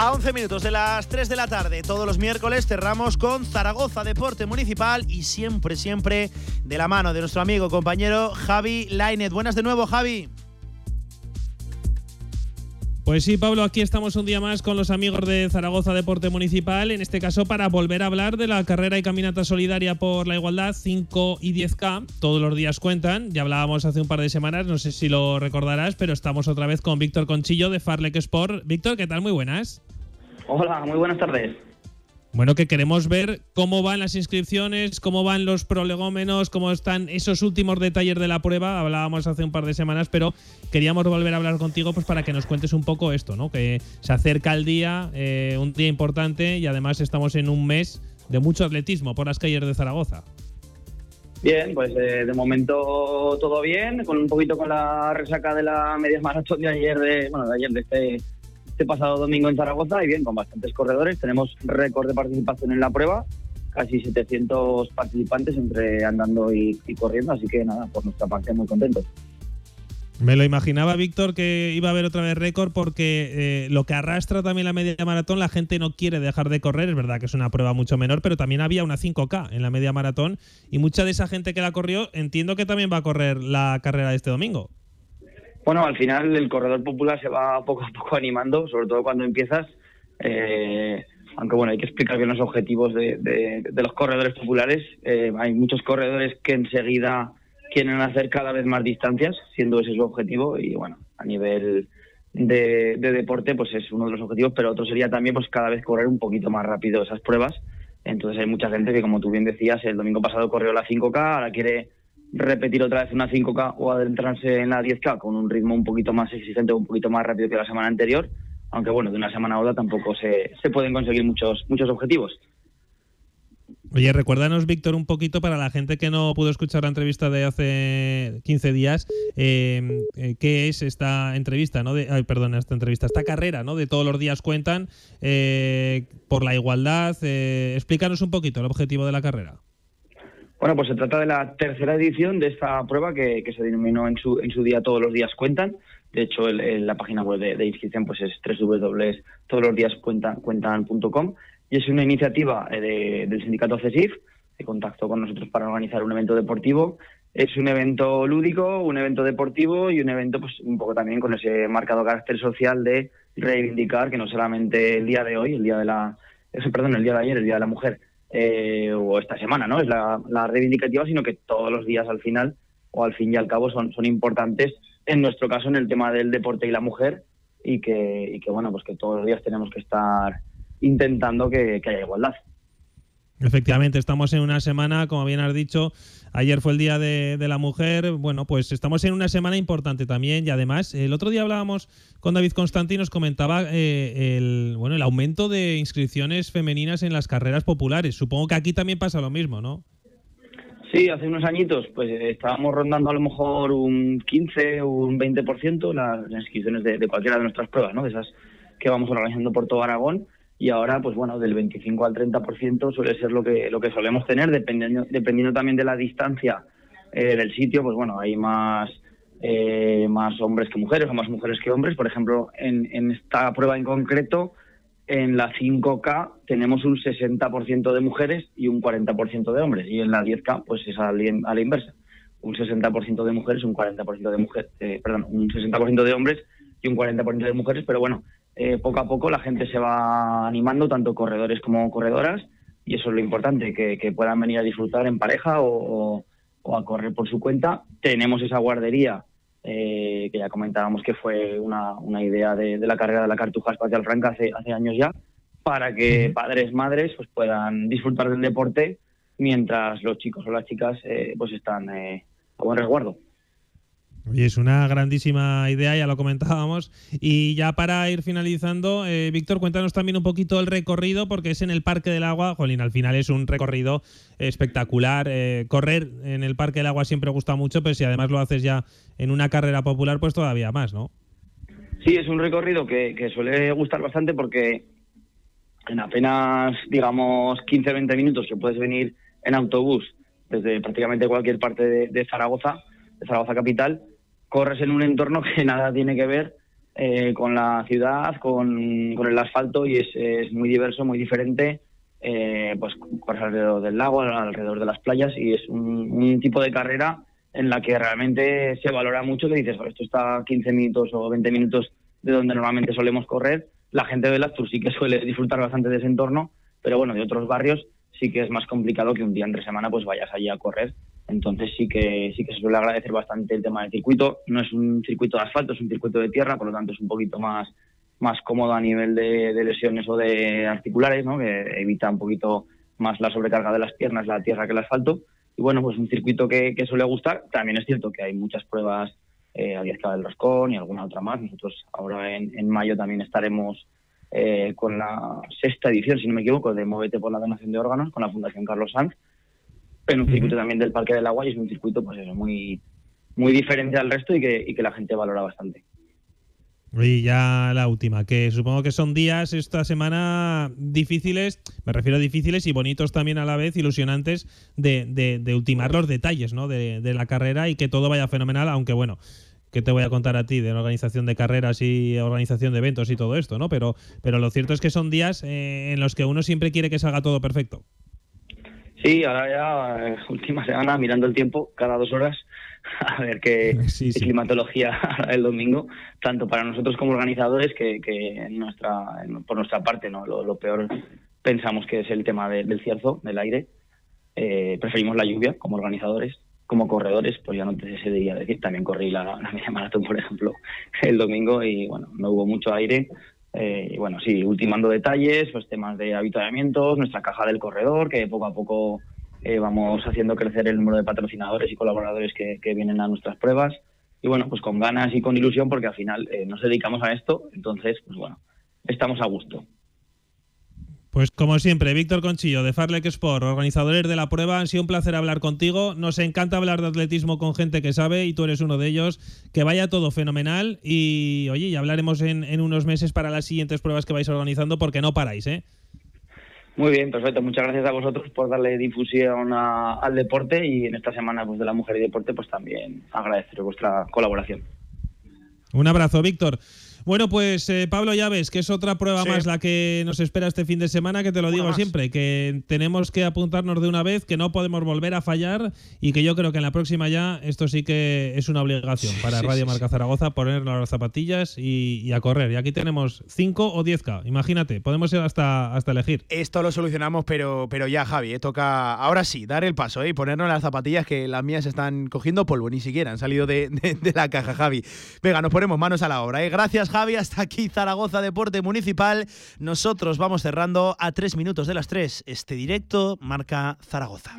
Speaker 2: A 11 minutos de las 3 de la tarde, todos los miércoles cerramos con Zaragoza Deporte Municipal y siempre, siempre de la mano de nuestro amigo compañero Javi Lainet. Buenas de nuevo, Javi.
Speaker 6: Pues sí, Pablo, aquí estamos un día más con los amigos de Zaragoza Deporte Municipal, en este caso para volver a hablar de la carrera y caminata solidaria por la igualdad 5 y 10K. Todos los días cuentan, ya hablábamos hace un par de semanas, no sé si lo recordarás, pero estamos otra vez con Víctor Conchillo de Farlek Sport. Víctor, ¿qué tal? Muy buenas.
Speaker 24: Hola, muy buenas tardes.
Speaker 6: Bueno, que queremos ver cómo van las inscripciones, cómo van los prolegómenos, cómo están esos últimos detalles de la prueba. Hablábamos hace un par de semanas, pero queríamos volver a hablar contigo pues para que nos cuentes un poco esto, ¿no? Que se acerca el día, eh, un día importante y además estamos en un mes de mucho atletismo por las calles de Zaragoza.
Speaker 24: Bien, pues eh, de momento todo bien, con un poquito con la resaca de la media maratón de ayer, de, bueno, de ayer, de este, este pasado domingo en Zaragoza, y bien, con bastantes corredores. Tenemos récord de participación en la prueba, casi 700 participantes entre andando y, corriendo, así que nada, por nuestra parte muy contentos.
Speaker 6: Me lo imaginaba, Víctor, que iba a haber otra vez récord porque eh, lo que arrastra también la media maratón, la gente no quiere dejar de correr. Es verdad que es una prueba mucho menor, pero también había una 5K en la media maratón y mucha de esa gente que la corrió entiendo que también va a correr la carrera de este domingo.
Speaker 24: Bueno, al final el corredor popular se va poco a poco animando, sobre todo cuando empiezas. Eh, aunque bueno, hay que explicar bien los objetivos de, de- de los corredores populares. Eh, hay muchos corredores que enseguida quieren hacer cada vez más distancias, siendo ese su objetivo. Y bueno, a nivel de, de deporte, pues es uno de los objetivos, pero otro sería también pues cada vez correr un poquito más rápido esas pruebas. Entonces hay mucha gente que, como tú bien decías, el domingo pasado corrió la 5K, ahora quiere repetir otra vez una 5K o adentrarse en la 10K con un ritmo un poquito más exigente, un poquito más rápido que la semana anterior. Aunque bueno, de una semana a otra tampoco se, se pueden conseguir muchos, muchos objetivos.
Speaker 6: Oye, recuérdanos, Víctor, un poquito para la gente que no pudo escuchar la entrevista de hace 15 días, eh, eh, qué es esta entrevista, ¿no? De, ay, perdón, esta entrevista, esta carrera, ¿no? De todos los días cuentan eh, por la igualdad. eh, explícanos un poquito el objetivo de la carrera.
Speaker 24: Bueno, pues se trata de la tercera edición de esta prueba que, que se denominó en su, en su día Todos los días cuentan. De hecho, el- la página web de, de inscripción pues es www.todoslosdiascuentan.com y es una iniciativa eh, de- del sindicato CESIF que contactó con nosotros para organizar un evento deportivo. Es un evento lúdico, un evento deportivo y un evento pues un poco también con ese marcado carácter social de reivindicar que no solamente el día de hoy, el día de la, eso, perdón, el día de ayer, el día de la mujer, eh, o esta semana, ¿no? Es la, la reivindicativa, sino que todos los días al final, o al fin y al cabo, son, son importantes, en nuestro caso, en el tema del deporte y la mujer, y que, y que bueno, pues que todos los días tenemos que estar intentando que, que haya igualdad.
Speaker 6: Efectivamente, estamos en una semana, como bien has dicho, ayer fue el Día de, la Mujer, bueno, pues estamos en una semana importante también y además el otro día hablábamos con David Constanti y nos comentaba eh, el, bueno, el aumento de inscripciones femeninas en las carreras populares. Supongo que aquí también pasa lo mismo, ¿no?
Speaker 24: Sí, hace unos añitos pues estábamos rondando a lo mejor un 15 o un 20% las las inscripciones de, de cualquiera de nuestras pruebas, ¿no? De esas que vamos organizando por todo Aragón y ahora pues bueno, del 25 al 30% suele ser lo que lo que solemos tener dependiendo dependiendo también de la distancia eh, del sitio, pues bueno, hay más eh, más hombres que mujeres o más mujeres que hombres, por ejemplo, en, en esta prueba en concreto en la 5K tenemos un 60% de mujeres y un 40% de hombres. Y en la 10K, pues es a la, a la inversa. Un 60% de mujeres, un 40% de mujeres, eh, perdón, un 60% de hombres y un 40% de mujeres. Pero bueno, eh, poco a poco la gente se va animando, tanto corredores como corredoras. Y eso es lo importante, que, que puedan venir a disfrutar en pareja o, a correr por su cuenta. Tenemos esa guardería eh, que ya comentábamos que fue una, una idea de, de la carrera de la Cartuja Espacial Franca hace, hace años ya, para que padres, madres pues puedan disfrutar del deporte mientras los chicos o las chicas eh, pues están eh, a buen resguardo.
Speaker 6: Oye, es una grandísima idea, ya lo comentábamos. Y ya para ir finalizando, eh, Víctor, cuéntanos también un poquito el recorrido, porque es en el Parque del Agua. Jolín, al final es un recorrido espectacular. Eh, correr en el Parque del Agua siempre gusta mucho, pero si además lo haces ya en una carrera popular, pues todavía más, ¿no?
Speaker 24: Sí, es un recorrido que, suele gustar bastante porque en apenas, digamos, 15-20 minutos que puedes venir en autobús desde prácticamente cualquier parte de, de Zaragoza, de Zaragoza capital, corres en un entorno que nada tiene que ver eh, con la ciudad, con, el asfalto y es, muy diverso, muy diferente. Eh, pues alrededor del lago, alrededor de las playas y es un, tipo de carrera en la que realmente se valora mucho que dices, "Joder, esto está a 15 minutos o 20 minutos de donde normalmente solemos correr. La gente de Lastur sí que suele disfrutar bastante de ese entorno, pero bueno, de otros barrios sí que es más complicado que un día entre semana pues vayas allí a correr. Entonces sí que sí que se suele agradecer bastante el tema del circuito. No es un circuito de asfalto, es un circuito de tierra, por lo tanto es un poquito más más cómodo a nivel de, lesiones o de articulares, ¿no? que evita un poquito más la sobrecarga de las piernas, la tierra que el asfalto. Y bueno, pues un circuito que, suele gustar. También es cierto que hay muchas pruebas eh, a 10K del Roscón y alguna otra más. Nosotros ahora en, en mayo también estaremos eh, con la sexta edición, si no me equivoco, de Móvete por la Donación de Órganos con la Fundación Carlos Sanz, en un circuito también del Parque del Agua y es un circuito pues eso, muy, muy diferente al resto y que, y que la gente valora bastante.
Speaker 6: Y ya la última, que supongo que son días esta semana difíciles, me refiero a difíciles y bonitos también a la vez, ilusionantes, de, de- de ultimar los detalles ¿no? de, de la carrera y que todo vaya fenomenal, aunque bueno, que te voy a contar a ti de la organización de carreras y organización de eventos y todo esto, ¿no? Pero, pero lo cierto es que son días eh, en los que uno siempre quiere que salga todo perfecto.
Speaker 24: Sí, ahora ya, eh, última semana, mirando el tiempo, cada dos horas, a ver qué, climatología hará el domingo, tanto para nosotros como organizadores, que, que en nuestra, en- por nuestra parte, no lo, lo peor pensamos que es el tema de- del cierzo, del aire. Eh, preferimos la lluvia como organizadores, como corredores, pues ya no te sé decir. También corrí la, la media maratón, por ejemplo, el domingo y bueno, no hubo mucho aire. Eh, y bueno, sí, ultimando detalles, pues temas de habituallamientos, nuestra caja del corredor, que poco a poco eh, vamos haciendo crecer el número de patrocinadores y colaboradores que, que vienen a nuestras pruebas. Y bueno, pues con ganas y con ilusión, porque al final eh, nos dedicamos a esto, entonces, pues bueno, estamos a gusto.
Speaker 6: Pues como siempre, Víctor Conchillo de Farlek Sport, organizadores de la prueba, han sido un placer hablar contigo. Nos encanta hablar de atletismo con gente que sabe y tú eres uno de ellos. Que vaya todo fenomenal y oye, ya hablaremos en, en unos meses para las siguientes pruebas que vais organizando porque no paráis, ¿eh?
Speaker 24: Muy bien, perfecto. Muchas gracias a vosotros por darle difusión a- al deporte y en esta semana pues, de la mujer y deporte, pues también agradecer vuestra colaboración.
Speaker 6: Un abrazo, Víctor. Bueno, pues eh, Pablo, ya ves que es otra prueba más la que nos espera este fin de semana, que te lo digo siempre, que tenemos que apuntarnos de una vez, que no podemos volver a fallar y que yo creo que en la próxima ya esto sí que es una obligación para
Speaker 2: sí,
Speaker 6: Radio Marca Zaragoza ponernos las zapatillas y, y a correr. Y aquí tenemos 5 o 10K, imagínate, podemos ir hasta, hasta elegir.
Speaker 11: Esto lo solucionamos, pero, pero ya, Javi, eh, toca ahora sí dar el paso eh, y ponernos las zapatillas que las mías están cogiendo polvo, ni siquiera han salido de, de- de la caja, Javi. Venga, nos ponemos manos a la obra. eh. Gracias, Javi. Hasta aquí Zaragoza Deporte Municipal. Nosotros vamos cerrando a tres minutos de las tres este directo marca Zaragoza.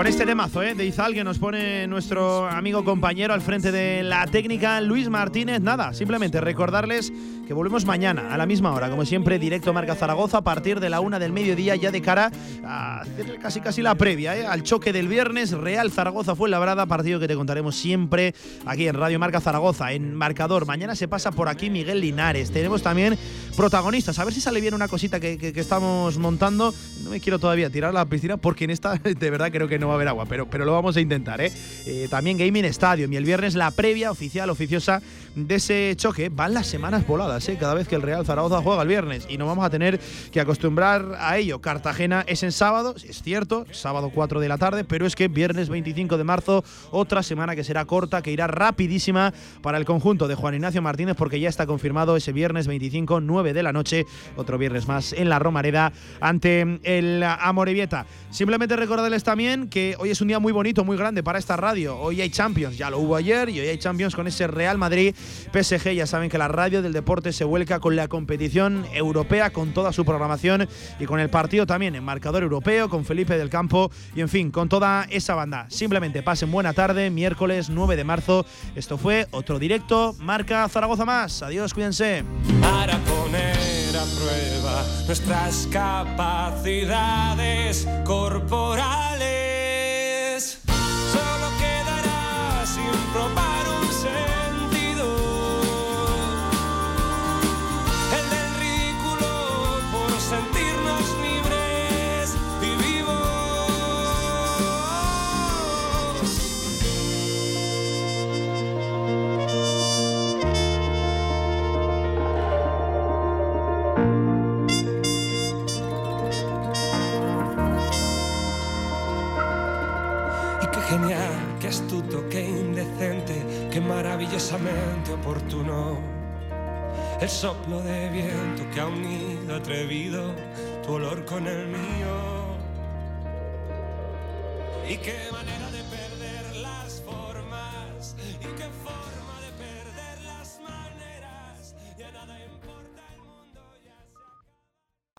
Speaker 11: Con
Speaker 2: este temazo ¿eh? de Izal que nos pone nuestro amigo compañero al frente de la técnica, Luis Martínez. Nada, simplemente recordarles que volvemos mañana a la misma hora, como siempre, directo Marca Zaragoza a partir de la una del mediodía, ya de cara a hacer casi casi la previa ¿eh? al choque del viernes. Real Zaragoza fue labrada, partido que te contaremos siempre aquí en Radio Marca Zaragoza, en marcador. Mañana se pasa por aquí Miguel Linares. Tenemos también protagonistas. A ver si sale bien una cosita que, que- estamos montando. No me quiero todavía tirar a la piscina porque en esta de verdad creo que no va a haber agua, pero, pero lo vamos a intentar. ¿eh? Eh, también Gaming Stadium y el viernes la previa oficial, oficiosa de ese choque. Van las semanas voladas ¿eh? cada vez que el Real Zaragoza juega el viernes y nos vamos a tener que acostumbrar a ello. Cartagena es en sábado, es cierto, sábado 4 de la tarde, pero es que viernes 25 de marzo, otra semana que será corta, que irá rapidísima para el conjunto de Juan Ignacio Martínez porque ya está confirmado ese viernes 25, 9 de la noche, otro viernes más en la Romareda ante el Amorebieta. Simplemente recordarles también que hoy es un día muy bonito, muy grande para esta radio. Hoy hay Champions, ya lo hubo ayer y hoy hay Champions con ese Real Madrid PSG. Ya saben que la radio del deporte se vuelca con la competición europea, con toda su programación y con el partido también en marcador europeo, con Felipe del Campo y en fin, con toda esa banda. Simplemente pasen buena tarde, miércoles 9 de marzo. Esto fue otro directo, marca Zaragoza más. Adiós, cuídense.
Speaker 25: para poner a prueba nuestras capacidades corporales. Solo quedará sin probar un sentido. Qué indecente, qué maravillosamente oportuno. El soplo de viento que ha unido atrevido tu olor con el mío. Y qué manera